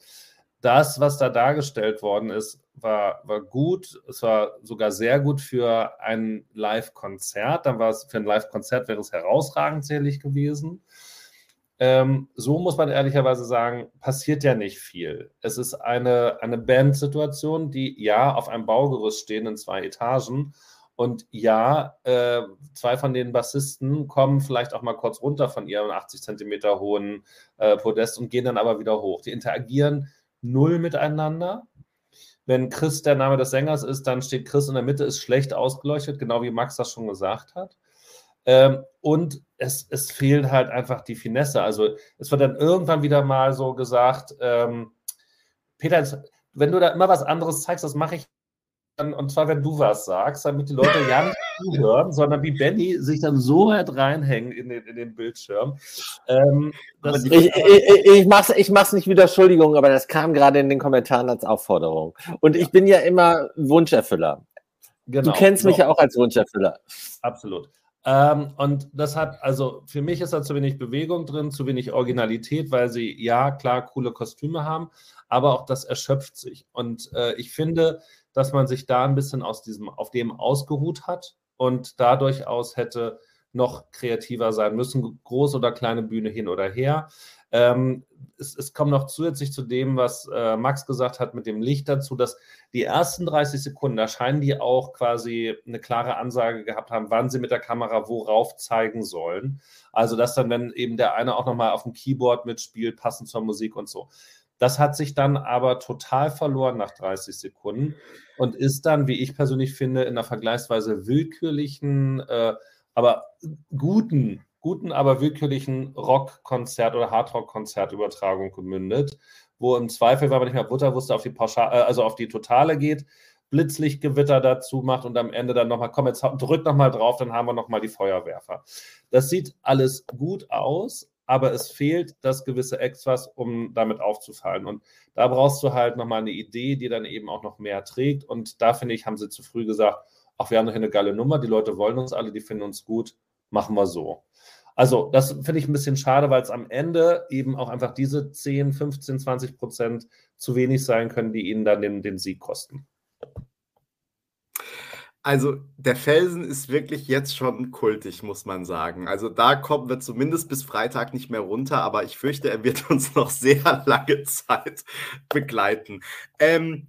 Das, was da dargestellt worden ist, war, war gut. Es war sogar sehr gut für ein Live-Konzert. Dann war es für ein Live-Konzert wäre es herausragend zählig gewesen. Ähm, so muss man ehrlicherweise sagen, passiert ja nicht viel. Es ist eine, eine Bandsituation, die ja auf einem Baugerüst stehen in zwei Etagen. Und ja, äh, zwei von den Bassisten kommen vielleicht auch mal kurz runter von ihrem 80 Zentimeter hohen äh, Podest und gehen dann aber wieder hoch. Die interagieren null miteinander. Wenn Chris der Name des Sängers ist, dann steht Chris in der Mitte, ist schlecht ausgeleuchtet, genau wie Max das schon gesagt hat. Ähm, und es, es fehlt halt einfach die Finesse. Also es wird dann irgendwann wieder mal so gesagt, ähm, Peter, wenn du da immer was anderes zeigst, das mache ich dann, und zwar wenn du was sagst, damit die Leute ja nicht zuhören, sondern wie Benny sich dann so weit reinhängen in den, in den Bildschirm. Ähm, ich, ich, ich, es ich mach's nicht wieder Entschuldigung, aber das kam gerade in den Kommentaren als Aufforderung. Und ich bin ja immer Wunscherfüller. Genau, du kennst mich ja auch als Wunscherfüller. Absolut. Ähm, und das hat, also für mich ist da zu wenig Bewegung drin, zu wenig Originalität, weil sie ja klar coole Kostüme haben, aber auch das erschöpft sich. Und äh, ich finde, dass man sich da ein bisschen aus diesem, auf dem ausgeruht hat und da durchaus hätte noch kreativer sein müssen, große oder kleine Bühne hin oder her. Ähm, es, es, kommt noch zusätzlich zu dem, was äh, Max gesagt hat mit dem Licht dazu, dass die ersten 30 Sekunden, da scheinen die auch quasi eine klare Ansage gehabt haben, wann sie mit der Kamera worauf zeigen sollen. Also, dass dann, wenn eben der eine auch nochmal auf dem Keyboard mitspielt, passend zur Musik und so. Das hat sich dann aber total verloren nach 30 Sekunden und ist dann, wie ich persönlich finde, in einer vergleichsweise willkürlichen, äh, aber guten guten, aber willkürlichen Rockkonzert oder Hardrock-Konzertübertragung gemündet, wo im Zweifel, weil man nicht mehr Butter wusste, auf die Pauschal, äh, also auf die Totale geht, Blitzlichtgewitter dazu macht und am Ende dann nochmal, komm, jetzt drück nochmal drauf, dann haben wir nochmal die Feuerwerfer. Das sieht alles gut aus, aber es fehlt das gewisse Extras, um damit aufzufallen. Und da brauchst du halt nochmal eine Idee, die dann eben auch noch mehr trägt. Und da finde ich, haben sie zu früh gesagt, ach, wir haben doch hier eine geile Nummer, die Leute wollen uns alle, die finden uns gut, machen wir so. Also, das finde ich ein bisschen schade, weil es am Ende eben auch einfach diese 10, 15, 20 Prozent zu wenig sein können, die ihnen dann den, den Sieg kosten. Also der Felsen ist wirklich jetzt schon kultig, muss man sagen. Also da kommen wir zumindest bis Freitag nicht mehr runter, aber ich fürchte, er wird uns noch sehr lange Zeit begleiten. Ähm,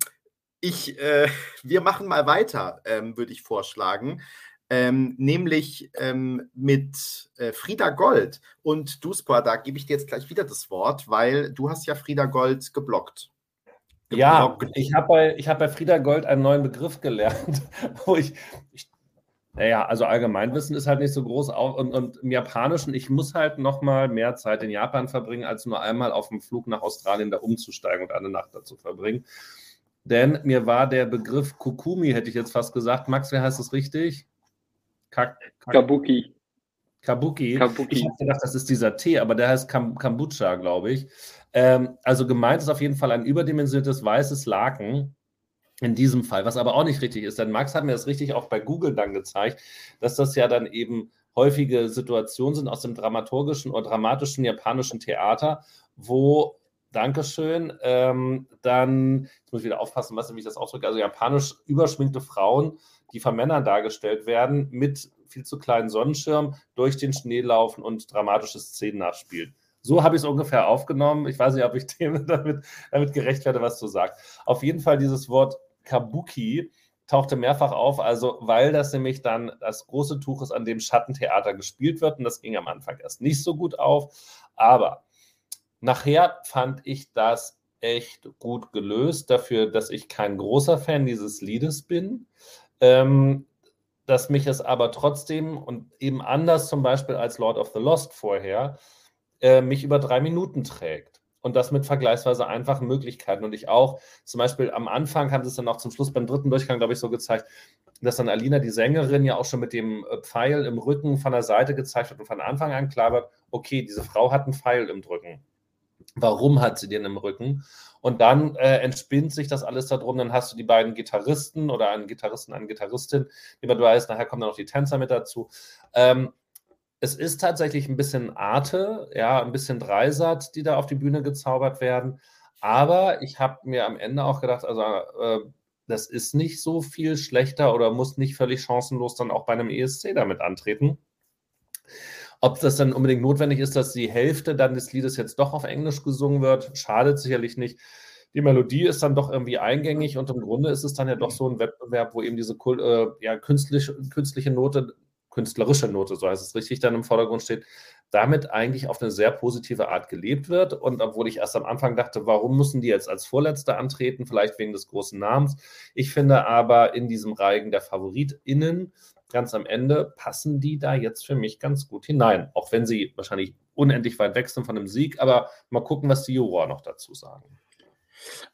ich, äh, wir machen mal weiter, ähm, würde ich vorschlagen ähm, nämlich ähm, mit äh, Frieda Gold. Und du, Spor, da gebe ich dir jetzt gleich wieder das Wort, weil du hast ja Frieda Gold geblockt. Ja, ich habe bei, hab bei Frieda Gold einen neuen Begriff gelernt, wo ich, ich naja, also Allgemeinwissen ist halt nicht so groß auch, und, und im Japanischen, ich muss halt noch mal mehr Zeit in Japan verbringen, als nur einmal auf dem Flug nach Australien da umzusteigen und eine Nacht dazu verbringen. Denn mir war der Begriff Kokumi, hätte ich jetzt fast gesagt. Max, wie heißt das richtig? Kak Kabuki. Kabuki. Kabuki. Ich habe gedacht, das ist dieser Tee, aber der heißt Kam Kombucha, glaube ich. Ähm, also gemeint ist auf jeden Fall ein überdimensioniertes weißes Laken. In diesem Fall, was aber auch nicht richtig ist, denn Max hat mir das richtig auch bei Google dann gezeigt, dass das ja dann eben häufige Situationen sind aus dem dramaturgischen oder dramatischen japanischen Theater, wo Dankeschön. Ähm, dann, jetzt muss ich wieder aufpassen, was ich das ausdrücke, also japanisch überschminkte Frauen die von Männern dargestellt werden, mit viel zu kleinen Sonnenschirm durch den Schnee laufen und dramatische Szenen nachspielen. So habe ich es ungefähr aufgenommen. Ich weiß nicht, ob ich dem damit, damit gerecht werde, was du sagst. Auf jeden Fall dieses Wort Kabuki tauchte mehrfach auf, also weil das nämlich dann das große Tuch ist, an dem Schattentheater gespielt wird und das ging am Anfang erst nicht so gut auf, aber nachher fand ich das echt gut gelöst dafür, dass ich kein großer Fan dieses Liedes bin. Ähm, dass mich es aber trotzdem und eben anders zum Beispiel als Lord of the Lost vorher, äh, mich über drei Minuten trägt. Und das mit vergleichsweise einfachen Möglichkeiten. Und ich auch, zum Beispiel am Anfang haben sie es dann auch zum Schluss beim dritten Durchgang, glaube ich, so gezeigt, dass dann Alina, die Sängerin, ja auch schon mit dem äh, Pfeil im Rücken von der Seite gezeigt hat und von Anfang an klar wird, okay, diese Frau hat einen Pfeil im Rücken. Warum hat sie den im Rücken? Und dann äh, entspinnt sich das alles darum. Dann hast du die beiden Gitarristen oder einen Gitarristen, eine Gitarristin, wie man weiß, nachher kommen dann noch die Tänzer mit dazu. Ähm, es ist tatsächlich ein bisschen Arte, ja, ein bisschen Dreisat, die da auf die Bühne gezaubert werden. Aber ich habe mir am Ende auch gedacht, also äh, das ist nicht so viel schlechter oder muss nicht völlig chancenlos dann auch bei einem ESC damit antreten. Ob das dann unbedingt notwendig ist, dass die Hälfte dann des Liedes jetzt doch auf Englisch gesungen wird, schadet sicherlich nicht. Die Melodie ist dann doch irgendwie eingängig und im Grunde ist es dann ja doch so ein Wettbewerb, wo eben diese äh, ja, künstliche, künstliche Note, künstlerische Note, so heißt es richtig, dann im Vordergrund steht, damit eigentlich auf eine sehr positive Art gelebt wird. Und obwohl ich erst am Anfang dachte, warum müssen die jetzt als Vorletzte antreten, vielleicht wegen des großen Namens. Ich finde aber in diesem Reigen der FavoritInnen ganz am Ende passen die da jetzt für mich ganz gut hinein. Auch wenn sie wahrscheinlich unendlich weit weg sind von dem Sieg, aber mal gucken, was die Juror noch dazu sagen.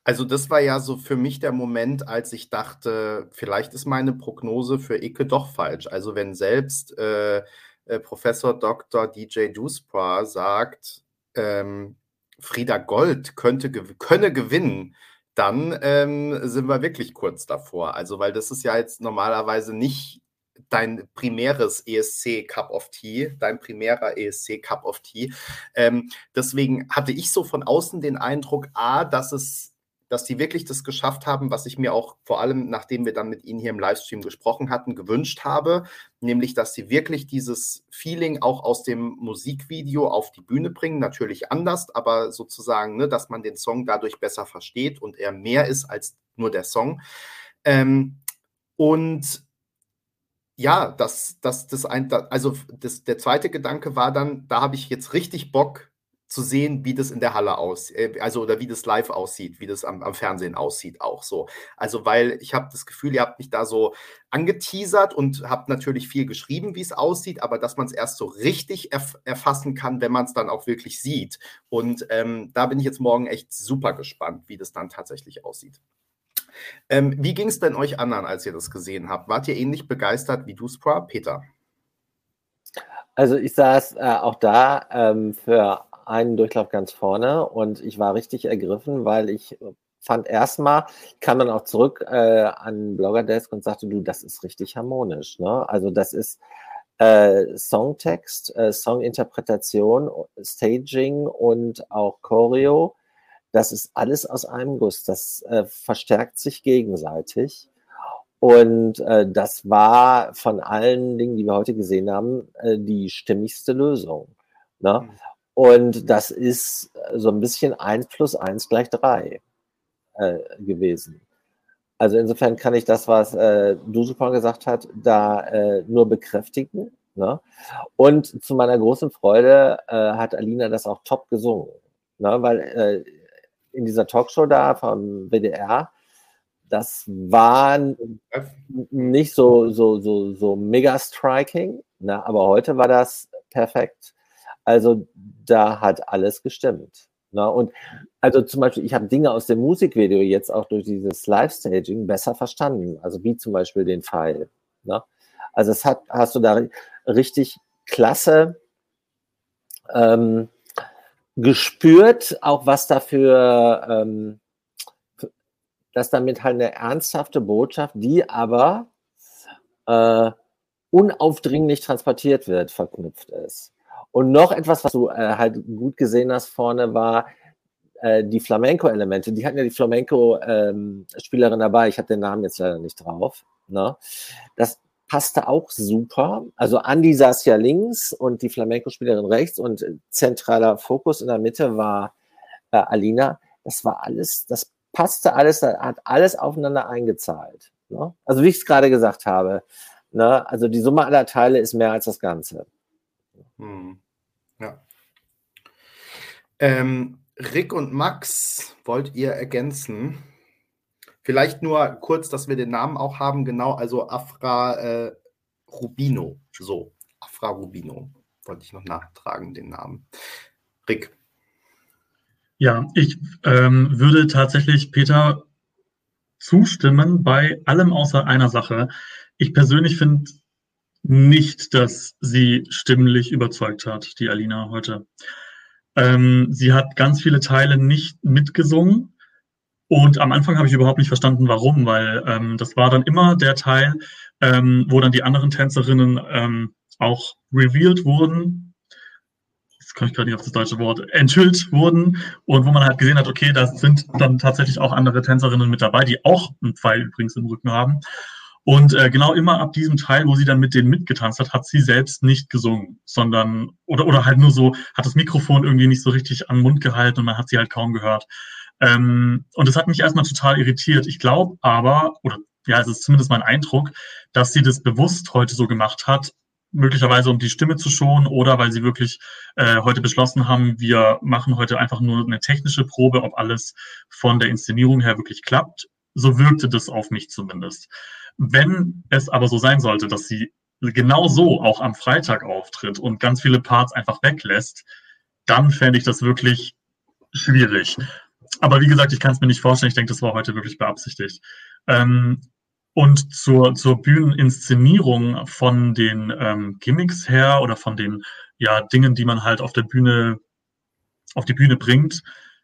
Also das war ja so für mich der Moment, als ich dachte, vielleicht ist meine Prognose für Icke doch falsch. Also wenn selbst äh, äh, Professor Dr. DJ Duspra sagt, ähm, Frieda Gold könnte, könne gewinnen, dann ähm, sind wir wirklich kurz davor. Also, weil das ist ja jetzt normalerweise nicht dein primäres ESC Cup of Tea, dein primärer ESC Cup of Tea. Ähm, deswegen hatte ich so von außen den Eindruck, A, dass es dass die wirklich das geschafft haben, was ich mir auch vor allem, nachdem wir dann mit ihnen hier im Livestream gesprochen hatten, gewünscht habe, nämlich, dass sie wirklich dieses Feeling auch aus dem Musikvideo auf die Bühne bringen. Natürlich anders, aber sozusagen, ne, dass man den Song dadurch besser versteht und er mehr ist als nur der Song. Ähm, und ja, das, das, das ein, also das, der zweite Gedanke war dann, da habe ich jetzt richtig Bock zu sehen, wie das in der Halle aussieht, äh, also oder wie das live aussieht, wie das am, am Fernsehen aussieht, auch so. Also, weil ich habe das Gefühl, ihr habt mich da so angeteasert und habt natürlich viel geschrieben, wie es aussieht, aber dass man es erst so richtig erf erfassen kann, wenn man es dann auch wirklich sieht. Und ähm, da bin ich jetzt morgen echt super gespannt, wie das dann tatsächlich aussieht. Ähm, wie ging es denn euch anderen, als ihr das gesehen habt? Wart ihr ähnlich begeistert wie du, Spra, Peter? Also ich saß äh, auch da ähm, für einen Durchlauf ganz vorne und ich war richtig ergriffen, weil ich fand erstmal, kam dann auch zurück äh, an Bloggerdesk und sagte, du, das ist richtig harmonisch. Ne? Also das ist äh, Songtext, äh, Songinterpretation, Staging und auch Choreo. Das ist alles aus einem Guss. Das äh, verstärkt sich gegenseitig. Und äh, das war von allen Dingen, die wir heute gesehen haben, äh, die stimmigste Lösung. Ne? Mhm. Und das ist so ein bisschen 1 plus 1 gleich 3 äh, gewesen. Also insofern kann ich das, was äh, du super gesagt hast, da äh, nur bekräftigen. Ne? Und zu meiner großen Freude äh, hat Alina das auch top gesungen. Ne? Weil äh, in dieser Talkshow da vom WDR, das war nicht so, so, so, so mega striking, ne? aber heute war das perfekt. Also da hat alles gestimmt. Ne? Und also zum Beispiel, ich habe Dinge aus dem Musikvideo jetzt auch durch dieses Live-Staging besser verstanden. Also wie zum Beispiel den Pfeil. Ne? Also es hat, hast du da richtig klasse ähm, gespürt, auch was dafür, ähm, dass damit halt eine ernsthafte Botschaft, die aber äh, unaufdringlich transportiert wird, verknüpft ist. Und noch etwas, was du äh, halt gut gesehen hast vorne, war äh, die Flamenco-Elemente. Die hatten ja die Flamenco-Spielerin ähm, dabei. Ich habe den Namen jetzt leider nicht drauf. Ne? Das passte auch super. Also Andi saß ja links und die Flamenco-Spielerin rechts und zentraler Fokus in der Mitte war äh, Alina. Das war alles, das passte alles, hat alles aufeinander eingezahlt. Ne? Also wie ich es gerade gesagt habe. Ne? Also die Summe aller Teile ist mehr als das Ganze. Hm. Ja. Ähm, Rick und Max, wollt ihr ergänzen? Vielleicht nur kurz, dass wir den Namen auch haben, genau, also Afra äh, Rubino. So, Afra Rubino. Wollte ich noch nachtragen, den Namen. Rick. Ja, ich ähm, würde tatsächlich Peter zustimmen bei allem außer einer Sache. Ich persönlich finde nicht, dass sie stimmlich überzeugt hat, die Alina heute. Ähm, sie hat ganz viele Teile nicht mitgesungen. Und am Anfang habe ich überhaupt nicht verstanden, warum, weil ähm, das war dann immer der Teil, ähm, wo dann die anderen Tänzerinnen ähm, auch revealed wurden. Jetzt komme ich gerade nicht auf das deutsche Wort, enthüllt wurden und wo man halt gesehen hat, okay, da sind dann tatsächlich auch andere Tänzerinnen mit dabei, die auch einen Pfeil übrigens im Rücken haben. Und äh, genau immer ab diesem Teil, wo sie dann mit denen mitgetanzt hat, hat sie selbst nicht gesungen, sondern oder oder halt nur so, hat das Mikrofon irgendwie nicht so richtig am Mund gehalten und man hat sie halt kaum gehört. Ähm, und das hat mich erstmal total irritiert. Ich glaube aber, oder ja, es ist zumindest mein Eindruck, dass sie das bewusst heute so gemacht hat, möglicherweise um die Stimme zu schonen oder weil sie wirklich äh, heute beschlossen haben, wir machen heute einfach nur eine technische Probe, ob alles von der Inszenierung her wirklich klappt. So wirkte das auf mich zumindest. Wenn es aber so sein sollte, dass sie genau so auch am Freitag auftritt und ganz viele Parts einfach weglässt, dann fände ich das wirklich schwierig. Aber wie gesagt, ich kann es mir nicht vorstellen. Ich denke, das war heute wirklich beabsichtigt. Ähm, und zur, zur Bühneninszenierung von den ähm, Gimmicks her oder von den ja, Dingen, die man halt auf der Bühne, auf die Bühne bringt,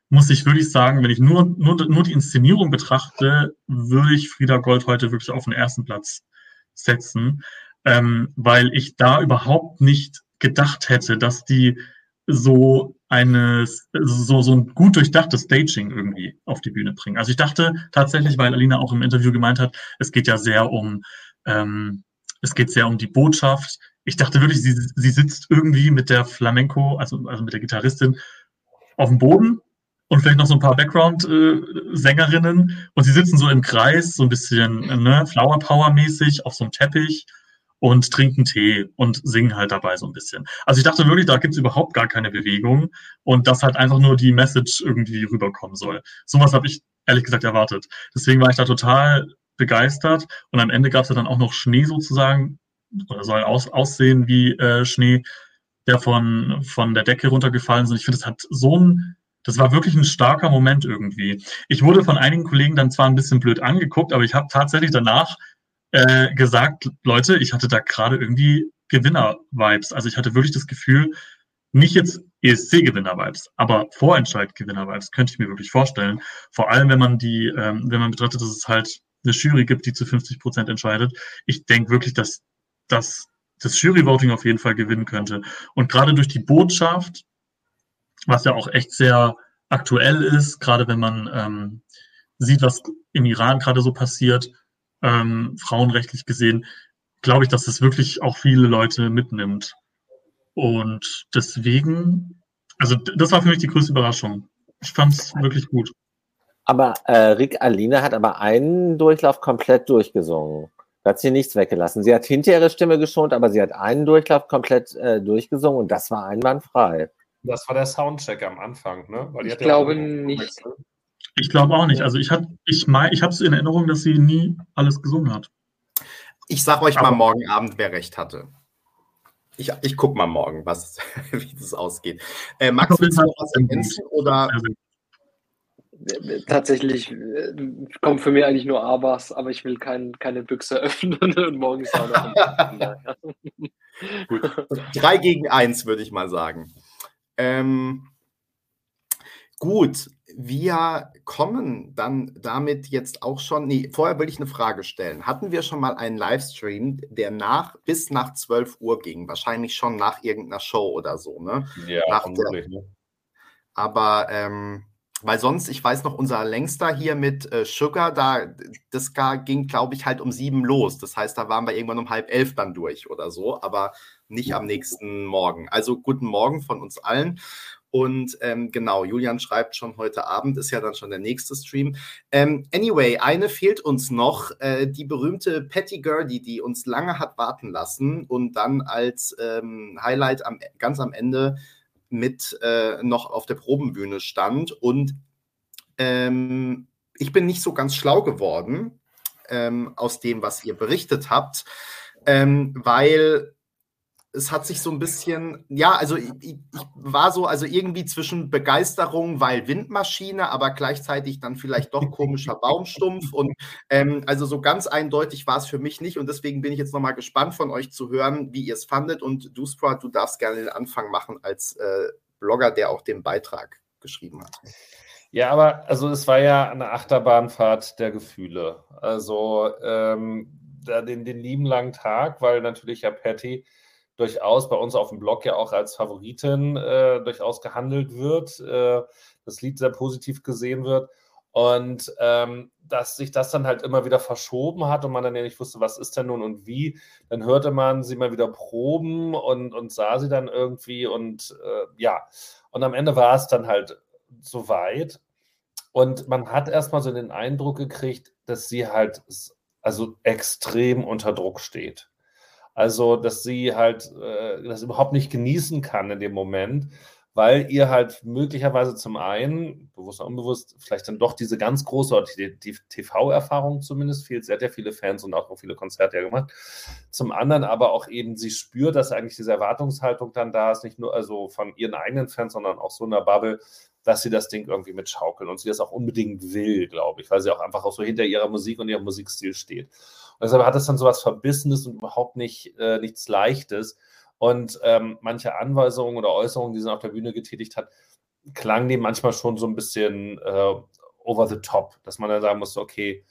muss ich wirklich sagen, wenn ich nur, nur, nur die Inszenierung betrachte, würde ich Frieda Gold heute wirklich auf den ersten Platz setzen, ähm, weil ich da überhaupt nicht gedacht hätte, dass die so eines, so, so ein gut durchdachtes Staging irgendwie auf die Bühne bringen. Also ich dachte tatsächlich, weil Alina auch im Interview gemeint hat, es geht ja sehr um, ähm, es geht sehr um die Botschaft. Ich dachte wirklich, sie, sie sitzt irgendwie mit der Flamenco, also, also mit der Gitarristin auf dem Boden und vielleicht noch so ein paar Background-Sängerinnen äh, und sie sitzen so im Kreis, so ein bisschen ne, Flower Power-mäßig auf so einem Teppich und trinken Tee und singen halt dabei so ein bisschen. Also ich dachte wirklich, da gibt's überhaupt gar keine Bewegung und dass halt einfach nur die Message irgendwie rüberkommen soll. Sowas habe ich ehrlich gesagt erwartet. Deswegen war ich da total begeistert und am Ende gab's ja dann auch noch Schnee sozusagen oder soll aus, aussehen wie äh, Schnee, der von, von der Decke runtergefallen ist. Und ich finde, das hat so ein das war wirklich ein starker Moment irgendwie. Ich wurde von einigen Kollegen dann zwar ein bisschen blöd angeguckt, aber ich habe tatsächlich danach äh, gesagt, Leute, ich hatte da gerade irgendwie Gewinner-Vibes. Also ich hatte wirklich das Gefühl, nicht jetzt ESC-Gewinner-Vibes, aber Vorentscheid-Gewinner-Vibes könnte ich mir wirklich vorstellen. Vor allem, wenn man die, ähm, wenn man betrachtet, dass es halt eine Jury gibt, die zu 50 Prozent entscheidet. Ich denke wirklich, dass, dass das Jury-Voting auf jeden Fall gewinnen könnte. Und gerade durch die Botschaft, was ja auch echt sehr aktuell ist, gerade wenn man ähm, sieht, was im Iran gerade so passiert, ähm, frauenrechtlich gesehen, glaube ich, dass es wirklich auch viele Leute mitnimmt. Und deswegen, also das war für mich die größte Überraschung. Ich fand es wirklich gut. Aber äh, Rick Aline hat aber einen Durchlauf komplett durchgesungen. Da hat sie nichts weggelassen. Sie hat hinter ihre Stimme geschont, aber sie hat einen Durchlauf komplett äh, durchgesungen und das war einwandfrei. Das war der Soundcheck am Anfang, ne? ich glaube nicht. Ich glaube auch nicht. Also ich habe ich mein, ich es in Erinnerung, dass sie nie alles gesungen hat. Ich sage euch Aber mal morgen Abend, wer recht hatte. Ich, ich gucke mal morgen, was, wie das ausgeht. Äh, Max, willst du noch was ergänzen? Oder? Tatsächlich äh, kommt für mich eigentlich nur Abas, aber ich will kein, keine Büchse öffnen und morgen ist auch noch Gut. Drei gegen eins, würde ich mal sagen. Ähm, gut, wir kommen dann damit jetzt auch schon. Nee, vorher will ich eine Frage stellen. Hatten wir schon mal einen Livestream, der nach bis nach 12 Uhr ging? Wahrscheinlich schon nach irgendeiner Show oder so, ne? Ja, nach vermutlich. Der, ne? Aber ähm, weil sonst, ich weiß noch, unser längster hier mit äh, Sugar, da das ging, glaube ich, halt um sieben los. Das heißt, da waren wir irgendwann um halb elf dann durch oder so, aber nicht am nächsten Morgen. Also guten Morgen von uns allen. Und ähm, genau, Julian schreibt schon heute Abend, ist ja dann schon der nächste Stream. Ähm, anyway, eine fehlt uns noch, äh, die berühmte Patty Gurdy, die uns lange hat warten lassen und dann als ähm, Highlight am, ganz am Ende mit äh, noch auf der Probenbühne stand. Und ähm, ich bin nicht so ganz schlau geworden ähm, aus dem, was ihr berichtet habt, ähm, weil es hat sich so ein bisschen, ja, also ich, ich, war so, also irgendwie zwischen Begeisterung, weil Windmaschine, aber gleichzeitig dann vielleicht doch komischer Baumstumpf und ähm, also so ganz eindeutig war es für mich nicht und deswegen bin ich jetzt nochmal gespannt von euch zu hören, wie ihr es fandet und du, Sprat, du darfst gerne den Anfang machen als äh, Blogger, der auch den Beitrag geschrieben hat. Ja, aber also es war ja eine Achterbahnfahrt der Gefühle. Also ähm, den, den lieben langen Tag, weil natürlich ja Patty durchaus bei uns auf dem Blog ja auch als Favoritin äh, durchaus gehandelt wird, äh, das Lied sehr positiv gesehen wird. Und ähm, dass sich das dann halt immer wieder verschoben hat und man dann ja nicht wusste, was ist denn nun und wie, dann hörte man sie mal wieder proben und, und sah sie dann irgendwie und äh, ja, und am Ende war es dann halt soweit. Und man hat erstmal so den Eindruck gekriegt, dass sie halt also extrem unter Druck steht. Also, dass sie halt äh, das überhaupt nicht genießen kann in dem Moment, weil ihr halt möglicherweise zum einen, bewusst oder unbewusst, vielleicht dann doch diese ganz große TV-Erfahrung zumindest fehlt. Sie hat ja viele Fans und auch viele Konzerte ja gemacht. Zum anderen aber auch eben, sie spürt, dass eigentlich diese Erwartungshaltung dann da ist, nicht nur also von ihren eigenen Fans, sondern auch so in der Bubble, dass sie das Ding irgendwie mitschaukeln und sie das auch unbedingt will, glaube ich, weil sie auch einfach auch so hinter ihrer Musik und ihrem Musikstil steht. Und deshalb hat es dann so was Verbissenes und überhaupt nicht, äh, nichts Leichtes. Und ähm, manche Anweisungen oder Äußerungen, die sie auf der Bühne getätigt hat, klangen dem manchmal schon so ein bisschen äh, over the top, dass man dann sagen muss, okay,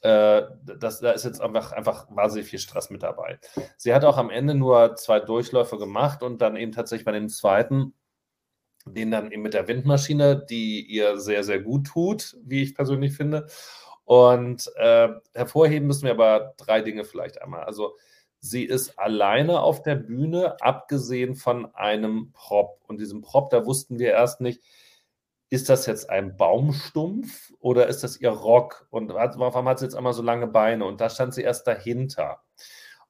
äh, das, da ist jetzt einfach, einfach wahnsinnig viel Stress mit dabei. Sie hat auch am Ende nur zwei Durchläufe gemacht und dann eben tatsächlich bei dem zweiten den dann eben mit der Windmaschine, die ihr sehr, sehr gut tut, wie ich persönlich finde. Und äh, hervorheben müssen wir aber drei Dinge vielleicht einmal. Also sie ist alleine auf der Bühne, abgesehen von einem Prop. Und diesem Prop, da wussten wir erst nicht, ist das jetzt ein Baumstumpf oder ist das ihr Rock? Und warum hat sie jetzt einmal so lange Beine? Und da stand sie erst dahinter.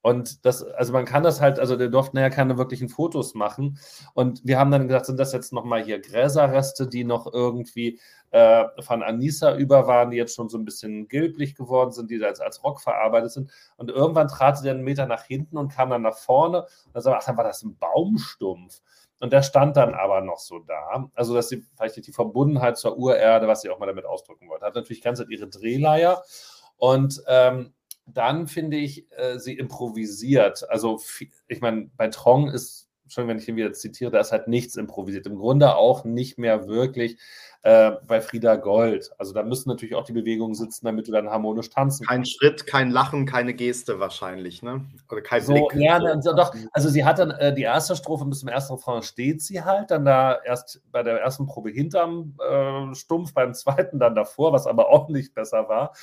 Und das, also man kann das halt, also der durften ja keine wirklichen Fotos machen. Und wir haben dann gesagt, sind das jetzt nochmal hier Gräserreste, die noch irgendwie äh, von Anissa über waren, die jetzt schon so ein bisschen gelblich geworden sind, die jetzt als Rock verarbeitet sind. Und irgendwann trat sie dann einen Meter nach hinten und kam dann nach vorne. Und dann, ach, dann war das ein Baumstumpf. Und der stand dann aber noch so da. Also, dass sie vielleicht die Verbundenheit zur Urerde, was sie auch mal damit ausdrücken wollte, hat natürlich ganz ihre Drehleier. Und ähm, dann finde ich, äh, sie improvisiert. Also, ich meine, bei Trong ist, schon wenn ich ihn wieder zitiere, da ist halt nichts improvisiert. Im Grunde auch nicht mehr wirklich äh, bei Frieda Gold. Also da müssen natürlich auch die Bewegungen sitzen, damit du dann harmonisch tanzen Kein kannst. Schritt, kein Lachen, keine Geste wahrscheinlich, ne? Oder kein so, Blick. Ja, dann, doch. Also sie hat dann äh, die erste Strophe bis zum ersten Refrain steht sie halt, dann da erst bei der ersten Probe hinterm äh, Stumpf, beim zweiten dann davor, was aber auch nicht besser war.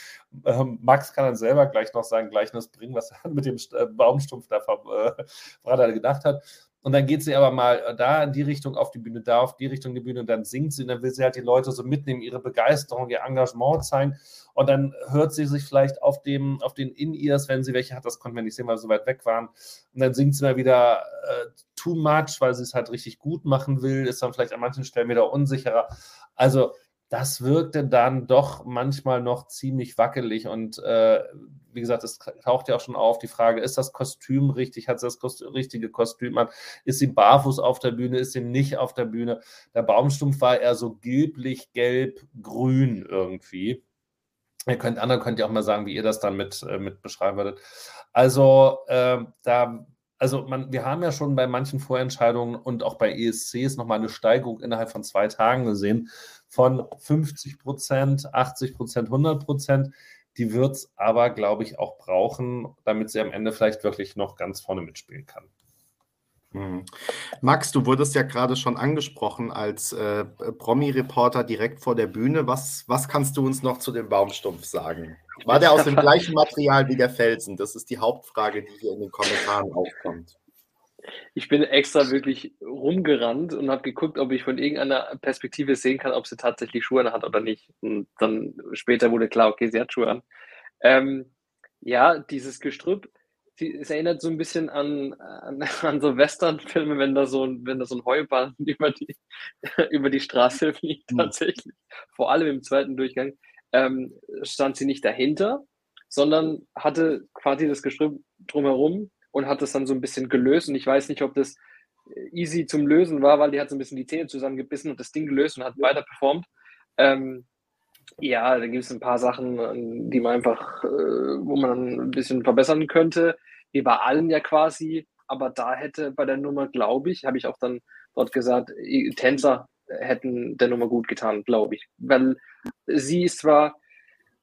Ähm, Max kann dann selber gleich noch sein Gleichnis bringen, was er mit dem äh, Baumstumpf da äh, gedacht hat. Und dann geht sie aber mal äh, da in die Richtung auf die Bühne, da auf die Richtung die Bühne und dann singt sie und dann will sie halt die Leute so mitnehmen, ihre Begeisterung, ihr Engagement zeigen. Und dann hört sie sich vielleicht auf, dem, auf den In-Ears, wenn sie welche hat, das konnten wir nicht sehen, weil wir so weit weg waren. Und dann singt sie mal wieder äh, too much, weil sie es halt richtig gut machen will, ist dann vielleicht an manchen Stellen wieder unsicherer. Also das wirkte dann doch manchmal noch ziemlich wackelig. Und äh, wie gesagt, es taucht ja auch schon auf die Frage, ist das Kostüm richtig? Hat sie das Kost richtige Kostüm an? Ist sie barfuß auf der Bühne? Ist sie nicht auf der Bühne? Der Baumstumpf war eher so gelblich, gelb, grün irgendwie. Ihr könnt, andere könnt ihr auch mal sagen, wie ihr das dann mit, äh, mit beschreiben würdet. Also äh, da also man, wir haben ja schon bei manchen Vorentscheidungen und auch bei ESCs nochmal eine Steigerung innerhalb von zwei Tagen gesehen von 50 Prozent, 80 Prozent, 100 Prozent. Die wird es aber, glaube ich, auch brauchen, damit sie am Ende vielleicht wirklich noch ganz vorne mitspielen kann. Hm. Max, du wurdest ja gerade schon angesprochen als äh, Promi-Reporter direkt vor der Bühne. Was, was kannst du uns noch zu dem Baumstumpf sagen? War der aus dem gleichen Material wie der Felsen? Das ist die Hauptfrage, die hier in den Kommentaren aufkommt. Ich bin extra wirklich rumgerannt und habe geguckt, ob ich von irgendeiner Perspektive sehen kann, ob sie tatsächlich Schuhe hat oder nicht. Und dann später wurde klar, okay, sie hat Schuhe an. Ähm, ja, dieses Gestrüpp, es erinnert so ein bisschen an, an, an so Western-Filme, wenn da so ein, wenn da so ein Heuballen über die, über die Straße fliegt, hm. tatsächlich. Vor allem im zweiten Durchgang ähm, stand sie nicht dahinter, sondern hatte quasi das Gestrüpp drumherum und hat das dann so ein bisschen gelöst. Und ich weiß nicht, ob das easy zum Lösen war, weil die hat so ein bisschen die Zähne zusammengebissen und das Ding gelöst und hat weiter performt. Ähm, ja, da gibt es ein paar Sachen, die man einfach, äh, wo man ein bisschen verbessern könnte. Wie bei allen ja quasi, aber da hätte bei der Nummer, glaube ich, habe ich auch dann dort gesagt, Tänzer hätten der Nummer gut getan, glaube ich. Weil sie ist zwar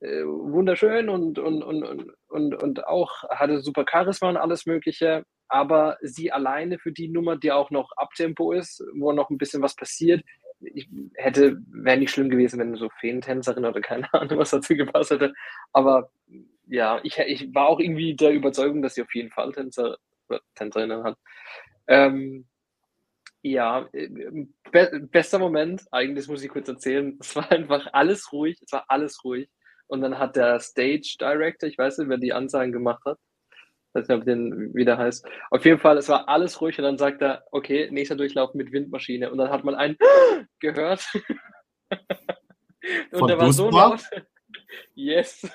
äh, wunderschön und, und, und, und, und auch hatte super Charisma und alles Mögliche, aber sie alleine für die Nummer, die auch noch Abtempo ist, wo noch ein bisschen was passiert, ich hätte, wäre nicht schlimm gewesen, wenn so Feentänzerin oder keine Ahnung, was dazu gepasst hätte. Aber ja, ich, ich war auch irgendwie der Überzeugung, dass sie auf jeden Fall Tänzer, Tänzerinnen hat. Ähm, ja, äh, be bester Moment, eigentlich muss ich kurz erzählen, es war einfach alles ruhig, es war alles ruhig. Und dann hat der Stage Director, ich weiß nicht, wer die Ansagen gemacht hat, ich weiß nicht, ob den wieder heißt. Auf jeden Fall, es war alles ruhig und dann sagt er, okay, nächster Durchlauf mit Windmaschine. Und dann hat man einen gehört. und Von der war so laut. Yes.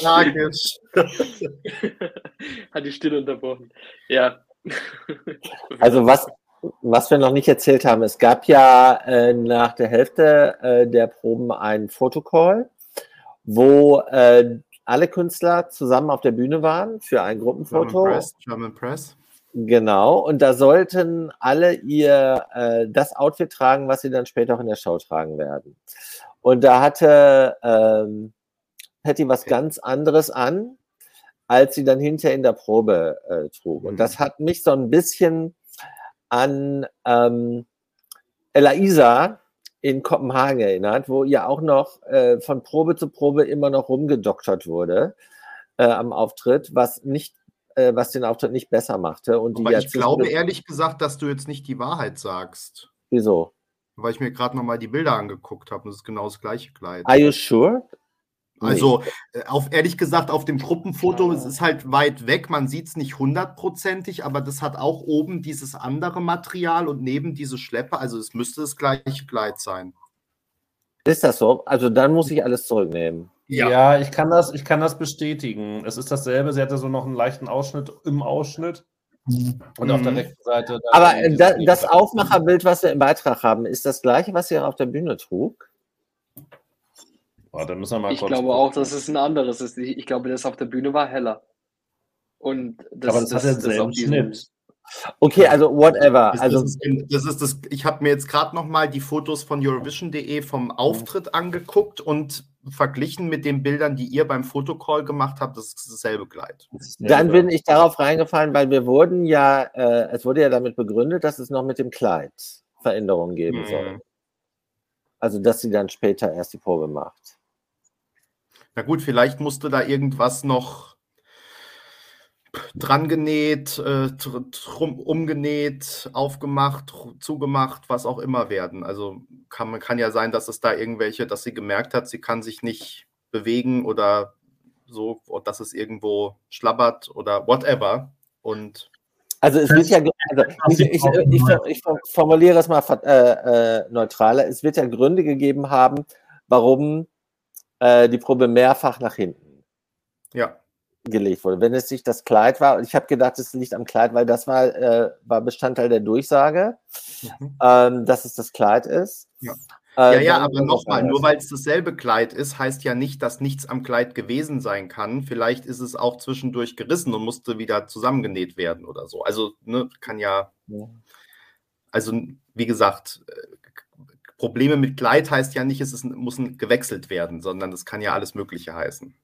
Tragisch. Hat die Stille unterbrochen. Ja. Also was, was wir noch nicht erzählt haben, es gab ja äh, nach der Hälfte äh, der Proben einen Fotocall, wo äh, alle Künstler zusammen auf der Bühne waren für ein Gruppenfoto. German Press. German Press. Genau, und da sollten alle ihr äh, das Outfit tragen, was sie dann später auch in der Show tragen werden. Und da hatte ähm, Patty was ganz anderes an, als sie dann hinterher in der Probe äh, trug. Und das mhm. hat mich so ein bisschen an ähm, Elaisa in Kopenhagen erinnert, wo ihr auch noch äh, von Probe zu Probe immer noch rumgedoktert wurde äh, am Auftritt, was nicht äh, was den Auftritt nicht besser machte. Und Aber ich glaube ehrlich gesagt, dass du jetzt nicht die Wahrheit sagst. Wieso? Weil ich mir gerade nochmal die Bilder angeguckt habe und es ist genau das gleiche Kleid. Are you sure? Also, äh, auf, ehrlich gesagt, auf dem Gruppenfoto, ja. es ist halt weit weg, man sieht es nicht hundertprozentig, aber das hat auch oben dieses andere Material und neben diese Schleppe, also es müsste das gleiche Kleid sein. Ist das so? Also dann muss ich alles zurücknehmen. Ja. ja, ich, kann das, ich kann das bestätigen. Es ist dasselbe, sie hatte so noch einen leichten Ausschnitt im Ausschnitt. Und auf der mhm. rechten Seite. Aber das, das Aufmacherbild, was wir im Beitrag haben, ist das gleiche, was sie auf der Bühne trug? Dann müssen wir mal ich glaube gucken. auch, dass es ein anderes ist. Ich, ich, glaube, das auf der Bühne war heller. Und das, Aber das, das hat denselben Schnitt. Okay, also whatever. Also, das ist, das ist das, ich habe mir jetzt gerade nochmal die Fotos von Eurovision.de vom Auftritt angeguckt und verglichen mit den Bildern, die ihr beim Fotocall gemacht habt, das ist dasselbe Kleid. Dann bin ich darauf reingefallen, weil wir wurden ja, äh, es wurde ja damit begründet, dass es noch mit dem Kleid Veränderungen geben hm. soll. Also, dass sie dann später erst die Probe macht. Na gut, vielleicht musste da irgendwas noch dran genäht, äh, drum, umgenäht, aufgemacht, zugemacht, was auch immer werden. Also kann, kann ja sein, dass es da irgendwelche, dass sie gemerkt hat, sie kann sich nicht bewegen oder so, dass es irgendwo schlabbert oder whatever. Und also es wird ja, also ich, ich, ich, ich formuliere es mal äh, äh, neutraler, es wird ja Gründe gegeben haben, warum äh, die Probe mehrfach nach hinten ja. Gelegt wurde. Wenn es nicht das Kleid war, ich habe gedacht, es liegt am Kleid, weil das war, äh, war Bestandteil der Durchsage, mhm. ähm, dass es das Kleid ist. Ja. Äh, ja, ja, aber nochmal, nur weil es dasselbe Kleid ist, heißt ja nicht, dass nichts am Kleid gewesen sein kann. Vielleicht ist es auch zwischendurch gerissen und musste wieder zusammengenäht werden oder so. Also, ne, kann ja. Also, wie gesagt, äh, Probleme mit Kleid heißt ja nicht, es ist, muss gewechselt werden, sondern das kann ja alles Mögliche heißen.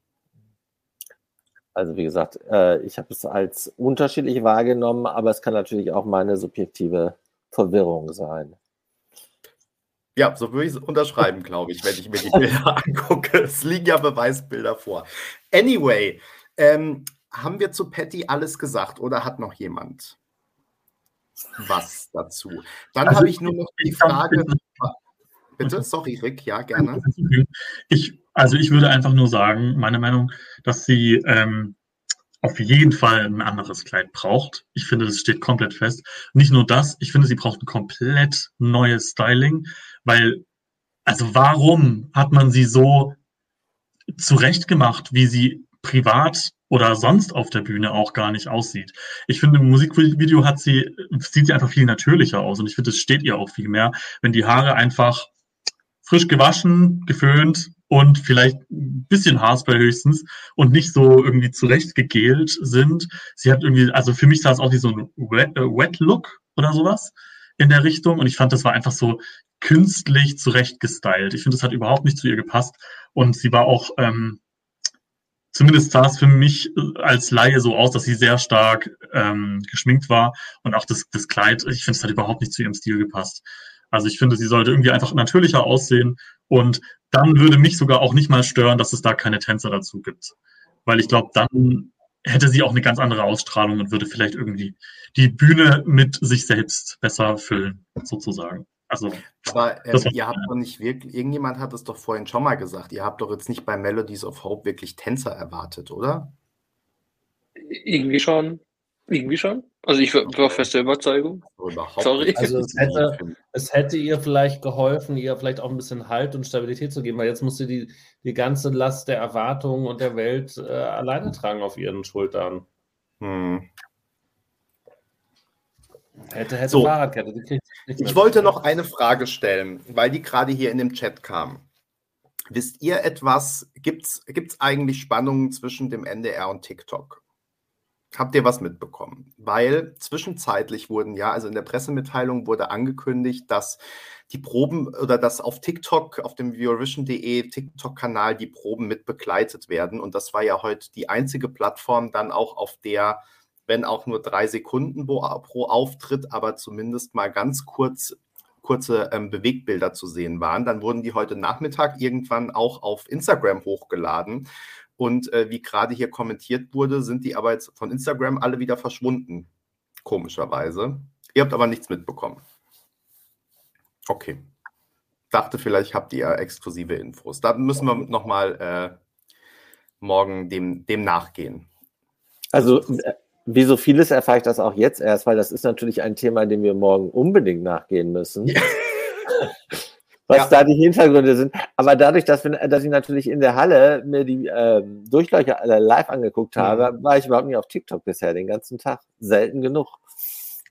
Also wie gesagt, äh, ich habe es als unterschiedlich wahrgenommen, aber es kann natürlich auch meine subjektive Verwirrung sein. Ja, so würde ich es unterschreiben, glaube ich, wenn ich mir die Bilder angucke. Es liegen ja Beweisbilder vor. Anyway, ähm, haben wir zu Patty alles gesagt oder hat noch jemand was dazu? Dann also, habe ich nur noch die Frage. Bitte, sorry, Rick, ja, gerne. Ich, also ich würde einfach nur sagen, meine Meinung, dass sie ähm, auf jeden Fall ein anderes Kleid braucht. Ich finde, das steht komplett fest. Nicht nur das, ich finde, sie braucht ein komplett neues Styling, weil, also warum hat man sie so zurechtgemacht, wie sie privat oder sonst auf der Bühne auch gar nicht aussieht. Ich finde, im Musikvideo hat sie, sieht sie einfach viel natürlicher aus und ich finde, es steht ihr auch viel mehr, wenn die Haare einfach frisch gewaschen, geföhnt und vielleicht ein bisschen Haarspray höchstens und nicht so irgendwie zurecht gegelt sind. Sie hat irgendwie, also für mich sah es auch wie so ein Wet, äh, Wet Look oder sowas in der Richtung und ich fand, das war einfach so künstlich zurecht gestylt. Ich finde, das hat überhaupt nicht zu ihr gepasst und sie war auch, ähm, zumindest sah es für mich als Laie so aus, dass sie sehr stark ähm, geschminkt war und auch das, das Kleid, ich finde, es hat überhaupt nicht zu ihrem Stil gepasst. Also ich finde, sie sollte irgendwie einfach natürlicher aussehen und dann würde mich sogar auch nicht mal stören, dass es da keine Tänzer dazu gibt. Weil ich glaube, dann hätte sie auch eine ganz andere Ausstrahlung und würde vielleicht irgendwie die Bühne mit sich selbst besser füllen, sozusagen. Also, aber ähm, ihr habt doch nicht wirklich, irgendjemand hat es doch vorhin schon mal gesagt, ihr habt doch jetzt nicht bei Melodies of Hope wirklich Tänzer erwartet, oder? Irgendwie schon. Irgendwie schon. Also ich war fest der Überzeugung. Sorry. Also es hätte, es hätte ihr vielleicht geholfen, ihr vielleicht auch ein bisschen Halt und Stabilität zu geben, weil jetzt muss sie die, die ganze Last der Erwartungen und der Welt äh, alleine tragen auf ihren Schultern. Hm. Hätte, hätte so, Fahrradkette. Ich wollte noch eine Frage stellen, weil die gerade hier in dem Chat kam. Wisst ihr etwas, gibt es eigentlich Spannungen zwischen dem NDR und TikTok? Habt ihr was mitbekommen? Weil zwischenzeitlich wurden ja, also in der Pressemitteilung wurde angekündigt, dass die Proben oder dass auf TikTok, auf dem Eurovision.de TikTok-Kanal die Proben mit begleitet werden. Und das war ja heute die einzige Plattform dann auch, auf der wenn auch nur drei Sekunden pro, pro Auftritt, aber zumindest mal ganz kurz kurze ähm, Bewegtbilder zu sehen waren. Dann wurden die heute Nachmittag irgendwann auch auf Instagram hochgeladen. Und äh, wie gerade hier kommentiert wurde, sind die aber jetzt von Instagram alle wieder verschwunden. Komischerweise. Ihr habt aber nichts mitbekommen. Okay. Dachte, vielleicht habt ihr exklusive Infos. Da müssen wir nochmal äh, morgen dem, dem nachgehen. Also, wie so vieles erfahre ich das auch jetzt erst, weil das ist natürlich ein Thema, dem wir morgen unbedingt nachgehen müssen. Ja. Was ja. da die Hintergründe sind. Aber dadurch, dass, wir, dass ich natürlich in der Halle mir die ähm, Durchläufer live angeguckt mhm. habe, mhm. war ich überhaupt nicht auf TikTok bisher den ganzen Tag. Selten genug.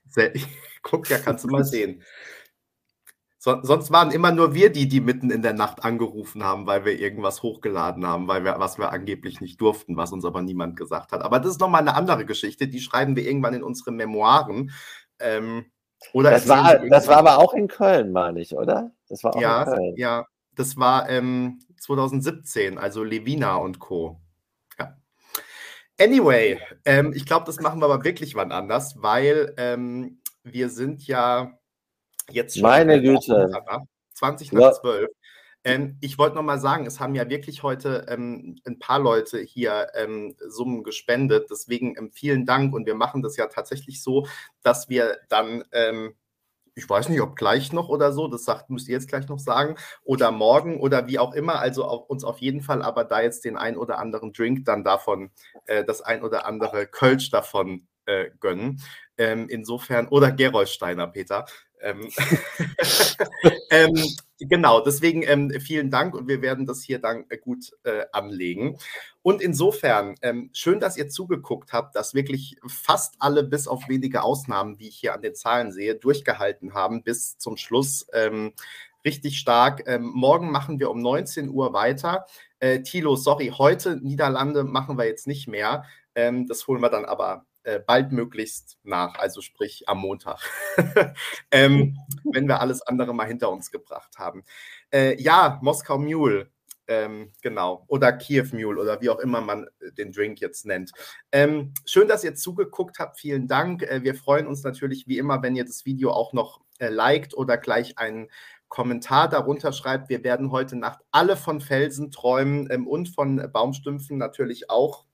Selten. Guck, ja, kannst du mal sehen. So, sonst waren immer nur wir die, die mitten in der Nacht angerufen haben, weil wir irgendwas hochgeladen haben, weil wir, was wir angeblich nicht durften, was uns aber niemand gesagt hat. Aber das ist nochmal eine andere Geschichte, die schreiben wir irgendwann in unsere Memoiren. Ähm, oder das, war, das war aber auch in Köln, meine ich, oder? Das war auch ja. Ja, das war ähm, 2017, also Levina und Co. Ja. Anyway, ähm, ich glaube, das machen wir aber wirklich wann anders, weil ähm, wir sind ja Jetzt schon Meine Güte. 20 nach ja. 12. Ähm, ich wollte noch mal sagen, es haben ja wirklich heute ähm, ein paar Leute hier ähm, Summen gespendet. Deswegen ähm, vielen Dank. Und wir machen das ja tatsächlich so, dass wir dann, ähm, ich weiß nicht, ob gleich noch oder so, das sagt, müsst ihr jetzt gleich noch sagen, oder morgen oder wie auch immer. Also auf, uns auf jeden Fall aber da jetzt den ein oder anderen Drink dann davon, äh, das ein oder andere Kölsch davon äh, gönnen. Ähm, insofern, oder Gerolsteiner, Peter. Ähm, ähm, genau, deswegen ähm, vielen Dank und wir werden das hier dann äh, gut äh, anlegen. Und insofern, ähm, schön, dass ihr zugeguckt habt, dass wirklich fast alle, bis auf wenige Ausnahmen, wie ich hier an den Zahlen sehe, durchgehalten haben bis zum Schluss. Ähm, richtig stark. Ähm, morgen machen wir um 19 Uhr weiter. Äh, Thilo, sorry, heute Niederlande machen wir jetzt nicht mehr. das holen wir dann aber äh, baldmöglichst nach, also sprich am Montag, ähm, wenn wir alles andere mal hinter uns gebracht haben. Äh, ja, Moskau Mule, ähm, genau, oder Kiew Mule oder wie auch immer man äh, den Drink jetzt nennt. Ähm, schön, dass ihr zugeguckt habt, vielen Dank. Äh, wir freuen uns natürlich wie immer, wenn ihr das Video auch noch äh, liked oder gleich einen Kommentar darunter schreibt. Wir werden heute Nacht alle von Felsen träumen ähm, und von Baumstümpfen natürlich auch.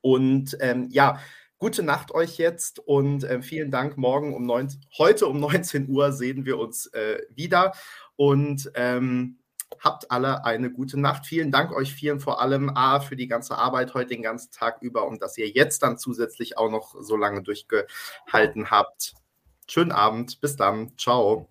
Und ähm, ja, Gute Nacht euch jetzt und äh, vielen Dank. Morgen um 9, heute um 19 Uhr sehen wir uns äh, wieder und ähm, habt alle eine gute Nacht. Vielen Dank euch vielen vor allem A für die ganze Arbeit heute den ganzen Tag über und dass ihr jetzt dann zusätzlich auch noch so lange durchgehalten habt. Schönen Abend, bis dann, ciao.